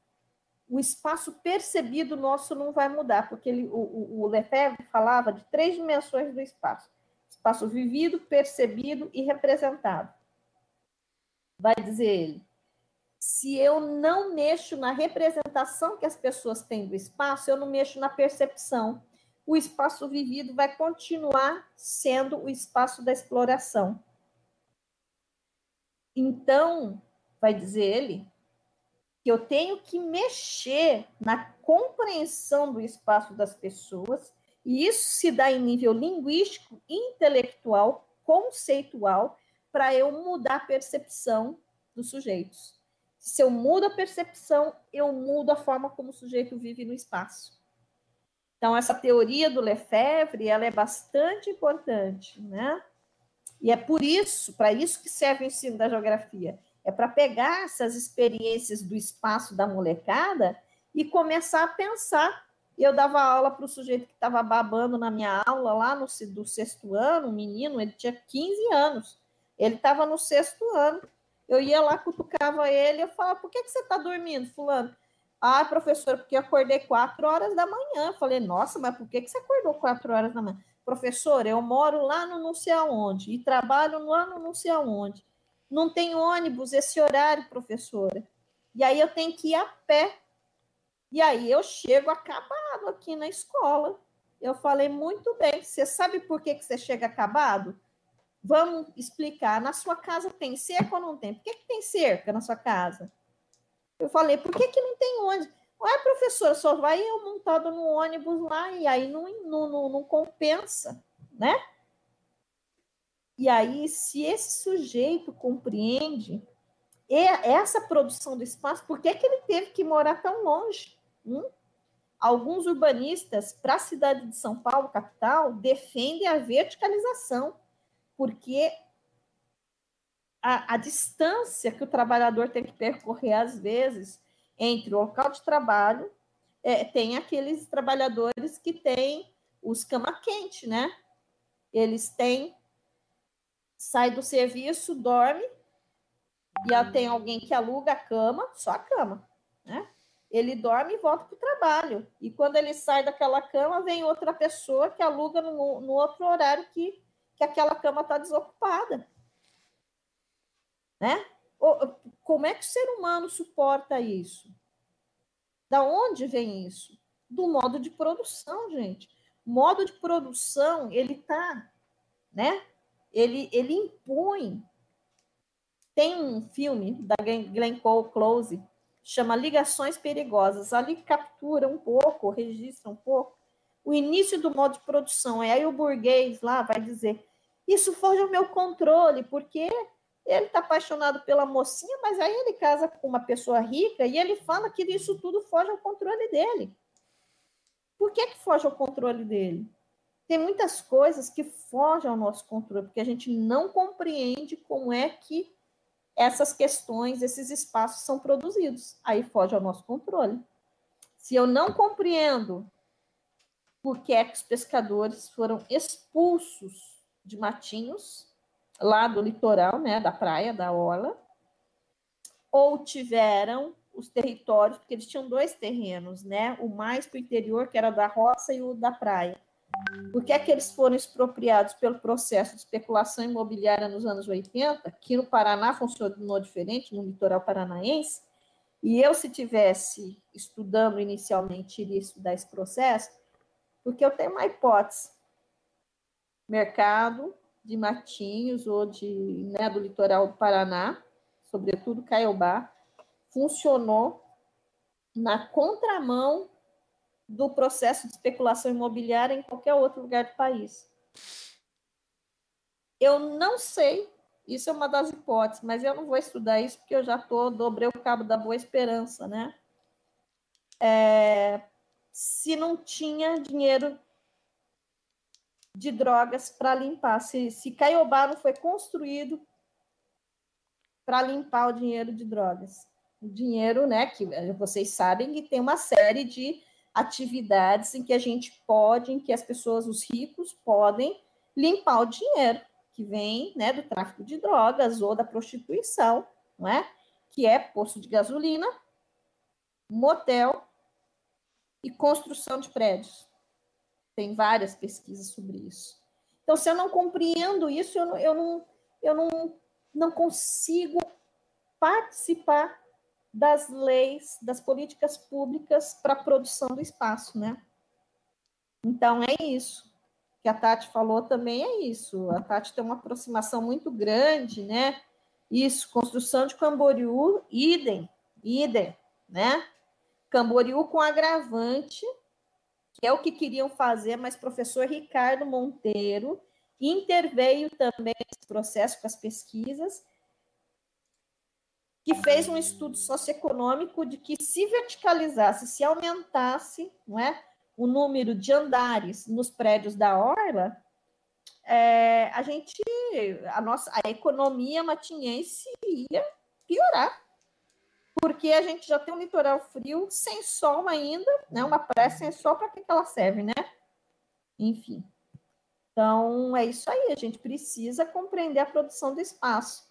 o espaço percebido nosso não vai mudar, porque ele, o, o Lefebvre falava de três dimensões do espaço: espaço vivido, percebido e representado. Vai dizer ele: se eu não mexo na representação que as pessoas têm do espaço, eu não mexo na percepção. O espaço vivido vai continuar sendo o espaço da exploração. Então, vai dizer ele, que eu tenho que mexer na compreensão do espaço das pessoas, e isso se dá em nível linguístico, intelectual, conceitual, para eu mudar a percepção dos sujeitos. Se eu mudo a percepção, eu mudo a forma como o sujeito vive no espaço. Então, essa teoria do Lefebvre, ela é bastante importante, né? E é por isso, para isso que serve o ensino da geografia é para pegar essas experiências do espaço da molecada e começar a pensar. Eu dava aula para o sujeito que estava babando na minha aula lá no do sexto ano, um menino, ele tinha 15 anos. Ele estava no sexto ano. Eu ia lá, cutucava ele, eu falava, por que, que você está dormindo, fulano? Ah, professor, porque eu acordei quatro horas da manhã. Eu falei, nossa, mas por que, que você acordou quatro horas da manhã? Professor, eu moro lá no não sei aonde e trabalho lá no não sei aonde. Não tem ônibus esse horário, professora. E aí eu tenho que ir a pé. E aí eu chego acabado aqui na escola. Eu falei, muito bem, você sabe por que, que você chega acabado? Vamos explicar. Na sua casa tem cerca ou não tem? Por que, que tem cerca na sua casa? Eu falei, por que, que não tem ônibus? Ué, professora, só vai eu montado no ônibus lá e aí não, não, não, não compensa, né? E aí, se esse sujeito compreende essa produção do espaço, por que, que ele teve que morar tão longe? Hum? Alguns urbanistas, para a cidade de São Paulo, capital, defendem a verticalização, porque a, a, distância que o trabalhador tem que percorrer, às vezes, entre o local de trabalho, é, tem aqueles trabalhadores que têm os cama quente, né? Eles têm sai do serviço, dorme, e tem alguém que aluga a cama, só a cama, né? ele dorme e volta para o trabalho. E quando ele sai daquela cama, vem outra pessoa que aluga no, no outro horário que, que aquela cama está desocupada. Né? Como é que o ser humano suporta isso? Da onde vem isso? Do modo de produção, gente. Modo de produção, ele tá, né? Ele, ele impõe. Tem um filme da Glenn Close chama Ligações Perigosas. Ali captura um pouco, registra um pouco o início do modo de produção. E aí o burguês lá vai dizer: Isso foge ao meu controle, porque ele está apaixonado pela mocinha, mas aí ele casa com uma pessoa rica e ele fala que isso tudo foge ao controle dele. Por que, que foge ao controle dele? Tem muitas coisas que fogem ao nosso controle, porque a gente não compreende como é que essas questões, esses espaços são produzidos. Aí foge ao nosso controle. Se eu não compreendo por que é que os pescadores foram expulsos de matinhos lá do litoral, né, da praia, da orla, ou tiveram os territórios, porque eles tinham dois terrenos, né, o mais para o interior, que era da roça, e o da praia. Por que é que eles foram expropriados pelo processo de especulação imobiliária nos anos 80? Que no Paraná funcionou diferente, no litoral paranaense. E eu, se tivesse estudando inicialmente, iria estudar esse processo, porque eu tenho uma hipótese. Mercado de Matinhos ou de, né, do litoral do Paraná, sobretudo Caiobá, funcionou na contramão do processo de especulação imobiliária em qualquer outro lugar do país. Eu não sei, isso é uma das hipóteses, mas eu não vou estudar isso porque eu já tô dobrei o cabo da boa esperança, né? É, se não tinha dinheiro de drogas para limpar, se, se Caiobá não foi construído para limpar o dinheiro de drogas. O dinheiro, né, que vocês sabem que tem uma série de atividades em que a gente pode, em que as pessoas, os ricos, podem limpar o dinheiro que vem né, do tráfico de drogas ou da prostituição, não é? que é posto de gasolina, motel e construção de prédios. Tem várias pesquisas sobre isso. Então, se eu não compreendo isso, eu não, eu não, eu não, não consigo participar das leis, das políticas públicas para a produção do espaço, né? Então, é isso. que a Tati falou também é isso. A Tati tem uma aproximação muito grande, né? Isso, construção de Camboriú, idem, idem, né? Camboriú com agravante, que é o que queriam fazer, mas professor Ricardo Monteiro interveio também nesse processo com as pesquisas que fez um estudo socioeconômico de que se verticalizasse, se aumentasse não é, o número de andares nos prédios da orla, é, a gente, a nossa, a economia matinhense ia piorar, porque a gente já tem um litoral frio sem sol ainda, né? Uma praia sem sol, para que, que ela serve, né? Enfim. Então, é isso aí, a gente precisa compreender a produção do espaço.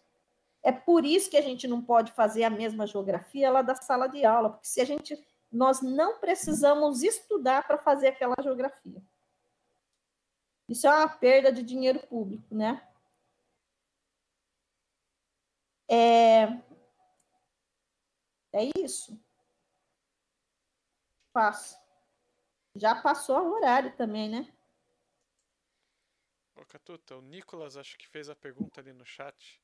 É por isso que a gente não pode fazer a mesma geografia lá da sala de aula, porque se a gente nós não precisamos estudar para fazer aquela geografia. Isso é uma perda de dinheiro público, né? É, é isso. Passo. Já passou o horário também, né? Ô, Catuta, o Nicolas acho que fez a pergunta ali no chat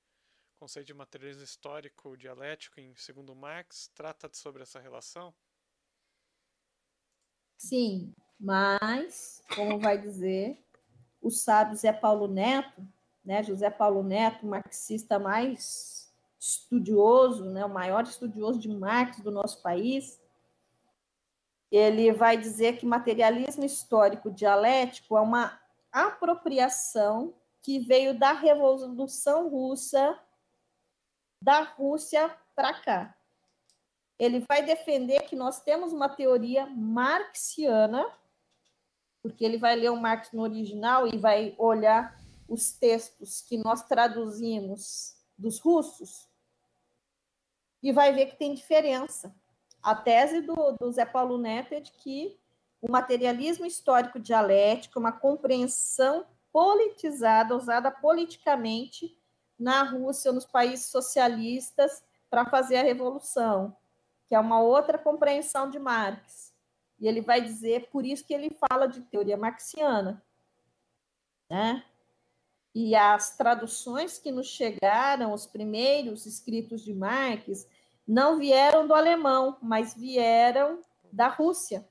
conceito de materialismo histórico dialético em segundo Marx trata sobre essa relação? Sim, mas, como vai dizer o sábio Zé Paulo Neto, né, José Paulo Neto, marxista mais estudioso, né, o maior estudioso de Marx do nosso país, ele vai dizer que materialismo histórico dialético é uma apropriação que veio da Revolução Russa da Rússia para cá. Ele vai defender que nós temos uma teoria marxiana, porque ele vai ler o Marx no original e vai olhar os textos que nós traduzimos dos russos e vai ver que tem diferença A tese do, do Zé Paulo Neto é de que o materialismo histórico dialético, uma compreensão politizada, usada politicamente na Rússia, nos países socialistas, para fazer a revolução, que é uma outra compreensão de Marx. E ele vai dizer, por isso que ele fala de teoria marxiana. Né? E as traduções que nos chegaram, os primeiros escritos de Marx, não vieram do alemão, mas vieram da Rússia.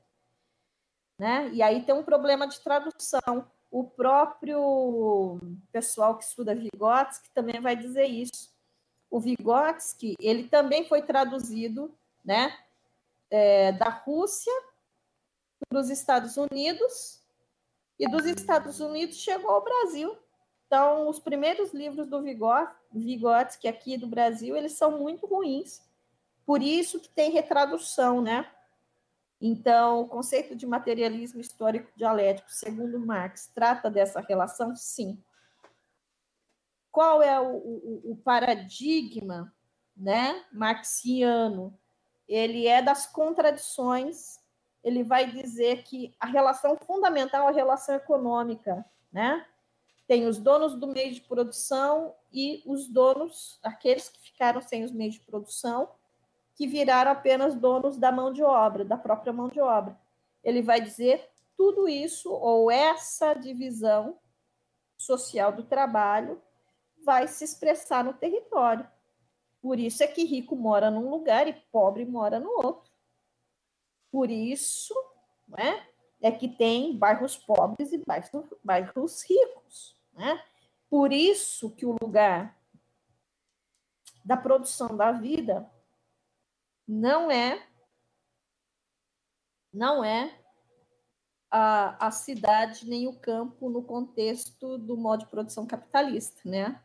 Né? E aí tem um problema de tradução. O próprio pessoal que estuda Vygotsky também vai dizer isso. O Vygotsky, ele também foi traduzido né, é, da Rússia para os Estados Unidos e dos Estados Unidos chegou ao Brasil. Então, os primeiros livros do Vygotsky aqui do Brasil, eles são muito ruins. Por isso que tem retradução, né? Então, o conceito de materialismo histórico dialético, segundo Marx, trata dessa relação? Sim. Qual é o, o, o paradigma né, marxiano? Ele é das contradições ele vai dizer que a relação fundamental é a relação econômica, né? Tem os donos do meio de produção e os donos, aqueles que ficaram sem os meios de produção, que viraram apenas donos da mão de obra, da própria mão de obra. Ele vai dizer tudo isso, ou essa divisão social do trabalho, vai se expressar no território. Por isso é que rico mora num lugar e pobre mora no outro. Por isso né, é que tem bairros pobres e bairros, bairros ricos. Né? Por isso que o lugar da produção da vida não é não é a, a cidade nem o campo no contexto do modo de produção capitalista, né?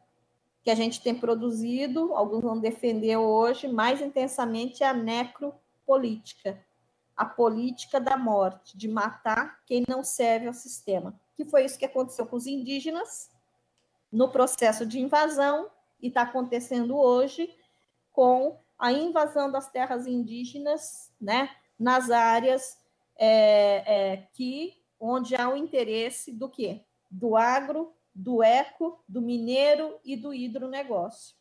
Que a gente tem produzido, alguns vão defender hoje mais intensamente a necropolítica, a política da morte, de matar quem não serve ao sistema. Que foi isso que aconteceu com os indígenas no processo de invasão e está acontecendo hoje com a invasão das terras indígenas, né, nas áreas é, é, que onde há o interesse do quê? Do agro, do eco, do mineiro e do hidronegócio.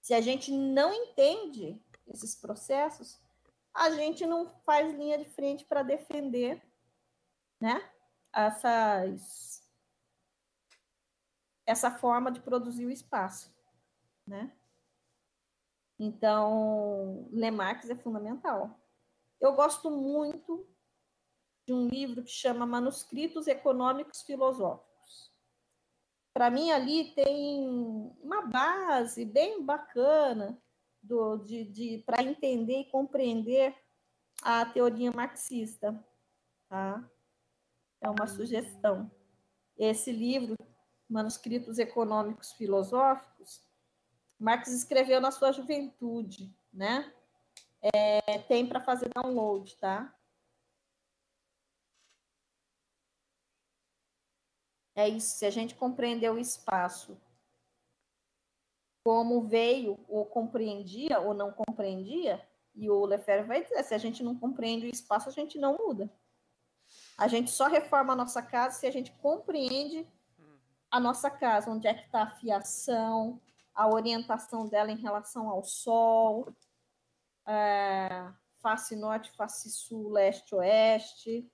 Se a gente não entende esses processos, a gente não faz linha de frente para defender né, essas, essa forma de produzir o espaço. Né? Então, Lemarx é fundamental. Eu gosto muito de um livro que chama Manuscritos Econômicos Filosóficos. Para mim, ali tem uma base bem bacana do, de, de para entender e compreender a teoria marxista. Tá? É uma sugestão. Esse livro, Manuscritos Econômicos Filosóficos, Marx escreveu na sua juventude, né? É, tem para fazer download, tá? É isso, se a gente compreender o espaço como veio ou compreendia ou não compreendia, e o Lefebvre vai dizer, se a gente não compreende o espaço, a gente não muda. A gente só reforma a nossa casa se a gente compreende a nossa casa, onde é que está a fiação, a orientação dela em relação ao sol, é, face norte, face sul, leste, oeste,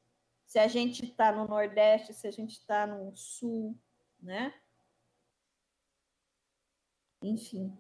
se a gente está no nordeste, se a gente está no sul, né? enfim.